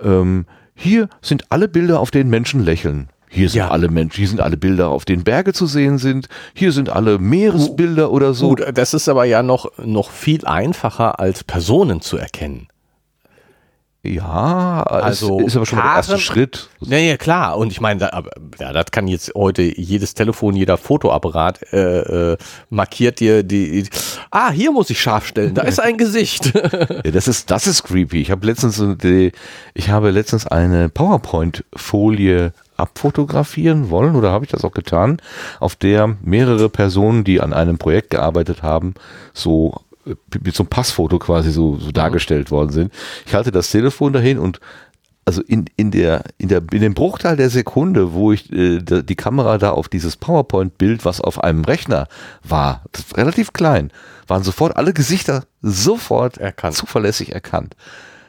ähm, hier sind alle Bilder, auf denen Menschen lächeln. Hier sind Ja. alle Menschen, hier sind alle Bilder, auf denen Berge zu sehen sind. Hier sind alle Meeresbilder oder so. gut, das ist aber ja noch, noch viel einfacher als Personen zu erkennen. Ja, Also es ist aber schon mal der erste Schritt. Ja, ja, klar. Und ich meine, da, ja, das kann jetzt heute jedes Telefon, jeder Fotoapparat äh, äh, markiert dir die. Ah, hier muss ich scharf stellen. Da ist ein Gesicht. Ja, das ist, das ist creepy. Ich habe letztens, die, ich habe letztens eine PowerPoint-Folie abfotografieren wollen oder habe ich das auch getan, auf der mehrere Personen, die an einem Projekt gearbeitet haben, so mit so einem Passfoto quasi so, so dargestellt worden sind. Ich halte das Telefon dahin und also in, in, der, in, der, in dem Bruchteil der Sekunde, wo ich äh, die Kamera da auf dieses PowerPoint-Bild, was auf einem Rechner war, relativ klein, waren sofort alle Gesichter sofort Erkannt. zuverlässig erkannt.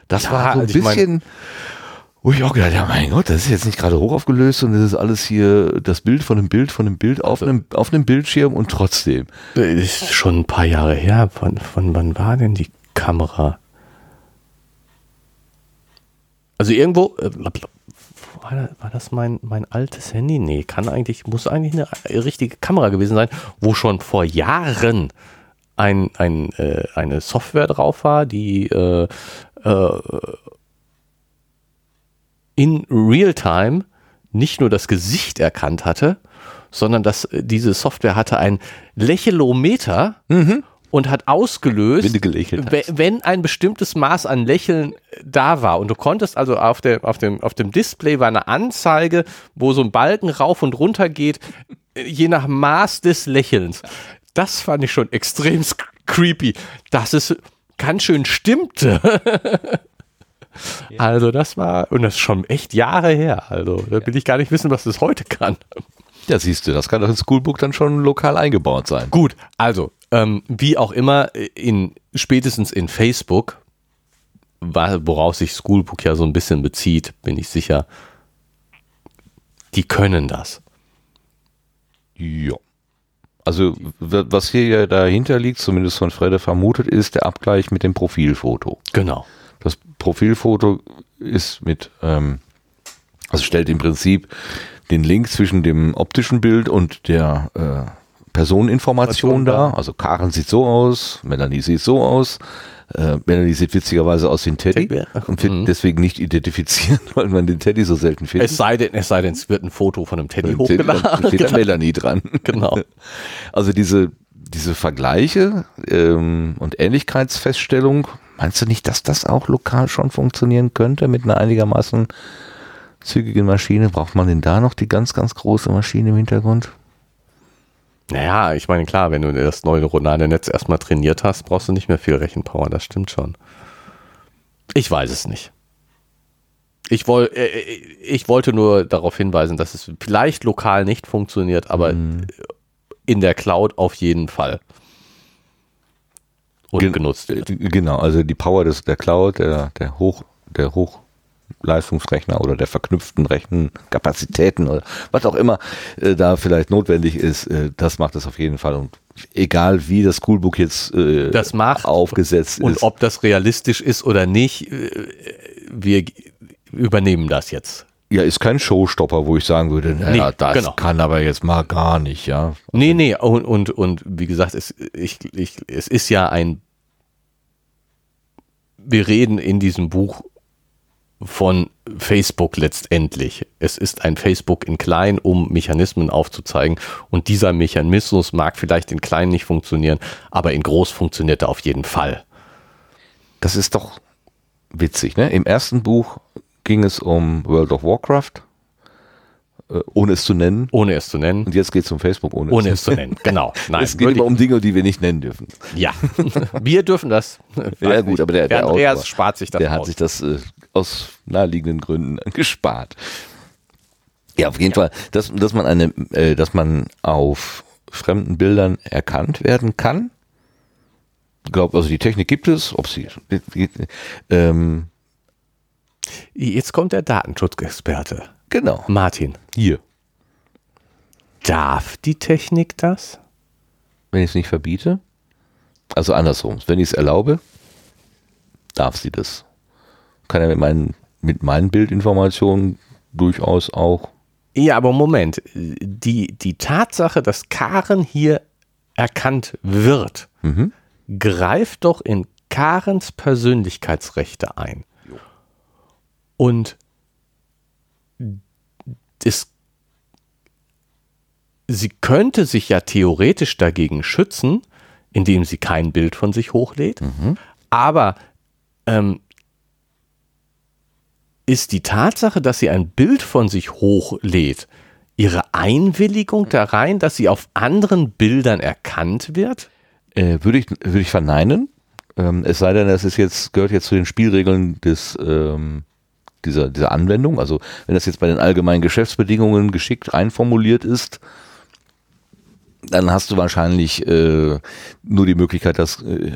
Das Ja, war so ein also bisschen, wo ich auch gedacht ja mein Gott, das ist jetzt nicht gerade hoch aufgelöst und das ist alles hier das Bild von einem Bild von einem Bild auf einem, auf einem Bildschirm und trotzdem. ist schon ein paar Jahre her. Von, von wann war denn die Kamera. Also irgendwo, äh, war das mein, mein altes Handy? Nee, kann eigentlich, muss eigentlich eine richtige Kamera gewesen sein, wo schon vor Jahren ein, ein, äh, eine Software drauf war, die äh, äh, in Realtime nicht nur das Gesicht erkannt hatte, sondern dass äh, diese Software hatte ein Lächelometer und hat ausgelöst, Wenn wenn ein bestimmtes Maß an Lächeln äh, da war. Und du konntest also auf, der, auf, dem, auf dem Display war eine Anzeige, wo so ein Balken rauf und runter geht, äh, je nach Maß des Lächelns. Das fand ich schon extrem creepy, dass es ganz schön stimmte. Also das war, und das ist schon echt Jahre her. Also da will ich gar nicht wissen, was das heute kann. Ja, siehst du, das kann doch in Schoolbook dann schon lokal eingebaut sein. Gut, also ähm, wie auch immer, in, spätestens in Facebook, woraus sich Schoolbook ja so ein bisschen bezieht, bin ich sicher, die können das. Ja. Also, was hier ja dahinter liegt, zumindest von Fredde vermutet, ist der Abgleich mit dem Profilfoto. Genau. Profilfoto ist mit, ähm, also stellt im Prinzip den Link zwischen dem optischen Bild und der äh, Personeninformation Person dar. Also Karen sieht so aus, Melanie sieht so aus. Äh, Melanie sieht witzigerweise aus wie ein Teddy Teddy, und wird mhm. deswegen nicht identifizieren, weil man den Teddy so selten findet. Es sei denn, es sei denn, es wird ein Foto von einem Teddy hochgeladen. steht da Melanie dran. Genau. Also diese, diese Vergleiche ähm, und Ähnlichkeitsfeststellung, meinst du nicht, dass das auch lokal schon funktionieren könnte mit einer einigermaßen zügigen Maschine? Braucht man denn da noch die ganz, ganz große Maschine im Hintergrund? Naja, ich meine, klar, wenn du das neuronale Netz erstmal trainiert hast, brauchst du nicht mehr viel Rechenpower, das stimmt schon. Ich weiß es nicht. Ich, woll, äh, äh, ich wollte nur darauf hinweisen, dass es vielleicht lokal nicht funktioniert, aber in der Cloud auf jeden Fall. Und Gen- genutzt wird. Genau, also die Power des, der Cloud, der, der Hoch, der Hochleistungsrechner oder der verknüpften Rechenkapazitäten oder was auch immer äh, da vielleicht notwendig ist, äh, das macht es auf jeden Fall. Und egal wie das Schoolbook jetzt äh, Das macht. aufgesetzt Und ist. ob das realistisch ist oder nicht, äh, wir übernehmen das jetzt. Ja, ist kein Showstopper, wo ich sagen würde, naja, Nee, das genau. kann aber jetzt mal gar nicht, ja. Nee, nee, und, und, und wie gesagt, es, ich, ich, es ist ja ein, wir reden in diesem Buch von Facebook letztendlich. Es ist ein Facebook in klein, um Mechanismen aufzuzeigen. Und dieser Mechanismus mag vielleicht in klein nicht funktionieren, aber in groß funktioniert er auf jeden Fall. Das ist doch witzig, ne? Im ersten Buch ging es um World of Warcraft, ohne es zu nennen. Ohne es zu nennen. Und jetzt geht es um Facebook, ohne, Ohne es zu nennen. Genau. Nein, es geht immer um Dinge, die wir nicht nennen dürfen. Ja, wir dürfen das. Ja, gut, aber der- der Andreas Autor, spart sich das Der hat aus. sich das äh, aus naheliegenden Gründen gespart. Ja, auf jeden Fall, dass, dass man eine, äh, dass man auf fremden Bildern erkannt werden kann. Ich glaube, also die Technik gibt es, ob sie ähm, Jetzt kommt der Datenschutzexperte. Genau Martin, hier. darf die Technik das? Wenn ich es nicht verbiete, also andersrum, wenn ich es erlaube, darf sie das. Kann er mit meinen mit meinen Bildinformationen durchaus auch Ja, aber Moment. Die, die Tatsache, dass Karen hier erkannt wird, Mhm. greift doch in Karens Persönlichkeitsrechte ein. Und es, sie könnte sich ja theoretisch dagegen schützen, indem sie kein Bild von sich hochlädt. Aber ähm, ist die Tatsache, dass sie ein Bild von sich hochlädt, ihre Einwilligung da rein, dass sie auf anderen Bildern erkannt wird? Äh, würde ich, würde ich verneinen. Ähm, es sei denn, das ist jetzt, gehört jetzt zu den Spielregeln des, ähm, dieser, dieser Anwendung. Also, wenn das jetzt bei den allgemeinen Geschäftsbedingungen geschickt einformuliert ist, dann hast du wahrscheinlich äh, nur die Möglichkeit, das äh,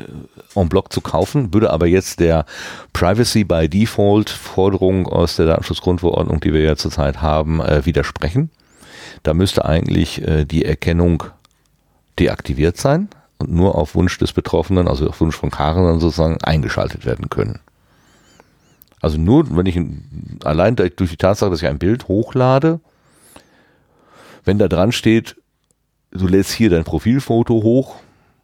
en bloc zu kaufen, würde aber jetzt der Privacy by Default Forderung aus der Datenschutzgrundverordnung, die wir ja zurzeit haben, äh, widersprechen. Da müsste eigentlich äh, die Erkennung deaktiviert sein. und nur auf Wunsch des Betroffenen, also auf Wunsch von Karen sozusagen eingeschaltet werden können. Also nur, wenn ich allein durch die Tatsache, dass ich ein Bild hochlade, wenn da dran steht, du lädst hier dein Profilfoto hoch,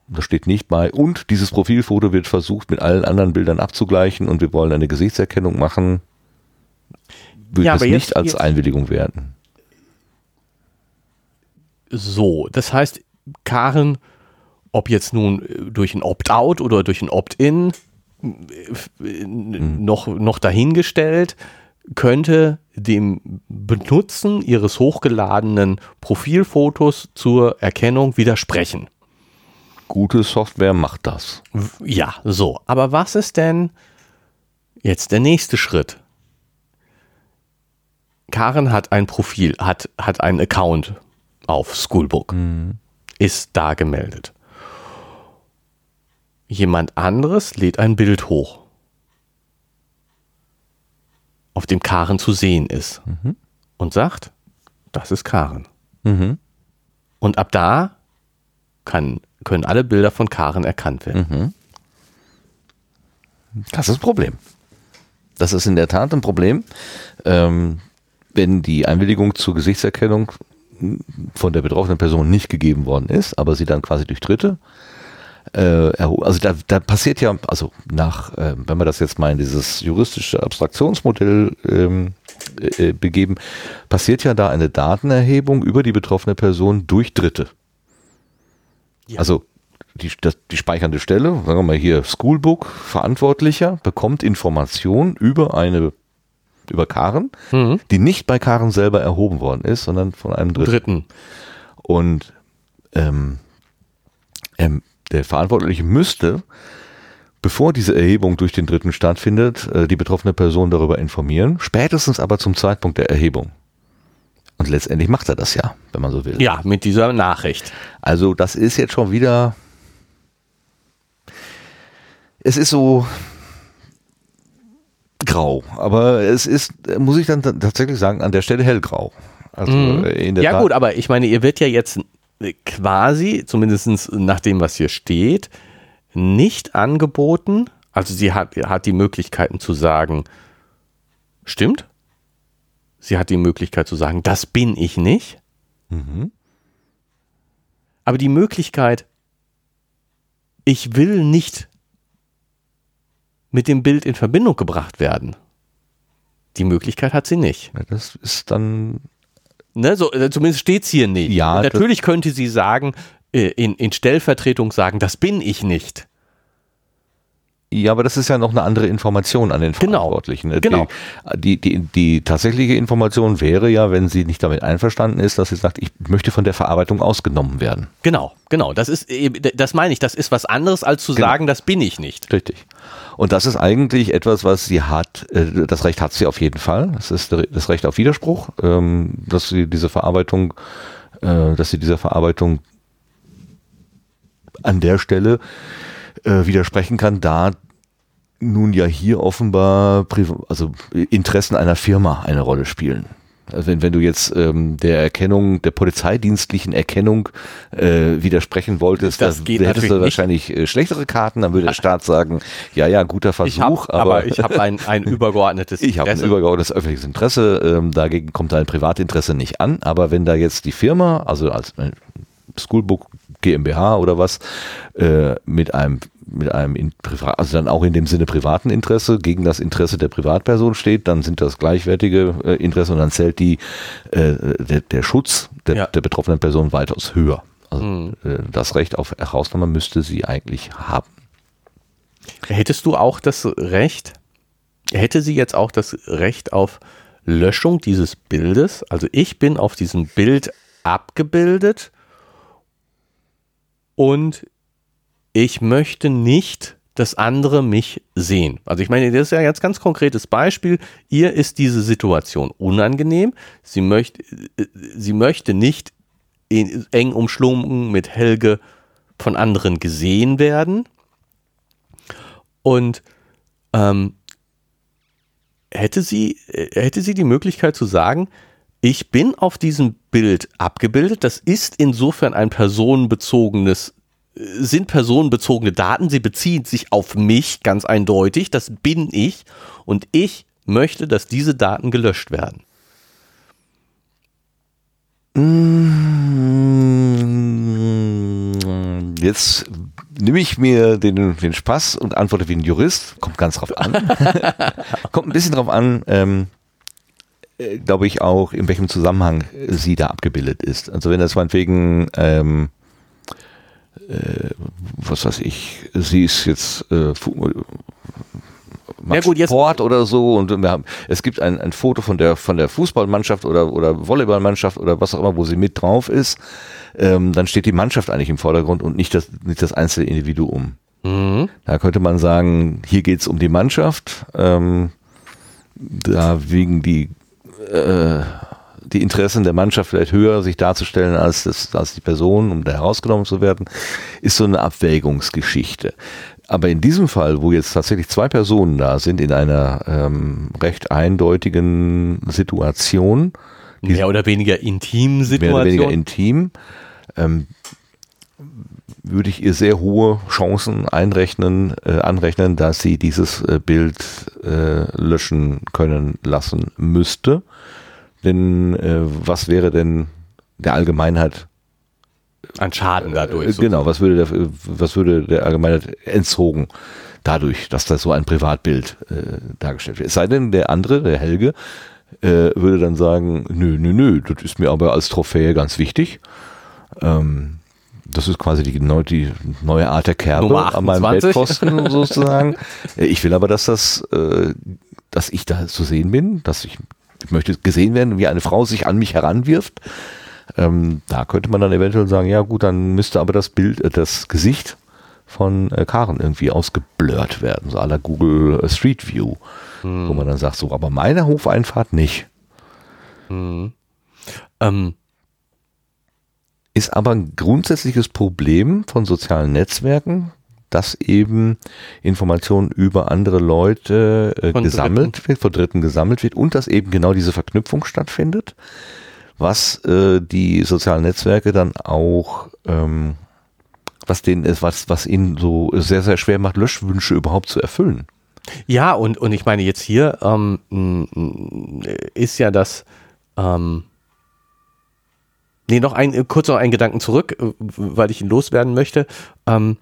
da steht nicht bei, und dieses Profilfoto wird versucht mit allen anderen Bildern abzugleichen und wir wollen eine Gesichtserkennung machen, würde Ja, das aber nicht jetzt- als jetzt- Einwilligung werden. So, das heißt, Karen, ob jetzt nun äh, durch ein Opt-out oder durch ein Opt-in, äh, noch, noch dahingestellt, könnte dem Benutzen ihres hochgeladenen Profilfotos zur Erkennung widersprechen. Gute Software macht das. Ja, so. Aber was ist denn jetzt der nächste Schritt? Karen hat ein Profil, hat, hat einen Account auf Schoolbook, ist da gemeldet. Jemand anderes lädt ein Bild hoch, auf dem Karen zu sehen ist und sagt, das ist Karen. Mhm. Und ab da kann, können alle Bilder von Karen erkannt werden. Das ist das Problem. Das ist in der Tat ein Problem, ähm, wenn die Einwilligung zur Gesichtserkennung von der betroffenen Person nicht gegeben worden ist, aber sie dann quasi durch Dritte äh, also da, da passiert ja, also nach, äh, wenn wir das jetzt mal in dieses juristische Abstraktionsmodell ähm, äh, begeben, passiert ja da eine Datenerhebung über die betroffene Person durch Dritte. Ja. Also die, das, die speichernde Stelle, sagen wir mal hier Schoolbook, Verantwortlicher, bekommt Information über eine über Karen, Mhm. die nicht bei Karen selber erhoben worden ist, sondern von einem Dritten. Dritten. Und ähm, ähm, der Verantwortliche müsste, bevor diese Erhebung durch den Dritten stattfindet, äh, die betroffene Person darüber informieren, spätestens aber zum Zeitpunkt der Erhebung. Und letztendlich macht er das ja, wenn man so will. Ja, mit dieser Nachricht. Also das ist jetzt schon wieder. Es ist so grau, aber es ist, muss ich dann tatsächlich sagen, an der Stelle hellgrau. Also in der Ja Tat, gut, aber ich meine, ihr wird ja jetzt quasi, zumindest nach dem, was hier steht, nicht angeboten, also sie hat, hat die Möglichkeiten zu sagen, stimmt? Sie hat die Möglichkeit zu sagen, das bin ich nicht. Mhm. Aber die Möglichkeit, ich will nicht mit dem Bild in Verbindung gebracht werden, die Möglichkeit hat sie nicht. Ja, das ist dann Ne, so, äh, zumindest steht es hier nicht. Ja, natürlich könnte sie sagen, äh, in, in Stellvertretung sagen, das bin ich nicht. Ja, aber das ist ja noch eine andere Information an den Genau. Verantwortlichen. ne? Genau. Die, die, die, die tatsächliche Information wäre ja, wenn sie nicht damit einverstanden ist, dass sie sagt, ich möchte von der Verarbeitung ausgenommen werden. Genau, genau. Das ist eben, das meine ich, das ist was anderes, als zu Genau. sagen, das bin ich nicht. Richtig. Und das ist eigentlich etwas, was sie hat, äh, das Recht hat sie auf jeden Fall. Das ist das Recht auf Widerspruch, ähm, dass sie diese Verarbeitung, äh, dass sie dieser Verarbeitung an der Stelle äh, widersprechen kann, da nun ja hier offenbar also Interessen einer Firma eine Rolle spielen. Also wenn, wenn du jetzt ähm, der Erkennung, der polizeidienstlichen Erkennung äh, widersprechen wolltest, Das dann hättest du natürlich nicht. wahrscheinlich äh, schlechtere Karten, dann würde der Staat sagen, ja, ja, guter Versuch, hab, aber, aber, ich habe ein, ein übergeordnetes ich habe ein Interesse. übergeordnetes öffentliches Interesse, ähm, dagegen kommt dein Privatinteresse nicht an, aber wenn da jetzt die Firma, also als äh, Schoolbook GmbH oder was, äh, mit einem mit einem in, also dann auch in dem Sinne privaten Interesse gegen das Interesse der Privatperson steht, dann sind das gleichwertige äh, Interessen und dann zählt die äh, der, der Schutz der, Ja. der betroffenen Person weitaus höher. Also Mhm. äh, das Recht auf Herausnahme müsste sie eigentlich haben. Hättest du auch das Recht, hätte sie jetzt auch das Recht auf Löschung dieses Bildes? Also ich bin auf diesem Bild abgebildet und ich möchte nicht, dass andere mich sehen. Also ich meine, das ist ja ein ganz, konkretes Beispiel. Ihr ist diese Situation unangenehm. Sie möchte, äh, sie möchte nicht eng umschlungen mit Helge von anderen gesehen werden. Und ähm, hätte sie, äh, hätte sie die Möglichkeit zu sagen, ich bin auf diesem Bild abgebildet, das ist insofern ein personenbezogenes sind personenbezogene Daten, sie beziehen sich auf mich ganz eindeutig, das bin ich und ich möchte, dass diese Daten gelöscht werden. Jetzt nehme ich mir den, den Spaß und antworte wie ein Jurist. Kommt ganz drauf an. Kommt ein bisschen drauf an, ähm, äh, glaube ich auch, in welchem Zusammenhang sie da abgebildet ist. Also wenn das meinetwegen, ähm, äh, was weiß ich, sie ist jetzt äh, ja, gut, Sport oder so und wir haben, es gibt ein, ein Foto von der von der Fußballmannschaft oder oder Volleyballmannschaft oder was auch immer, wo sie mit drauf ist, ähm, dann steht die Mannschaft eigentlich im Vordergrund und nicht das nicht das einzelne Individuum. Mhm. Da könnte man sagen, hier geht es um die Mannschaft, ähm, da wiegen die äh, die Interessen der Mannschaft vielleicht höher sich darzustellen als, das, als die Person, um da herausgenommen zu werden, ist so eine Abwägungsgeschichte. Aber in diesem Fall, wo jetzt tatsächlich zwei Personen da sind in einer ähm, recht eindeutigen Situation, mehr oder weniger intim Situation, mehr oder weniger intim, ähm, würde ich ihr sehr hohe Chancen einrechnen, äh, anrechnen, dass sie dieses äh, Bild äh, löschen können lassen müsste. Denn äh, was wäre denn der Allgemeinheit an Schaden dadurch. So. Genau, was würde, der, was würde der Allgemeinheit entzogen dadurch, dass da so ein Privatbild äh, dargestellt wird. Es sei denn, der andere, der Helge, äh, würde dann sagen, nö, nö, nö, das ist mir aber als Trophäe ganz wichtig. Ähm, das ist quasi die, die, neue Art der Kerbe an meinem Bettpfosten sozusagen. Ich will aber, dass das, äh, dass ich da zu sehen bin, dass ich, ich möchte gesehen werden, wie eine Frau sich an mich heranwirft. Ähm, da könnte man dann eventuell sagen, ja gut, dann müsste aber das Bild, äh, das Gesicht von äh, Karen irgendwie ausgeblurrt werden, so aller Google äh, Street View, hm. wo man dann sagt, so, aber meine Hofeinfahrt nicht. Hm. Ähm. Ist aber ein grundsätzliches Problem von sozialen Netzwerken, dass eben Informationen über andere Leute äh, gesammelt Dritten. wird, von Dritten gesammelt wird und dass eben genau diese Verknüpfung stattfindet was äh, die sozialen Netzwerke dann auch, ähm, was denen ist, was, was ihnen so sehr, sehr schwer macht, Löschwünsche überhaupt zu erfüllen. Ja, und, und ich meine, jetzt hier ähm, ist ja das, ähm, nee, noch ein, kurz noch einen Gedanken zurück, äh, weil ich ihn loswerden möchte, ähm,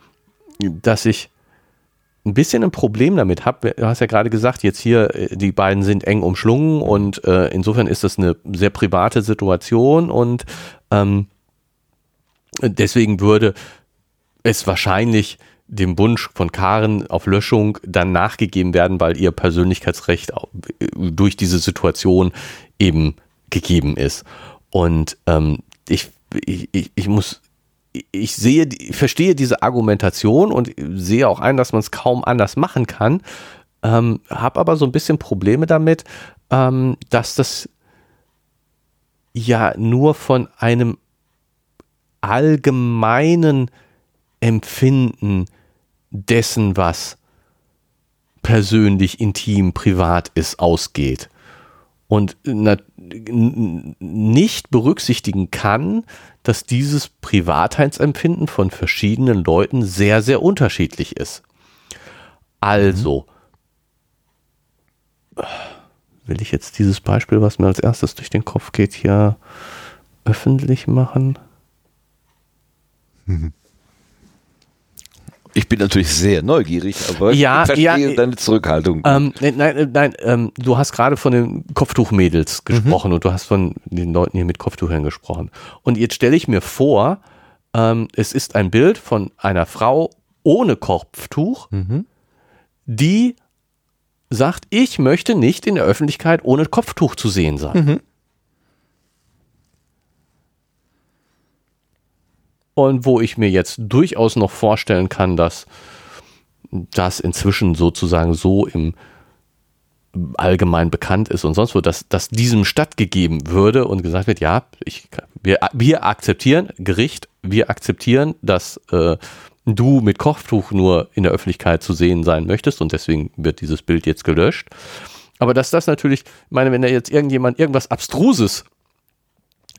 dass ich ein bisschen ein Problem damit habe. Du hast ja gerade gesagt, jetzt hier, äh, die beiden sind eng umschlungen und äh, insofern ist das eine sehr private Situation und ähm, deswegen würde es wahrscheinlich dem Wunsch von Karen auf Löschung dann nachgegeben werden, weil ihr Persönlichkeitsrecht äh, durch diese Situation eben gegeben ist. Und ähm, ich, ich, ich muss ich sehe, ich verstehe diese Argumentation und sehe auch ein, dass man es kaum anders machen kann, ähm, habe aber so ein bisschen Probleme damit, ähm, dass das ja nur von einem allgemeinen Empfinden dessen, was persönlich, intim, privat ist, ausgeht. Und nicht berücksichtigen kann, dass dieses Privatheitsempfinden von verschiedenen Leuten sehr, sehr unterschiedlich ist. Also, will ich jetzt dieses Beispiel, was mir als erstes durch den Kopf geht, hier öffentlich machen? Mhm. Ich bin natürlich sehr neugierig, aber ja, ich verstehe ja, deine Zurückhaltung. Ähm, nein, nein, nein ähm, du hast gerade von den Kopftuchmädels mhm. gesprochen mhm. und du hast von den Leuten hier mit Kopftuchern gesprochen. Und jetzt stelle ich mir vor, ähm, es ist ein Bild von einer Frau ohne Kopftuch, mhm. die sagt, ich möchte nicht in der Öffentlichkeit ohne Kopftuch zu sehen sein. Mhm. Und wo ich mir jetzt durchaus noch vorstellen kann, dass das inzwischen sozusagen so im allgemein bekannt ist und sonst wo, dass, dass diesem stattgegeben würde und gesagt wird, ja, ich, wir, wir akzeptieren, Gericht, wir akzeptieren, dass äh, du mit Kopftuch nur in der Öffentlichkeit zu sehen sein möchtest und deswegen wird dieses Bild jetzt gelöscht. Aber dass das natürlich, ich meine, wenn da jetzt irgendjemand irgendwas Abstruses,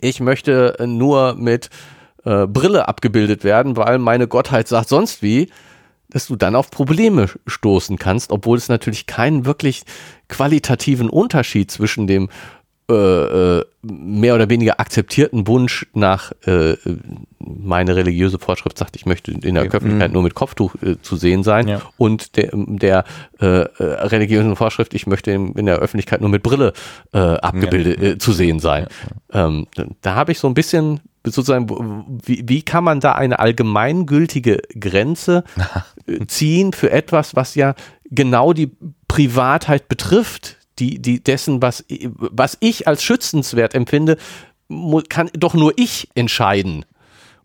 ich möchte nur mit äh, Brille abgebildet werden, weil meine Gottheit sagt sonst wie, dass du dann auf Probleme stoßen kannst, obwohl es natürlich keinen wirklich qualitativen Unterschied zwischen dem äh, äh, mehr oder weniger akzeptierten Wunsch nach äh, meine religiöse Vorschrift sagt, ich möchte in der okay. Öffentlichkeit mhm. nur mit Kopftuch äh, zu sehen sein ja. und der, der äh, äh, religiösen Vorschrift, ich möchte in, in, der Öffentlichkeit nur mit Brille äh, abgebildet ja. äh, zu sehen sein. Ja. Ähm, da habe ich so ein bisschen sozusagen, wie, wie kann man da eine allgemeingültige Grenze ziehen für etwas, was ja genau die Privatheit betrifft, die, die dessen, was, was ich als schützenswert empfinde, kann doch nur ich entscheiden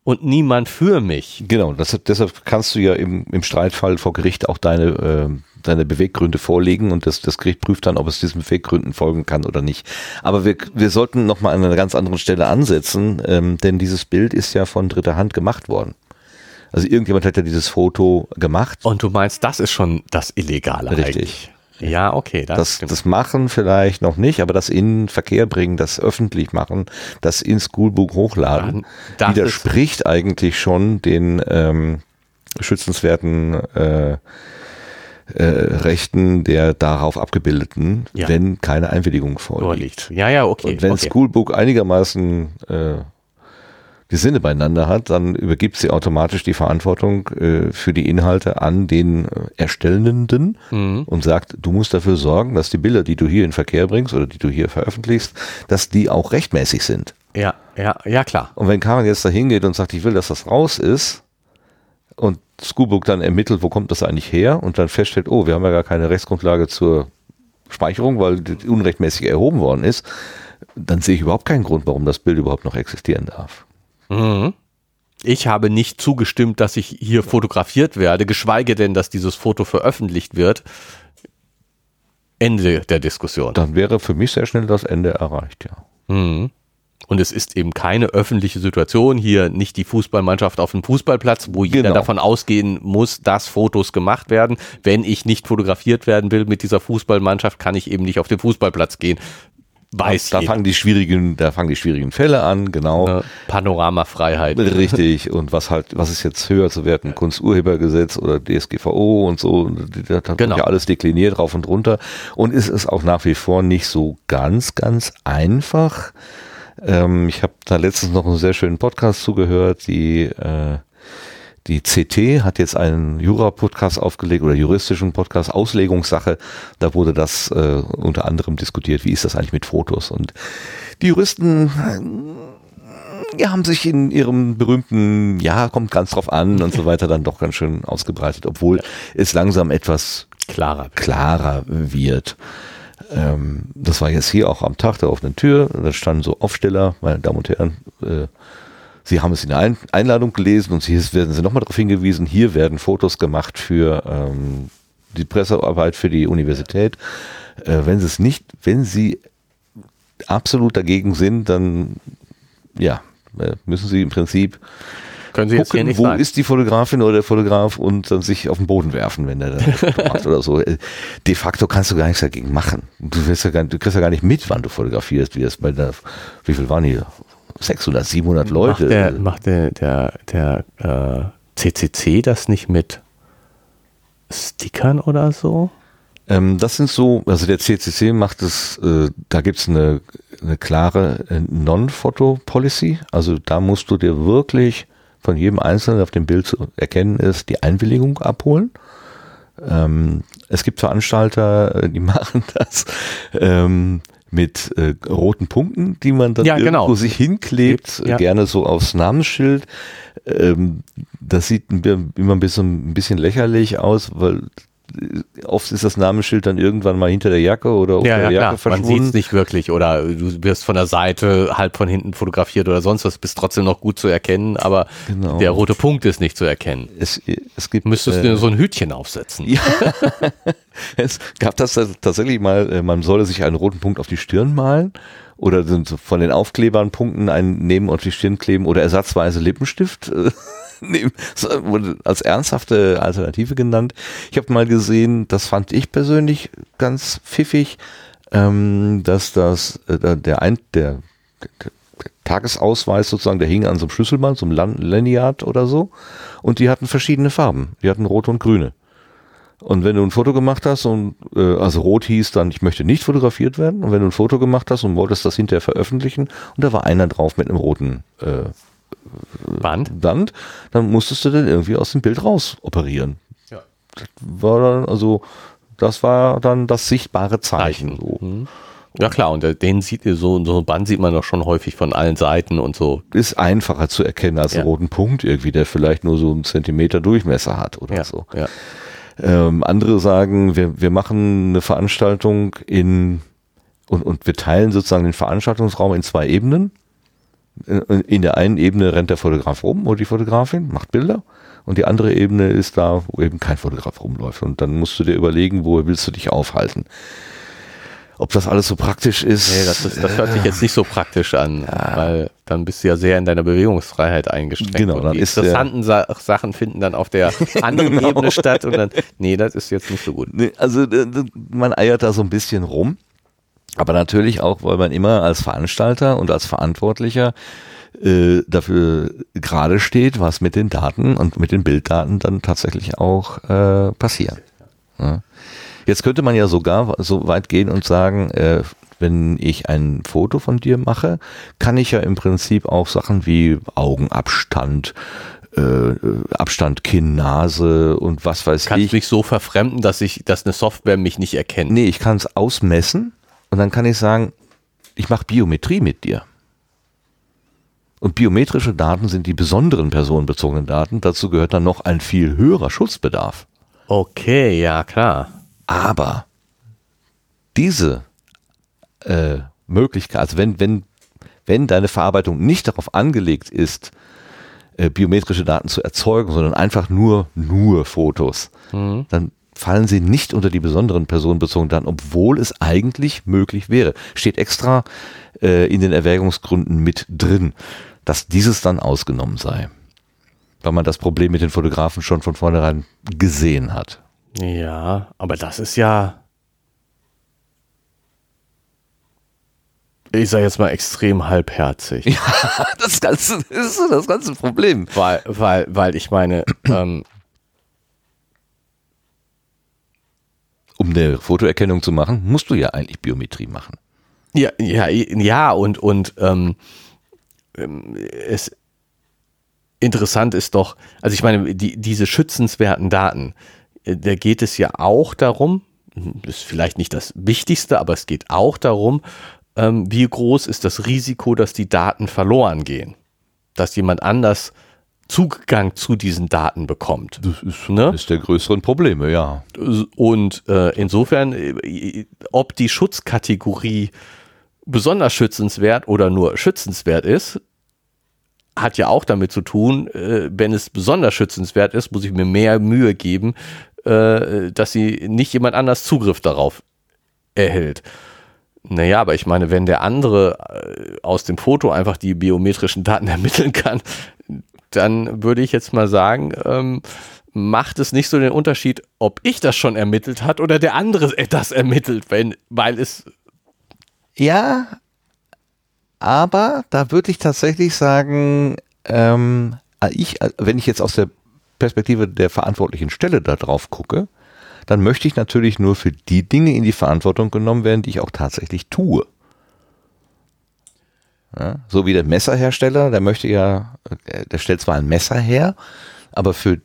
und niemand für mich. Genau, das, deshalb kannst du ja im, im Streitfall vor Gericht auch deine, äh, deine Beweggründe vorlegen und das, das Gericht prüft dann, ob es diesen Beweggründen folgen kann oder nicht. Aber wir, wir sollten nochmal an einer ganz anderen Stelle ansetzen, ähm, denn dieses Bild ist ja von dritter Hand gemacht worden. Also irgendjemand hat ja dieses Foto gemacht. Und du meinst, das ist schon das Illegale Richtig. Eigentlich. Ja, okay. Das, das, das, machen vielleicht noch nicht, aber das in Verkehr bringen, das öffentlich machen, das in Schoolbook hochladen, das widerspricht eigentlich schon den ähm, schützenswerten äh, äh, Rechten der darauf abgebildeten, ja. wenn keine Einwilligung vorliegt. Ja, ja, okay. Und wenn okay. Schoolbook einigermaßen äh, die Sinne beieinander hat, dann übergibt sie automatisch die Verantwortung äh, für die Inhalte an den äh, Erstellenden mhm. und sagt, du musst dafür sorgen, dass die Bilder, die du hier in Verkehr bringst oder die du hier veröffentlichst, dass die auch rechtmäßig sind. Ja, ja, ja klar. Und wenn Karin jetzt da hingeht und sagt, ich will, dass das raus ist und Schoolbook dann ermittelt, wo kommt das eigentlich her und dann feststellt, oh, wir haben ja gar keine Rechtsgrundlage zur Speicherung, weil die unrechtmäßig erhoben worden ist, dann sehe ich überhaupt keinen Grund, warum das Bild überhaupt noch existieren darf. Mhm. Ich habe nicht zugestimmt, dass ich hier fotografiert werde, geschweige denn, dass dieses Foto veröffentlicht wird. Ende der Diskussion. Dann wäre für mich sehr schnell das Ende erreicht, ja. Mhm. Und es ist eben keine öffentliche Situation, hier nicht die Fußballmannschaft auf dem Fußballplatz, wo jeder genau. davon ausgehen muss, dass Fotos gemacht werden. Wenn ich nicht fotografiert werden will mit dieser Fußballmannschaft, kann ich eben nicht auf den Fußballplatz gehen. Weiß da, da fangen die schwierigen, da fangen die schwierigen Fälle an, genau. Ja, Panoramafreiheit. Richtig. Und was halt, was ist jetzt höher zu werten? Kunsturhebergesetz oder DSGVO und so. Das hat genau. ja alles dekliniert rauf und runter. Und ist es auch nach wie vor nicht so ganz, ganz einfach. Ähm, ich habe da letztens noch einen sehr schönen Podcast zugehört, die äh, die CT hat jetzt einen Jura-Podcast aufgelegt oder juristischen Podcast, Auslegungssache. Da wurde das äh, unter anderem diskutiert, wie ist das eigentlich mit Fotos. Und die Juristen äh, ja, haben sich in ihrem berühmten, ja, kommt ganz drauf an und so weiter dann doch ganz schön ausgebreitet, obwohl ja. es langsam etwas klarer, klarer wird. Ähm, das war jetzt hier auch am Tag der offenen Tür. Da standen so Aufsteller, meine Damen und Herren, äh, Sie haben es in der Einladung gelesen und hier werden Sie nochmal darauf hingewiesen, hier werden Fotos gemacht für ähm, die Pressearbeit für die Universität. Äh, wenn Sie es nicht, wenn Sie absolut dagegen sind, dann ja, äh, müssen Sie im Prinzip können Sie gucken, wo sagen. ist die Fotografin oder der Fotograf und dann sich auf den Boden werfen, wenn der das macht oder so. Äh, de facto kannst du gar nichts dagegen machen. Du, ja gar, du kriegst ja gar nicht mit, wann du fotografierst, wie das bei der, wie viel waren die? 600, 700 Leute. Macht der, macht der, der, der äh, CCC das nicht mit Stickern oder so? Ähm, das sind so, also der CCC macht es, äh, da gibt es eine, eine klare äh, Non-Photo-Policy. Also da musst du dir wirklich von jedem Einzelnen auf dem Bild zu erkennen ist, die Einwilligung abholen. Ähm, es gibt Veranstalter, äh, die machen das. Ähm, mit äh, roten Punkten, die man dann ja, irgendwo genau. sich hinklebt, ja. gerne so aufs Namensschild. Ähm, das sieht immer ein bisschen, ein bisschen lächerlich aus, weil oft ist das Namensschild dann irgendwann mal hinter der Jacke oder unter ja, der Jacke klar. verschwunden. Man sieht es nicht wirklich oder du wirst von der Seite halb von hinten fotografiert oder sonst was, bist trotzdem noch gut zu erkennen, aber genau. der rote Punkt ist nicht zu erkennen. Es, es gibt, Müsstest äh, du so ein Hütchen aufsetzen. Ja. es gab das tatsächlich mal, äh, man solle sich einen roten Punkt auf die Stirn malen oder von den Aufklebern Punkten einen neben auf die Stirn kleben oder ersatzweise Lippenstift äh, nehmen, wurde als ernsthafte Alternative genannt. Ich habe mal gesehen, das fand ich persönlich ganz pfiffig, ähm, dass das äh, der ein der Tagesausweis sozusagen, der hing an so einem Schlüsselband, so einem Lanyard oder so. Und die hatten verschiedene Farben. Die hatten rote und grüne. Und wenn du ein Foto gemacht hast und äh, also rot hieß dann, ich möchte nicht fotografiert werden. Und wenn du ein Foto gemacht hast und wolltest das hinterher veröffentlichen und da war einer drauf mit einem roten äh, Band. Band, dann musstest du den irgendwie aus dem Bild raus operieren. Ja. Das war dann, also, das war dann das sichtbare Zeichen. So. Mhm. Ja klar, und den sieht so, so ein Band sieht man doch schon häufig von allen Seiten und so. Ist einfacher zu erkennen als Ja. einen roten Punkt irgendwie, der vielleicht nur so einen Zentimeter Durchmesser hat oder Ja, so. ja. Ähm, andere sagen, wir, wir machen eine Veranstaltung in und, und wir teilen sozusagen den Veranstaltungsraum in zwei Ebenen. In in der einen Ebene rennt der Fotograf rum oder die Fotografin, macht Bilder. Und die andere Ebene ist da, wo eben kein Fotograf rumläuft. Und dann musst du dir überlegen, wo willst du dich aufhalten. Ob das alles so praktisch ist. Nee, das, ist, das hört sich jetzt nicht so praktisch an, weil dann bist du ja sehr in deiner Bewegungsfreiheit eingeschränkt. Genau, und dann die ist interessanten Sa Sachen finden dann auf der anderen Genau. Ebene statt und dann, nee, das ist jetzt nicht so gut. Nee, Also man eiert da so ein bisschen rum. Aber natürlich auch, weil man immer als Veranstalter und als Verantwortlicher äh, dafür gerade steht, was mit den Daten und mit den Bilddaten dann tatsächlich auch äh, passiert. Ja. Jetzt könnte man ja sogar so weit gehen und sagen, äh, wenn ich ein Foto von dir mache, kann ich ja im Prinzip auch Sachen wie Augenabstand, äh, Abstand Kinn, Nase und was weiß Kannst ich. mich so verfremden, dass ich, dass eine Software mich nicht erkennt. Nee, ich kann es ausmessen und dann kann ich sagen, ich mache Biometrie mit dir. Und biometrische Daten sind die besonderen personenbezogenen Daten. Dazu gehört dann noch ein viel höherer Schutzbedarf. Okay, ja klar. Aber diese äh, Möglichkeit, also wenn, wenn, wenn deine Verarbeitung nicht darauf angelegt ist, äh, biometrische Daten zu erzeugen, sondern einfach nur, nur Fotos, dann fallen sie nicht unter die besonderen personenbezogenen Daten, obwohl es eigentlich möglich wäre. Steht extra äh, in den Erwägungsgründen mit drin, dass dieses dann ausgenommen sei. Weil man das Problem mit den Fotografen schon von vornherein gesehen hat. Ja, aber das ist ja. Ich sage jetzt mal extrem halbherzig. Das ganze, das ist so das ganze Problem. Weil, weil, weil ich meine, ähm, Um eine Fotoerkennung zu machen, musst du ja eigentlich Biometrie machen. ja, ja, ja, und, und ähm, ähm, es interessant ist doch, also ich meine, die, diese schützenswerten Daten, da geht es ja auch darum, ist vielleicht nicht das Wichtigste, aber es geht auch darum, ähm, wie groß ist das Risiko, dass die Daten verloren gehen. Dass jemand anders Zugang zu diesen Daten bekommt. Das ist, Ne? ist der größeren Probleme, ja. Und äh, insofern, äh, ob die Schutzkategorie besonders schützenswert oder nur schützenswert ist, hat ja auch damit zu tun, äh, wenn es besonders schützenswert ist, muss ich mir mehr Mühe geben, äh, dass sie nicht jemand anders Zugriff darauf erhält. Naja, aber ich meine, wenn der andere äh, aus dem Foto einfach die biometrischen Daten ermitteln kann, dann würde ich jetzt mal sagen, ähm, macht es nicht so den Unterschied, ob ich das schon ermittelt hat oder der andere das ermittelt, wenn, weil es Ja, aber da würde ich tatsächlich sagen, ähm, ich, wenn ich jetzt aus der Perspektive der verantwortlichen Stelle da drauf gucke, dann möchte ich natürlich nur für die Dinge in die Verantwortung genommen werden, die ich auch tatsächlich tue. Ja, so wie der Messerhersteller, der möchte ja, äh, der stellt zwar ein Messer her, aber für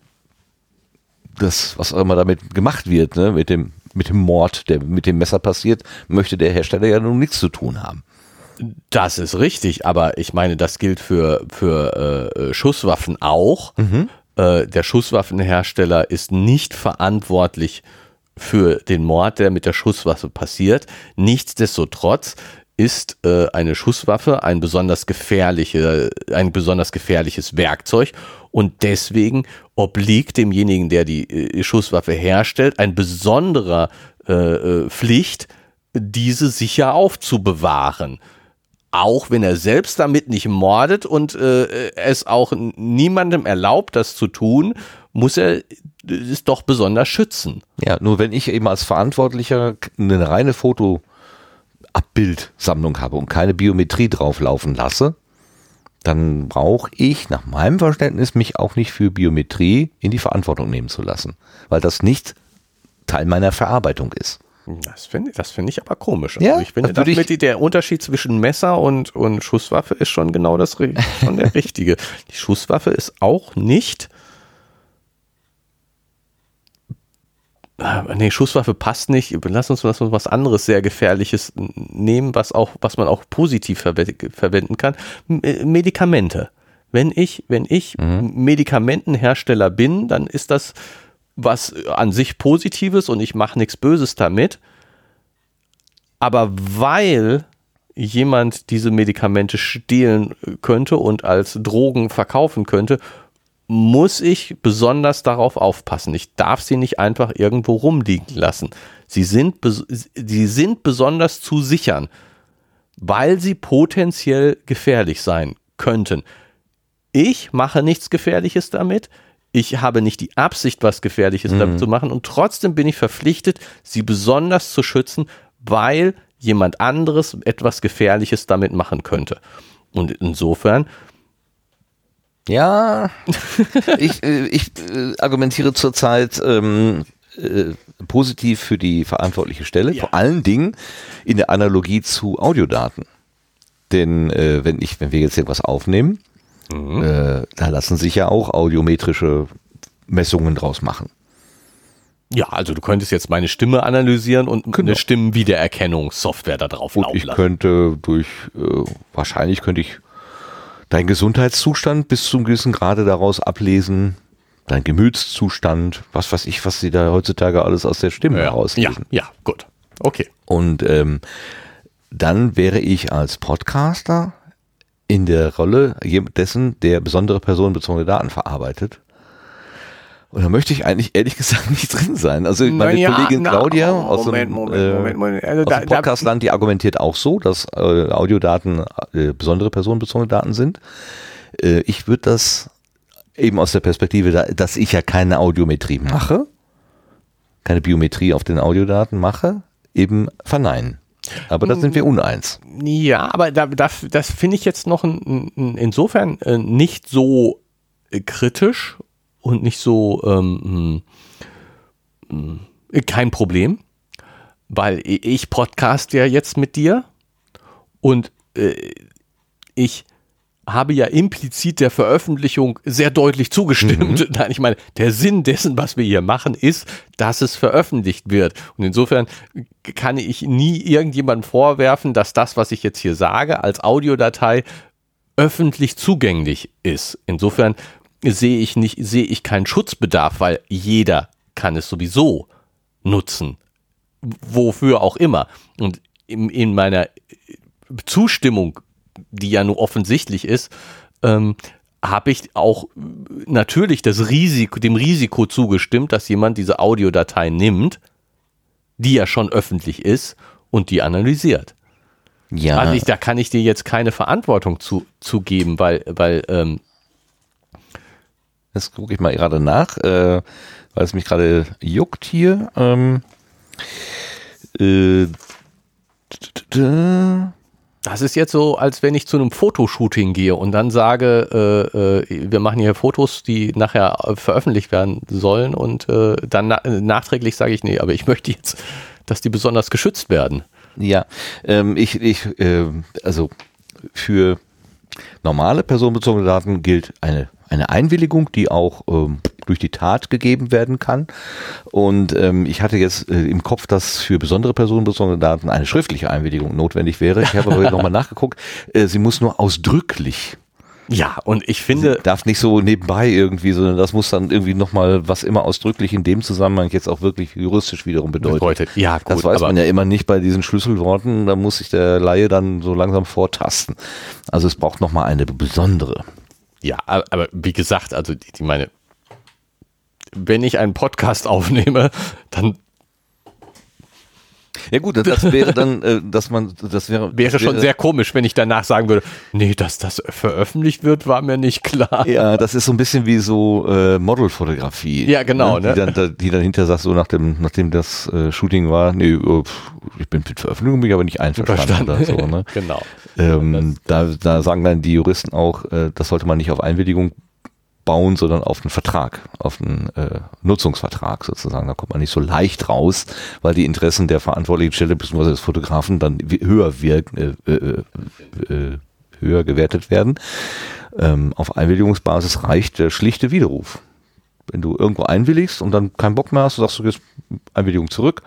das, was auch immer damit gemacht wird, ne, mit dem, mit dem Mord, der mit dem Messer passiert, möchte der Hersteller ja nun nichts zu tun haben. Das ist richtig, aber ich meine, das gilt für, für äh, Schusswaffen auch. Äh, der Schusswaffenhersteller ist nicht verantwortlich für den Mord, der mit der Schusswaffe passiert. Nichtsdestotrotz ist äh, eine Schusswaffe ein besonders gefährliche, ein besonders gefährliches Werkzeug und deswegen obliegt demjenigen, der die äh, Schusswaffe herstellt, ein besonderer äh, äh, Pflicht, diese sicher aufzubewahren auch wenn er selbst damit nicht mordet und äh, es auch niemandem erlaubt, das zu tun, muss er es doch besonders schützen. Ja, nur wenn ich eben als Verantwortlicher eine reine Fotoabbildsammlung habe und keine Biometrie drauflaufen lasse, dann brauche ich nach meinem Verständnis mich auch nicht für Biometrie in die Verantwortung nehmen zu lassen, weil das nicht Teil meiner Verarbeitung ist. Das finde das find ich aber komisch. Ja, also ich finde, das mit, der Unterschied zwischen Messer und, und Schusswaffe ist schon genau das schon der richtige. Die Schusswaffe ist auch nicht. Ah, Nee, Schusswaffe passt nicht. Lass uns, lass uns was anderes sehr Gefährliches nehmen, was auch, was man auch positiv verwe verwenden kann. M äh, Medikamente. Wenn ich, wenn ich Medikamentenhersteller bin, dann ist das was an sich Positives und ich mache nichts Böses damit. Aber weil jemand diese Medikamente stehlen könnte und als Drogen verkaufen könnte, muss ich besonders darauf aufpassen. Ich darf sie nicht einfach irgendwo rumliegen lassen. Sie sind, sie sind besonders zu sichern, weil sie potenziell gefährlich sein könnten. Ich mache nichts Gefährliches damit. Ich habe nicht die Absicht, was Gefährliches Mhm. damit zu machen und trotzdem bin ich verpflichtet, sie besonders zu schützen, weil jemand anderes etwas Gefährliches damit machen könnte. Und insofern, Ja, ich, äh, ich äh, argumentiere zurzeit ähm, äh, positiv für die verantwortliche Stelle, Ja. vor allen Dingen in der Analogie zu Audiodaten. Denn äh, wenn ich, wenn wir jetzt irgendwas aufnehmen, äh, da lassen sich ja auch audiometrische Messungen draus machen. ja, also du könntest jetzt meine Stimme analysieren und Genau. eine Stimmenwiedererkennungssoftware da drauf Und laufen ich könnte durch, äh, wahrscheinlich könnte ich deinen Gesundheitszustand bis zum gewissen Grade daraus ablesen, dein Gemütszustand, was weiß ich, was sie da heutzutage alles aus der Stimme Ja, ja, herauslesen. ja, gut. Okay. Und ähm, dann wäre ich als Podcaster in der Rolle dessen, der besondere personenbezogene Daten verarbeitet. Und da möchte ich eigentlich ehrlich gesagt nicht drin sein. Also meine Naja, Kollegin na, Claudia oh, aus Moment, dem, Moment, äh, Moment, Moment. Also aus da- dem Podcastland, die argumentiert auch so, dass äh, Audiodaten äh, besondere personenbezogene Daten sind. Äh, ich würde das eben aus der Perspektive, da, dass ich ja keine Audiometrie mache, keine Biometrie auf den Audiodaten mache, eben verneinen. Aber da sind wir uneins. Ja, aber da, da, das finde ich jetzt noch ein, ein, insofern äh, nicht so äh, kritisch und nicht so ähm, mh, mh, kein Problem, weil ich podcast ja jetzt mit dir und äh, ich habe ja implizit der Veröffentlichung sehr deutlich zugestimmt. Nein, ich meine, der Sinn dessen, was wir hier machen, ist, dass es veröffentlicht wird. Und insofern kann ich nie irgendjemandem vorwerfen, dass das, was ich jetzt hier sage, als Audiodatei öffentlich zugänglich ist. Insofern sehe ich nicht, sehe ich keinen Schutzbedarf, weil jeder kann es sowieso nutzen. Wofür auch immer. Und in, in meiner Zustimmung, die ja nur offensichtlich ist, ähm, habe ich auch natürlich das Risiko, dem Risiko zugestimmt, dass jemand diese Audiodatei nimmt, die ja schon öffentlich ist und die analysiert. Ja, Also ich, da kann ich dir jetzt keine Verantwortung zu, zu geben, weil, weil ähm, das gucke ich mal gerade nach, äh, weil es mich gerade juckt hier. Ähm, äh, das ist jetzt so, als wenn ich zu einem Fotoshooting gehe und dann sage, äh, äh, wir machen hier Fotos, die nachher äh, veröffentlicht werden sollen und äh, dann na nachträglich sage ich, nee, aber ich möchte jetzt, dass die besonders geschützt werden. Ja, ähm, ich, ich ähm, also für normale personenbezogene Daten gilt eine, eine Einwilligung, die auch ähm, durch die Tat gegeben werden kann. Und ähm, ich hatte jetzt äh, im Kopf, dass für besondere personenbezogene Daten eine schriftliche Einwilligung notwendig wäre. Ich habe aber nochmal nachgeguckt. Äh, sie muss nur ausdrücklich Ja, und ich finde, darf nicht so nebenbei irgendwie, sondern das muss dann irgendwie nochmal, was immer ausdrücklich in dem Zusammenhang jetzt auch wirklich juristisch wiederum bedeutet. bedeutet, ja, gut, das weiß man ja immer nicht bei diesen Schlüsselworten, da muss sich der Laie dann so langsam vortasten. Also es braucht nochmal eine besondere. Ja, aber, aber wie gesagt, also die, die meine, wenn ich einen Podcast aufnehme, dann Ja gut, das wäre dann, äh, dass man, das wäre, Wäre das schon sehr komisch, wenn ich danach sagen würde, nee, dass das veröffentlicht wird, war mir nicht klar. Ja, das ist so ein bisschen wie so äh, Modelfotografie. Ja, genau, Ne? ne? Die, dann, da- die dann hinterher sagt, so nach dem, nachdem das äh, Shooting war, nee, pff, ich bin mit Veröffentlichung bin ich aber nicht einverstanden oder so. Ne? genau. Ähm, da, da sagen dann die Juristen auch, äh, das sollte man nicht auf Einwilligung bauen, sondern auf einen Vertrag, auf einen äh, Nutzungsvertrag sozusagen. Da kommt man nicht so leicht raus, weil die Interessen der verantwortlichen Stelle bzw. des Fotografen dann höher wirken, äh, äh, äh, höher gewertet werden. Ähm, auf Einwilligungsbasis reicht der schlichte Widerruf. Wenn du irgendwo einwilligst und dann keinen Bock mehr hast, du sagst du jetzt Einwilligung zurück,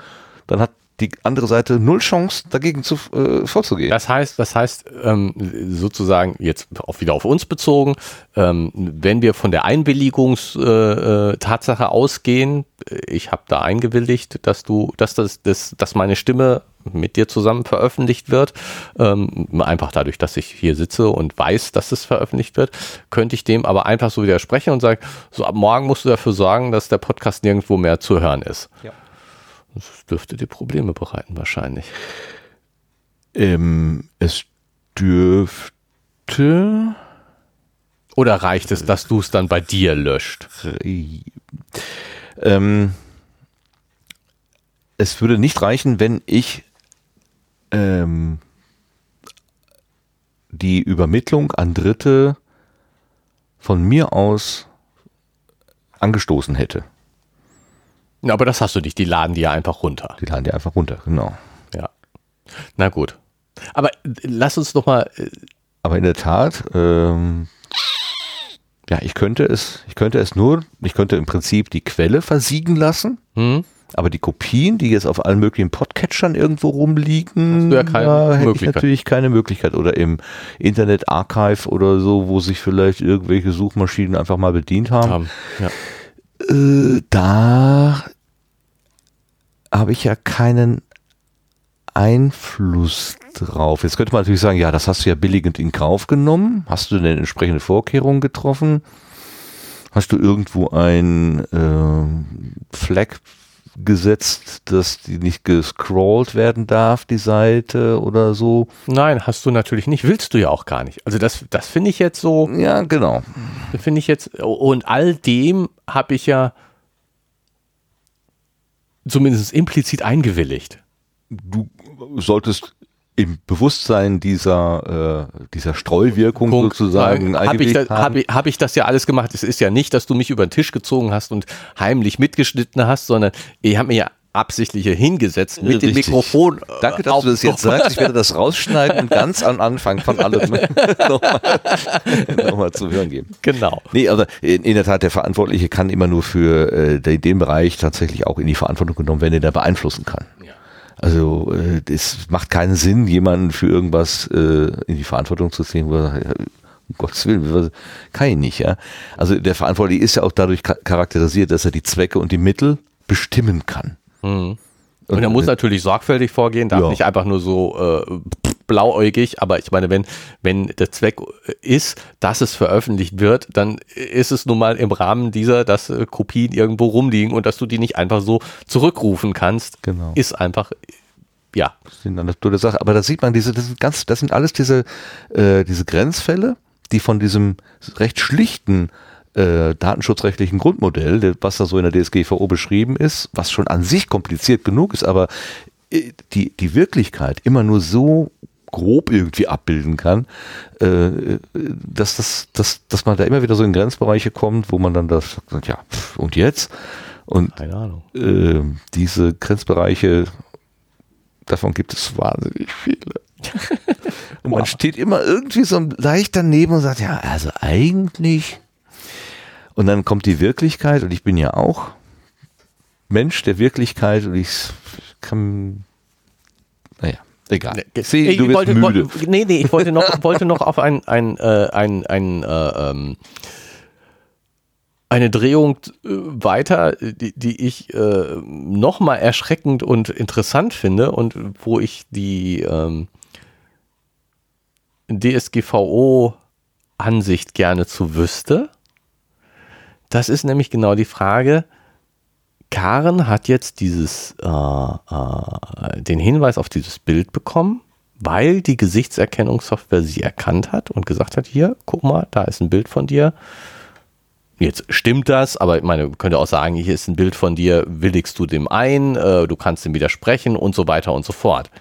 dann hat die andere Seite null Chance, dagegen zu, äh, vorzugehen. Das heißt, das heißt ähm, sozusagen jetzt auch wieder auf uns bezogen, ähm, wenn wir von der Einwilligungstatsache äh, Tatsache ausgehen, äh, ich habe da eingewilligt, dass du, dass das, das, dass meine Stimme mit dir zusammen veröffentlicht wird, ähm, einfach dadurch, dass ich hier sitze und weiß, dass es veröffentlicht wird, könnte ich dem aber einfach so widersprechen und sagen, so ab morgen musst du dafür sorgen, dass der Podcast nirgendwo mehr zu hören ist. Ja. Das dürfte dir Probleme bereiten wahrscheinlich. Ähm, es dürfte. Oder reicht es, dass du es dann bei dir löscht? Ähm, es würde nicht reichen, wenn ich ähm, die Übermittlung an Dritte von mir aus angestoßen hätte. Ja, aber das hast du nicht. Die laden die ja einfach runter. Die laden die einfach runter, genau. Ja. Na gut. Aber äh, lass uns doch mal. äh, Aber in der Tat, ähm, ja, ich könnte es, ich könnte es nur, ich könnte im Prinzip die Quelle versiegen lassen. Hm? Aber die Kopien, die jetzt auf allen möglichen Podcatchern irgendwo rumliegen, ja da hätte ich natürlich keine Möglichkeit. Oder im Internet Archive oder so, wo sich vielleicht irgendwelche Suchmaschinen einfach mal bedient haben. Haben. Ja. Äh, da habe ich ja keinen Einfluss drauf. Jetzt könnte man natürlich sagen, ja, das hast du ja billigend in Kauf genommen. Hast du denn entsprechende Vorkehrungen getroffen? Hast du irgendwo ein äh, Flag gesetzt, dass die nicht gescrollt werden darf, die Seite oder so? Nein, hast du natürlich nicht. Willst du ja auch gar nicht. Also das, das finde ich jetzt so. Ja, genau. Finde ich jetzt. Und all dem habe ich ja zumindest implizit eingewilligt. du solltest im Bewusstsein dieser, äh, dieser Streuwirkung sozusagen habe ich, haben. hab ich, hab ich das ja alles gemacht. Es ist ja nicht, dass du mich über den Tisch gezogen hast und heimlich mitgeschnitten hast, sondern ich habe mir ja absichtlich hier hingesetzt mit dem Richtig. Mikrofon. äh, Danke, dass du das jetzt sagst. Ich werde das rausschneiden und ganz am Anfang von allem nochmal noch zu hören geben. Genau. Nee, also in, in der Tat, der Verantwortliche kann immer nur für äh, den, den Bereich tatsächlich auch in die Verantwortung genommen werden, den er beeinflussen kann. Ja. Also äh, es macht keinen Sinn, jemanden für irgendwas äh, in die Verantwortung zu ziehen, wo er sagt, um Gottes Willen, kann ich nicht, ja. Also der Verantwortliche ist ja auch dadurch cha- charakterisiert, dass er die Zwecke und die Mittel bestimmen kann. Und er muss natürlich sorgfältig vorgehen, darf Ja. nicht einfach nur so äh, blauäugig, aber ich meine, wenn, wenn der Zweck ist, dass es veröffentlicht wird, dann ist es nun mal im Rahmen dieser, dass äh, Kopien irgendwo rumliegen und dass du die nicht einfach so zurückrufen kannst, Genau. ist einfach, ja, Das ist eine der Sache. Aber da sieht man, diese, das sind ganz, das sind alles diese, äh, diese Grenzfälle, die von diesem recht schlichten äh, datenschutzrechtlichen Grundmodell, was da so in der DSGVO beschrieben ist, was schon an sich kompliziert genug ist, aber äh, die, die Wirklichkeit immer nur so grob irgendwie abbilden kann, äh, dass, das, dass, dass man da immer wieder so in Grenzbereiche kommt, wo man dann das sagt, ja, und jetzt? Und äh, diese Grenzbereiche, davon gibt es wahnsinnig viele. Und man steht immer irgendwie so leicht daneben und sagt, ja, also eigentlich. Und dann kommt die Wirklichkeit und ich bin ja auch Mensch der Wirklichkeit und ich kann, naja, egal. Sieh, Ich du wirst wollte, müde. wollte- nee, nee, ich wollte noch, wollte noch auf ein, ein, äh, ein, ein äh, ähm, eine Drehung äh, weiter, die, die ich äh, nochmal erschreckend und interessant finde und wo ich die ähm, DSGVO-Ansicht gerne zu wüsste. Das ist nämlich genau die Frage, Karen hat jetzt dieses, äh, äh, den Hinweis auf dieses Bild bekommen, weil die Gesichtserkennungssoftware sie erkannt hat und gesagt hat, hier, guck mal, da ist ein Bild von dir. Jetzt stimmt das, aber ich meine, könnte auch sagen, hier ist ein Bild von dir, willigst du dem ein, äh, du kannst dem widersprechen und so weiter und so fort.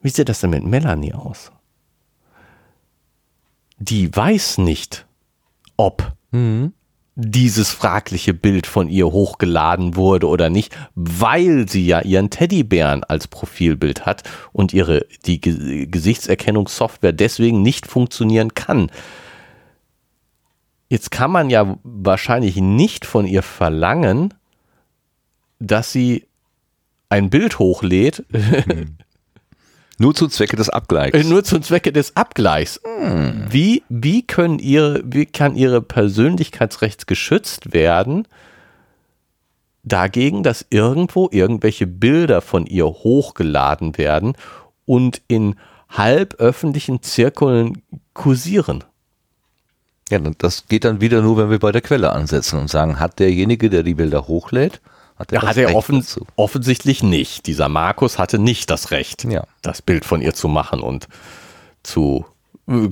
Wie sieht das denn mit Melanie aus? Die weiß nicht, ob mhm dieses fragliche Bild von ihr hochgeladen wurde oder nicht, weil sie ja ihren Teddybären als Profilbild hat und ihre die Gesichtserkennungssoftware deswegen nicht funktionieren kann. Jetzt kann man ja wahrscheinlich nicht von ihr verlangen, dass sie ein Bild hochlädt, hm. Nur zu Zwecke des Abgleichs. Äh, nur zum Zwecke des Abgleichs. Hm. Wie, wie können ihre, wie kann ihre Persönlichkeitsrecht geschützt werden dagegen, dass irgendwo irgendwelche Bilder von ihr hochgeladen werden und in halb öffentlichen Zirkeln kursieren? Ja, das geht dann wieder nur, wenn wir bei der Quelle ansetzen und sagen, hat derjenige, der die Bilder hochlädt, hat er, hat er offen, offensichtlich nicht. Dieser Markus hatte nicht das Recht, ja. das Bild von ihr zu machen und zu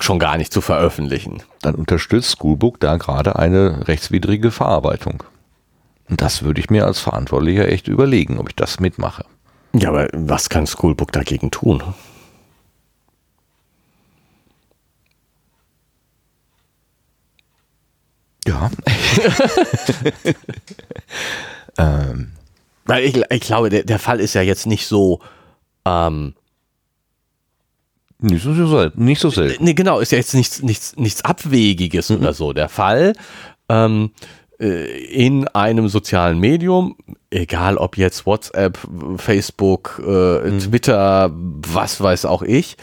schon gar nicht zu veröffentlichen. Dann unterstützt Schoolbook da gerade eine rechtswidrige Verarbeitung. Und das würde ich mir als Verantwortlicher echt überlegen, ob ich das mitmache. Ja, aber was kann Schoolbook dagegen tun? Ja. Ähm, Weil ich, ich glaube, der, der Fall ist ja jetzt nicht so. Ähm, nicht so, selten, nicht so selten. Nee, genau, ist ja jetzt nichts, nichts, nichts Abwegiges mhm. oder so. Der Fall ähm, äh, in einem sozialen Medium, egal ob jetzt WhatsApp, Facebook, äh, mhm. Twitter, was weiß auch ich,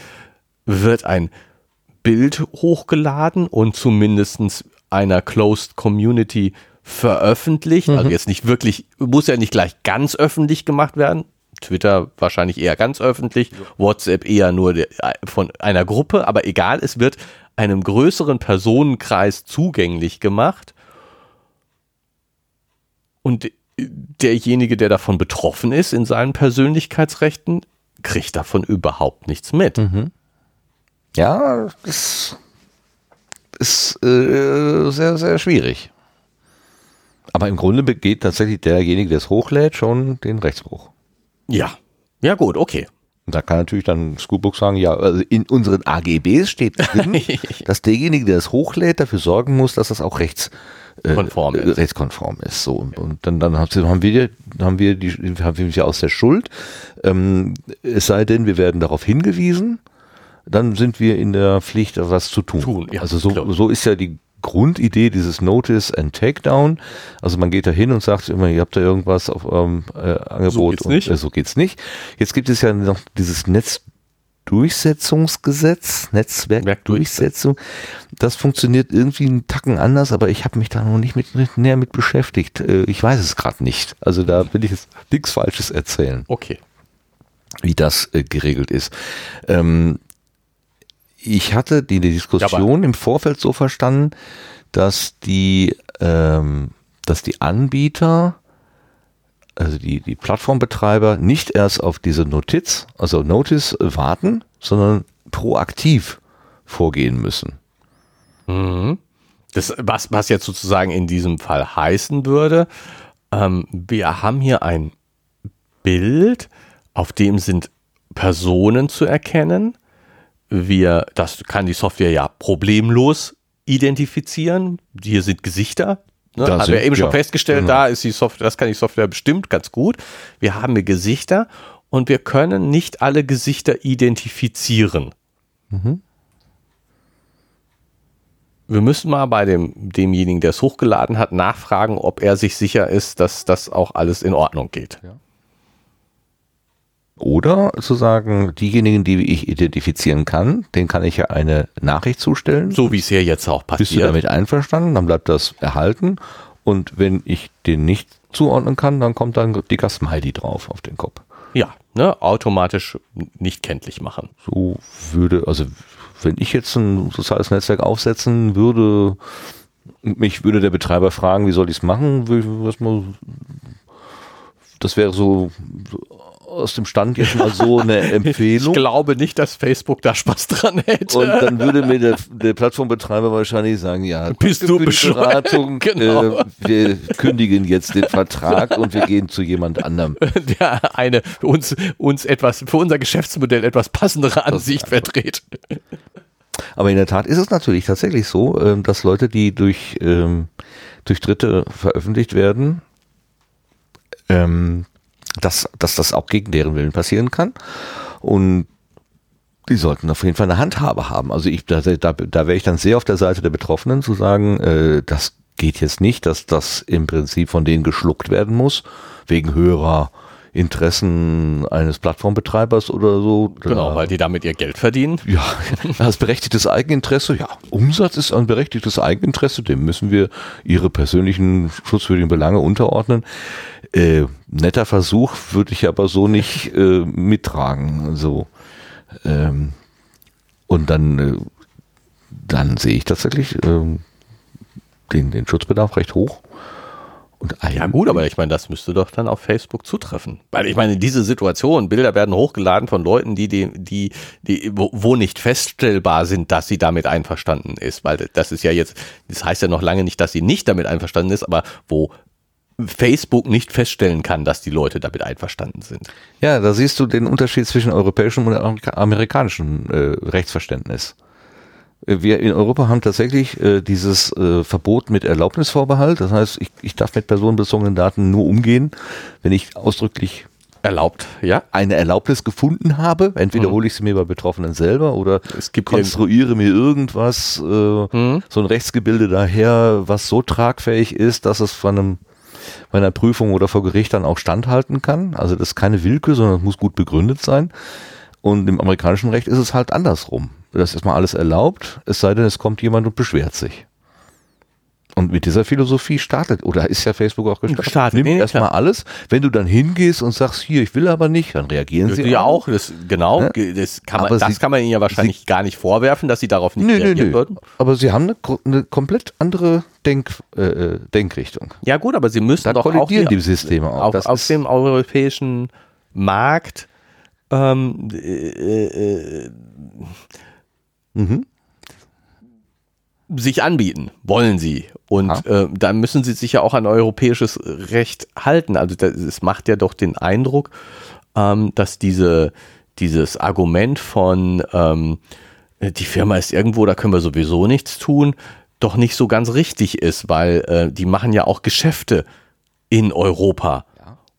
wird ein Bild hochgeladen und zumindest einer Closed Community veröffentlicht. Also mhm. Also jetzt nicht wirklich, muss ja nicht gleich ganz öffentlich gemacht werden. Twitter wahrscheinlich eher ganz öffentlich, WhatsApp eher nur von einer Gruppe, aber egal, es wird einem größeren Personenkreis zugänglich gemacht. Und derjenige, der davon betroffen ist in seinen Persönlichkeitsrechten, kriegt davon überhaupt nichts mit. Mhm. Ja, das ist äh, sehr, sehr schwierig. Aber im Grunde begeht tatsächlich derjenige, der es hochlädt, schon den Rechtsbruch. Ja. Ja, gut, okay. Und da kann natürlich dann Schoolbook sagen, ja, also in unseren AGBs steht drin, dass derjenige, der es hochlädt, dafür sorgen muss, dass das auch rechts, äh, konform ist. rechtskonform ist. So. Und dann, dann haben wir, haben wir die, haben wir aus der Schuld. Ähm, es sei denn, wir werden darauf hingewiesen, dann sind wir in der Pflicht, was zu tun. tun ja, also so, so ist ja die Grundidee dieses Notice and Takedown. Also man geht da hin und sagt immer, ihr habt da irgendwas auf eurem äh, Angebot. So geht's, und, nicht. Äh, so geht's nicht. Jetzt gibt es ja noch dieses Netzdurchsetzungsgesetz, Netzwerkdurchsetzung. Das funktioniert irgendwie einen Tacken anders, aber ich habe mich da noch nicht mit, näher mit beschäftigt. Äh, ich weiß es gerade nicht. Also da will ich jetzt nichts Falsches erzählen. Okay. Wie das äh, geregelt ist. Ähm, ich hatte die, die Diskussion ja, im Vorfeld so verstanden, dass die, ähm, dass die Anbieter, also die, die Plattformbetreiber nicht erst auf diese Notiz, also Notice warten, sondern proaktiv vorgehen müssen. Mhm. Das, was, was jetzt sozusagen in diesem Fall heißen würde, ähm, wir haben hier ein Bild, auf dem sind Personen zu erkennen, wir, das kann die Software ja problemlos identifizieren. Hier sind Gesichter. Ne? Haben sind, wir eben ja, schon festgestellt, genau. da ist die Software, das kann die Software bestimmt ganz gut. Wir haben hier Gesichter und wir können nicht alle Gesichter identifizieren. Mhm. Wir müssen mal bei dem, demjenigen, der es hochgeladen hat, nachfragen, ob er sich sicher ist, dass das auch alles in Ordnung geht. Ja. Oder zu sagen, diejenigen, die ich identifizieren kann, den kann ich ja eine Nachricht zustellen. So wie es hier jetzt auch passiert. Bist du damit einverstanden? Dann bleibt das erhalten. Und wenn ich den nicht zuordnen kann, dann kommt dann dicker Smiley drauf auf den Kopf. Ja, ne, automatisch nicht kenntlich machen. So würde, also wenn ich jetzt ein soziales Netzwerk aufsetzen würde, mich würde der Betreiber fragen, wie soll ich es machen, das wäre so aus dem Stand jetzt mal so eine Empfehlung. Ich glaube nicht, dass Facebook da Spaß dran hätte. Und dann würde mir der, der Plattformbetreiber wahrscheinlich sagen, ja, Bist du bescheuert? Beratung, Genau. äh, wir kündigen jetzt den Vertrag und wir gehen zu jemand anderem. der eine für uns, uns etwas, für unser Geschäftsmodell etwas passendere Ansicht vertritt. Aber in der Tat ist es natürlich tatsächlich so, ähm, dass Leute, die durch, ähm, durch Dritte veröffentlicht werden, ähm, dass, dass das auch gegen deren Willen passieren kann. Und die sollten auf jeden Fall eine Handhabe haben. Also ich, da, da, da wäre ich dann sehr auf der Seite der Betroffenen zu sagen, äh, das geht jetzt nicht, dass das im Prinzip von denen geschluckt werden muss, wegen höherer Interessen eines Plattformbetreibers oder so. Genau, Da- weil die damit ihr Geld verdienen. ja, das berechtigtes Eigeninteresse, ja, Umsatz ist ein berechtigtes Eigeninteresse, dem müssen wir ihre persönlichen schutzwürdigen Belange unterordnen. Äh, netter Versuch würde ich aber so nicht äh, mittragen. Also, ähm, und dann, äh, dann sehe ich tatsächlich ähm, den, den Schutzbedarf recht hoch. Und Ja gut, aber ich meine, das müsste doch dann auf Facebook zutreffen. Weil ich meine, diese Situation, Bilder werden hochgeladen von Leuten, die, die, die, die wo, nicht feststellbar sind, dass sie damit einverstanden ist. Weil das ist ja jetzt, das heißt ja noch lange nicht, dass sie nicht damit einverstanden ist, aber wo Facebook nicht feststellen kann, dass die Leute damit einverstanden sind. Ja, da siehst du den Unterschied zwischen europäischem und amerika- amerikanischem äh, Rechtsverständnis. Äh, Wir in Europa haben tatsächlich äh, dieses äh, Verbot mit Erlaubnisvorbehalt. Das heißt, ich, ich darf mit personenbezogenen Daten nur umgehen, wenn ich ausdrücklich Erlaubt, ja? eine Erlaubnis gefunden habe. Entweder Mhm. hole ich sie mir bei Betroffenen selber oder Es gibt konstruiere mir irgendwas, äh, Mhm. so ein Rechtsgebilde daher, was so tragfähig ist, dass es von einem bei einer Prüfung oder vor Gericht dann auch standhalten kann. Also das ist keine Willkür, sondern es muss gut begründet sein. Und im amerikanischen Recht ist es halt andersrum. Das ist erstmal alles erlaubt, es sei denn, es kommt jemand und beschwert sich. Und mit dieser Philosophie startet, oder ist ja Facebook auch gestartet, Gestartet, nimmt nee, erstmal alles. Wenn du dann hingehst und sagst, hier, ich will aber nicht, dann reagieren sie Sie ja auch, das, genau, ge- das, kann man, Aber das sie- kann man ihnen ja wahrscheinlich gar nicht vorwerfen, dass sie darauf nicht Nö, reagieren nö. würden. Aber sie haben eine, eine komplett andere Denk, äh, äh, Denkrichtung. Ja gut, aber sie müssen Da doch auch die, die Systeme auch. auf, auf dem europäischen Markt ähm, äh, äh, Mhm. sich anbieten, wollen sie. Und Ja. äh, dann müssen sie sich ja auch an europäisches Recht halten. Also es macht ja doch den Eindruck, ähm, dass diese, dieses Argument von ähm, die Firma ist irgendwo, da können wir sowieso nichts tun, doch nicht so ganz richtig ist, weil äh, die machen ja auch Geschäfte in Europa.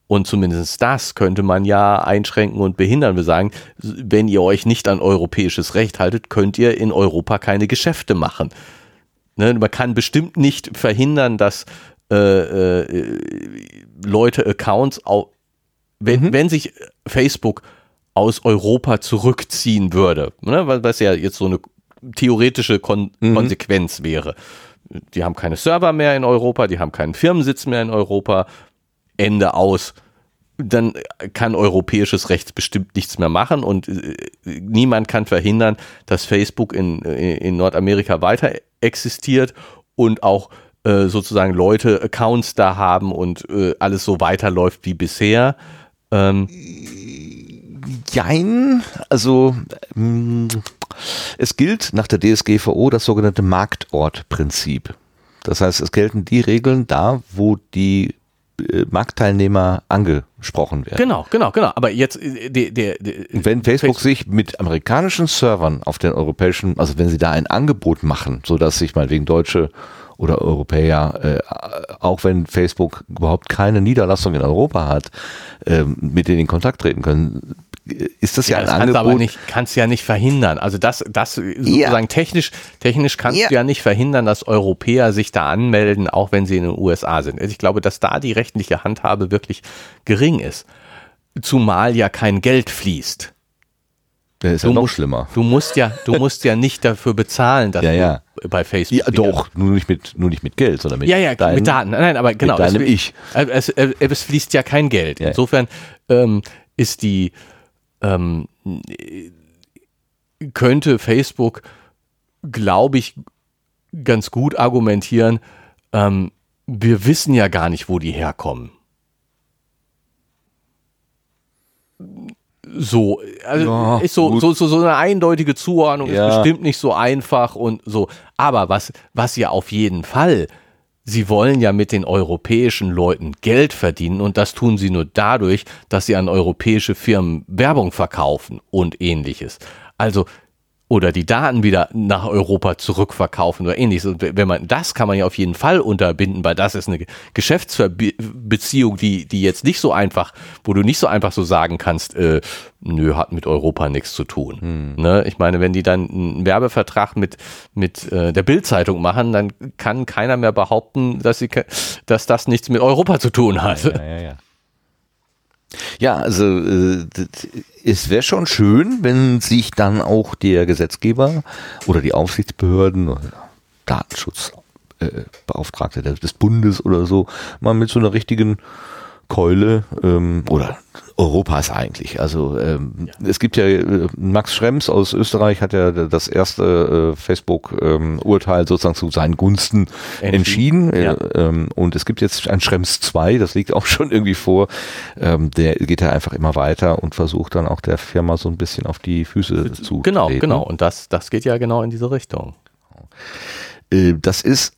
Und zumindest das könnte man ja einschränken und behindern. Wir sagen, wenn ihr euch nicht an europäisches Recht haltet, könnt ihr in Europa keine Geschäfte machen. Ne, man kann bestimmt nicht verhindern, dass äh, äh, Leute Accounts, au wenn, wenn sich Facebook aus Europa zurückziehen würde, ne, weil- was ja jetzt so eine theoretische Kon Konsequenz wäre. Die haben keine Server mehr in Europa, die haben keinen Firmensitz mehr in Europa, Ende aus. Dann kann europäisches Recht bestimmt nichts mehr machen und äh, niemand kann verhindern, dass Facebook in, äh, in Nordamerika weiter existiert und auch äh, sozusagen Leute Accounts da haben und äh, alles so weiterläuft wie bisher. Ähm, Jein, also es gilt nach der DSGVO das sogenannte Marktortprinzip. Das heißt, es gelten die Regeln da, wo die Marktteilnehmer angesprochen werden. genau, genau, genau. Aber jetzt äh, der, der, der Wenn Facebook sich mit amerikanischen Servern auf den europäischen, also wenn sie da ein Angebot machen, so dass sich mal wegen Deutsche oder Europäer, äh, auch wenn Facebook überhaupt keine Niederlassung in Europa hat, ähm, mit denen in Kontakt treten können, ist das ja, Ja, das ein kannst du aber nicht, kannst du ja nicht verhindern. Also das, das sozusagen technisch, technisch kannst Ja. du ja nicht verhindern, dass Europäer sich da anmelden, auch wenn sie in den USA sind. Also ich glaube, dass da die rechtliche Handhabe wirklich gering ist. Zumal ja kein Geld fließt. Der ist ja Du noch musst- schlimmer. Du musst ja, du musst ja nicht dafür bezahlen, dass Ja, ja. du bei Facebook. Ja, doch, nur nicht mit, nur nicht mit Geld, sondern mit Ja, ja, deinen- mit Daten. Nein, aber genau. mit deinem es, Ich. äh, Es, es, es fließt ja kein Geld. Ja. Insofern ähm, ist die ähm, äh, könnte Facebook, glaube ich, ganz gut argumentieren. Ähm, wir wissen ja gar nicht, wo die herkommen. So, also Ja, ist so, so, so, so eine eindeutige Zuordnung Ja. ist bestimmt nicht so einfach und so. Aber was, was ja auf jeden Fall, sie wollen ja mit den europäischen Leuten Geld verdienen und das tun sie nur dadurch, dass sie an europäische Firmen Werbung verkaufen und ähnliches. Also, oder die Daten wieder nach Europa zurückverkaufen oder ähnliches. Und wenn man, das kann man ja auf jeden Fall unterbinden, weil das ist eine Geschäftsbeziehung, die, die jetzt nicht so einfach, wo du nicht so einfach so sagen kannst, äh, nö, hat mit Europa nichts zu tun. Ne? Ich meine, wenn die dann einen Werbevertrag mit, mit äh, der Bildzeitung machen, dann kann keiner mehr behaupten, dass, sie, dass das nichts mit Europa zu tun hat. Ja, ja, ja. Ja, also äh, es wäre schon schön, wenn sich dann auch der Gesetzgeber oder die Aufsichtsbehörden oder Datenschutzbeauftragte des Bundes oder so mal mit so einer richtigen Keule ähm, oder Europas eigentlich. Also ähm, es gibt ja äh, Max Schrems aus Österreich hat ja das erste äh, Facebook-Urteil sozusagen zu seinen Gunsten entschieden. Entschieden, ja. Äh, ähm, und es gibt jetzt ein Schrems 2, das liegt auch schon irgendwie vor. Ähm, der geht ja einfach immer weiter und versucht dann auch der Firma so ein bisschen auf die Füße zu Genau, treten. genau. Und das, das geht ja genau in diese Richtung. Äh, das ist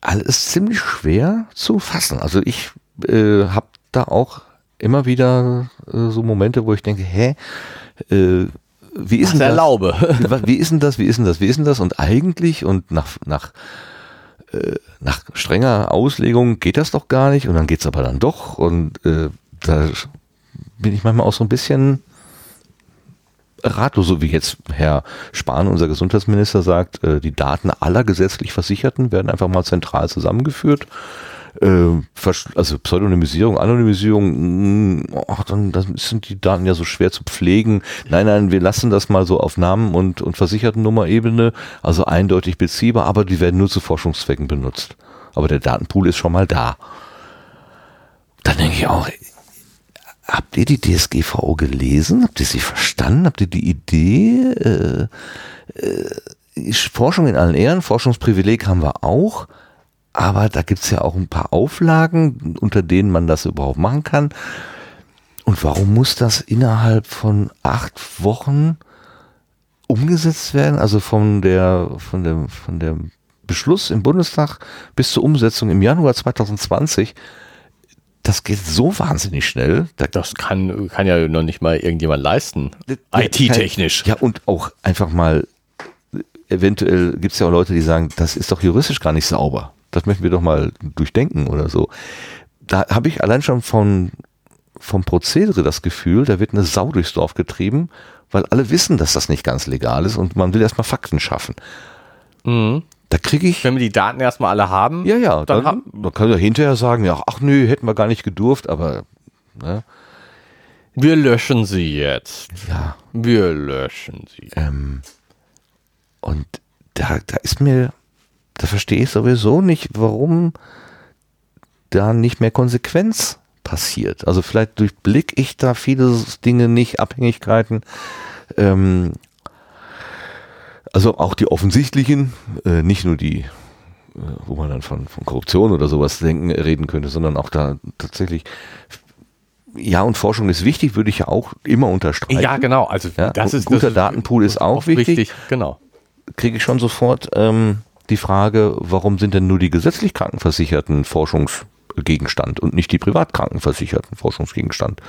alles ziemlich schwer zu fassen. Also ich äh, habe da auch immer wieder äh, so Momente, wo ich denke, hä, äh, wie ist denn das? erlaube. Wa- Wie ist denn das? Wie ist denn das? Wie ist denn das? Und eigentlich und nach nach äh, nach strenger Auslegung geht das doch gar nicht und dann geht's aber dann doch und äh, da bin ich manchmal auch so ein bisschen ratlos, so wie jetzt Herr Spahn, unser Gesundheitsminister, sagt, äh, die Daten aller gesetzlich Versicherten werden einfach mal zentral zusammengeführt. Äh, also Pseudonymisierung, Anonymisierung, mh, ach, dann, dann sind die Daten ja so schwer zu pflegen. Nein, nein, wir lassen das mal so auf Namen und, und Versichertennummer-Ebene, also eindeutig beziehbar, aber die werden nur zu Forschungszwecken benutzt. Aber der Datenpool ist schon mal da. Dann denke ich auch, habt ihr die DSGVO gelesen? Habt ihr sie verstanden? Habt ihr die Idee? Äh, äh, Forschung in allen Ehren, Forschungsprivileg haben wir auch, aber da gibt's ja auch ein paar Auflagen, unter denen man das überhaupt machen kann. Und warum muss das innerhalb von acht Wochen umgesetzt werden? Also von der, von dem, von dem Beschluss im Bundestag bis zur Umsetzung im Januar 2020. Das geht so wahnsinnig schnell. Da Das kann, kann ja noch nicht mal irgendjemand leisten. IT-technisch. Ja, und auch einfach mal, eventuell gibt es ja auch Leute, die sagen, das ist doch juristisch gar nicht sauber. Das möchten wir doch mal durchdenken oder so. Da habe ich allein schon von, vom Prozedere das Gefühl, da wird eine Sau durchs Dorf getrieben, weil alle wissen, dass das nicht ganz legal ist und man will erstmal Fakten schaffen. Mhm. Da kriege ich. Wenn wir die Daten erstmal alle haben, Ja, ja, dann dann, dann kann er hinterher sagen, ja, ach nö, hätten wir gar nicht gedurft, aber ne, wir löschen sie jetzt. ja. Wir löschen sie. Ähm, und da, da ist mir, da verstehe ich sowieso nicht, warum da nicht mehr Konsequenz passiert. Also vielleicht durchblick ich da viele Dinge nicht, Abhängigkeiten. Ähm, also auch die offensichtlichen, äh, nicht nur die, äh, wo man dann von, von Korruption oder sowas denken, reden könnte, sondern auch da tatsächlich, ja, und Forschung ist wichtig, würde ich ja auch immer unterstreichen. Ja, genau. Also Ja, das ist guter das Datenpool ist auch wichtig. Genau. kriege ich schon sofort ähm, die Frage, warum sind denn nur die gesetzlich Krankenversicherten Forschungsgegenstand und nicht die privat Krankenversicherten Forschungsgegenstand?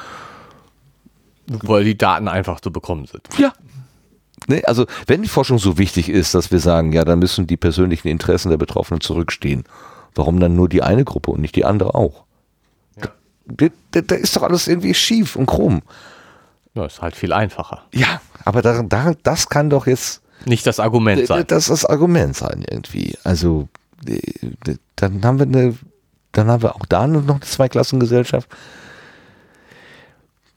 Weil die Daten einfach zu bekommen sind. Ja. Ne, also wenn die Forschung so wichtig ist, dass wir sagen, ja, dann müssen die persönlichen Interessen der Betroffenen zurückstehen. Warum dann nur die eine Gruppe und nicht die andere auch? Da, da, da ist doch alles irgendwie schief und krumm. Ja, ist halt viel einfacher. Ja, aber da, da, das kann doch jetzt Nicht das Argument sein. Das ist das Argument sein irgendwie. Also dann haben wir eine, dann haben wir auch da noch eine Zweiklassengesellschaft.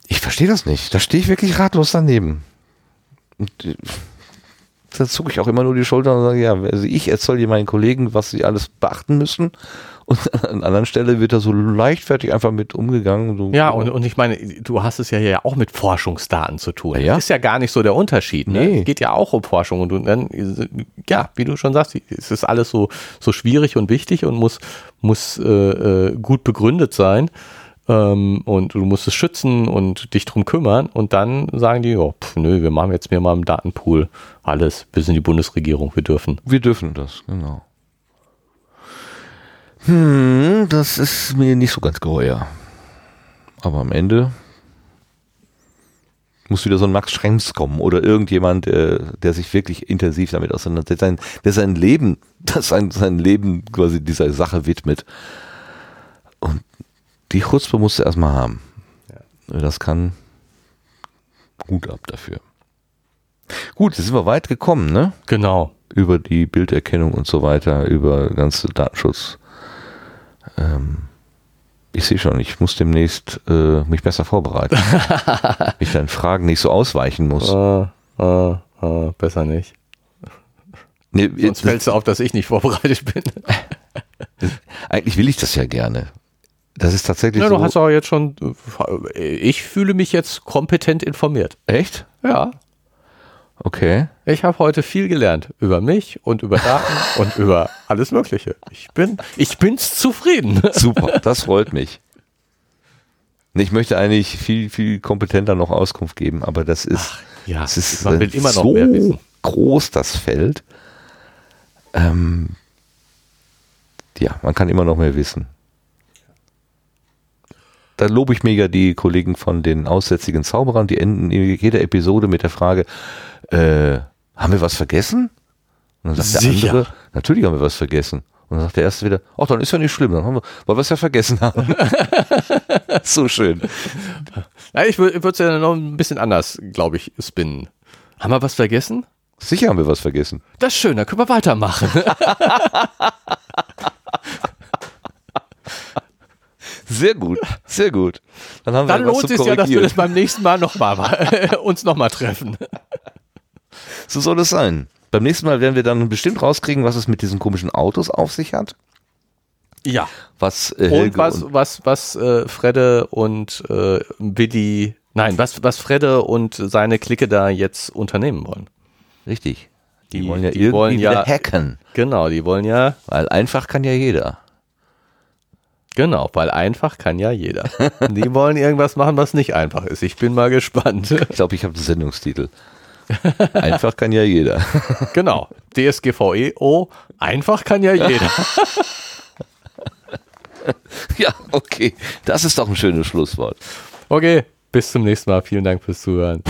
Ich verstehe das nicht. Da stehe ich wirklich ratlos daneben. Und, äh, da zucke ich auch immer nur die Schultern und sage, ja, also ich erzähle dir meinen Kollegen, was sie alles beachten müssen. Und an anderen Stelle wird da so leichtfertig einfach mit umgegangen. So, Ja, und, und ich meine, du hast es ja hier auch mit Forschungsdaten zu tun. Ja, ja. Ist ja gar nicht so der Unterschied. Ne? Nee. Es geht ja auch um Forschung und, und dann, ja, wie du schon sagst, es ist alles so, so schwierig und wichtig und muss, muss äh, äh, gut begründet sein. Ähm, und du musst es schützen und dich drum kümmern und dann sagen die, oh, pf, nö, wir machen jetzt mehr mal im Datenpool alles, bis in die Bundesregierung, wir dürfen. Wir dürfen das, genau. Hm, das ist mir nicht so ganz geheuer. Aber am Ende muss wieder so ein Max Schrems kommen oder irgendjemand, äh, der sich wirklich intensiv damit auseinandersetzt, der sein, der sein Leben, das sein, sein Leben quasi dieser Sache widmet. Und die Chutzpe musst du erstmal haben. Das kann gut ab dafür. Gut, jetzt sind wir weit gekommen, ne? Genau. Über die Bilderkennung und so weiter, über ganze Datenschutz. Ähm, ich sehe schon, ich muss demnächst äh, mich besser vorbereiten. ich dann Fragen nicht so ausweichen muss. Äh, äh, äh, besser nicht. Nee, Sonst fällt es auf, dass ich nicht vorbereitet bin. eigentlich will ich das ja gerne. Das ist tatsächlich Ja, so. du hast aber jetzt schon, äh, ich fühle mich jetzt kompetent informiert. Echt? Ja. Okay. Ich habe heute viel gelernt über mich und über Daten und über alles Mögliche. Ich bin, ich bin's zufrieden. Super, das freut mich. Ich möchte eigentlich viel, viel kompetenter noch Auskunft geben, aber das ist, ja, das ist man äh, will immer noch so mehr wissen. groß, das Feld. Ähm, ja, man kann immer noch mehr wissen. Da lobe ich mega die Kollegen von den aussätzigen Zauberern, die enden in jeder Episode mit der Frage, äh, haben wir was vergessen? Und dann sagt Sicher. der andere, natürlich haben wir was vergessen. Und dann sagt der erste wieder, ach, dann ist ja nicht schlimm, dann haben wir, weil wir es ja vergessen haben. so schön. Ja, ich würde es ja noch ein bisschen anders, glaube ich, spinnen. Haben wir was vergessen? Sicher haben wir was vergessen. Das ist schön, dann können wir weitermachen. Sehr gut, sehr gut. Dann haben Dann wir was lohnt es ja, dass wir das beim nächsten Mal noch mal, uns nochmal treffen. So soll es sein. Beim nächsten Mal werden wir dann bestimmt rauskriegen, was es mit diesen komischen Autos auf sich hat. Ja. Was äh, Und was, was, was äh, Fredde und äh, Willi, nein, was, was Fredde und seine Clique da jetzt unternehmen wollen. richtig. Die, Die- wollen ja die irgendwie wollen ja- hacken. Genau, die wollen ja, Weil einfach kann ja jeder. Genau, weil einfach kann ja jeder. Die wollen irgendwas machen, was nicht einfach ist. Ich bin mal gespannt. Ich glaube, ich habe den Sendungstitel. einfach kann ja jeder. genau, DSGVE, oh, einfach kann ja jeder. ja, okay. Das ist doch ein schönes Schlusswort. Okay, bis zum nächsten Mal. Vielen Dank fürs Zuhören.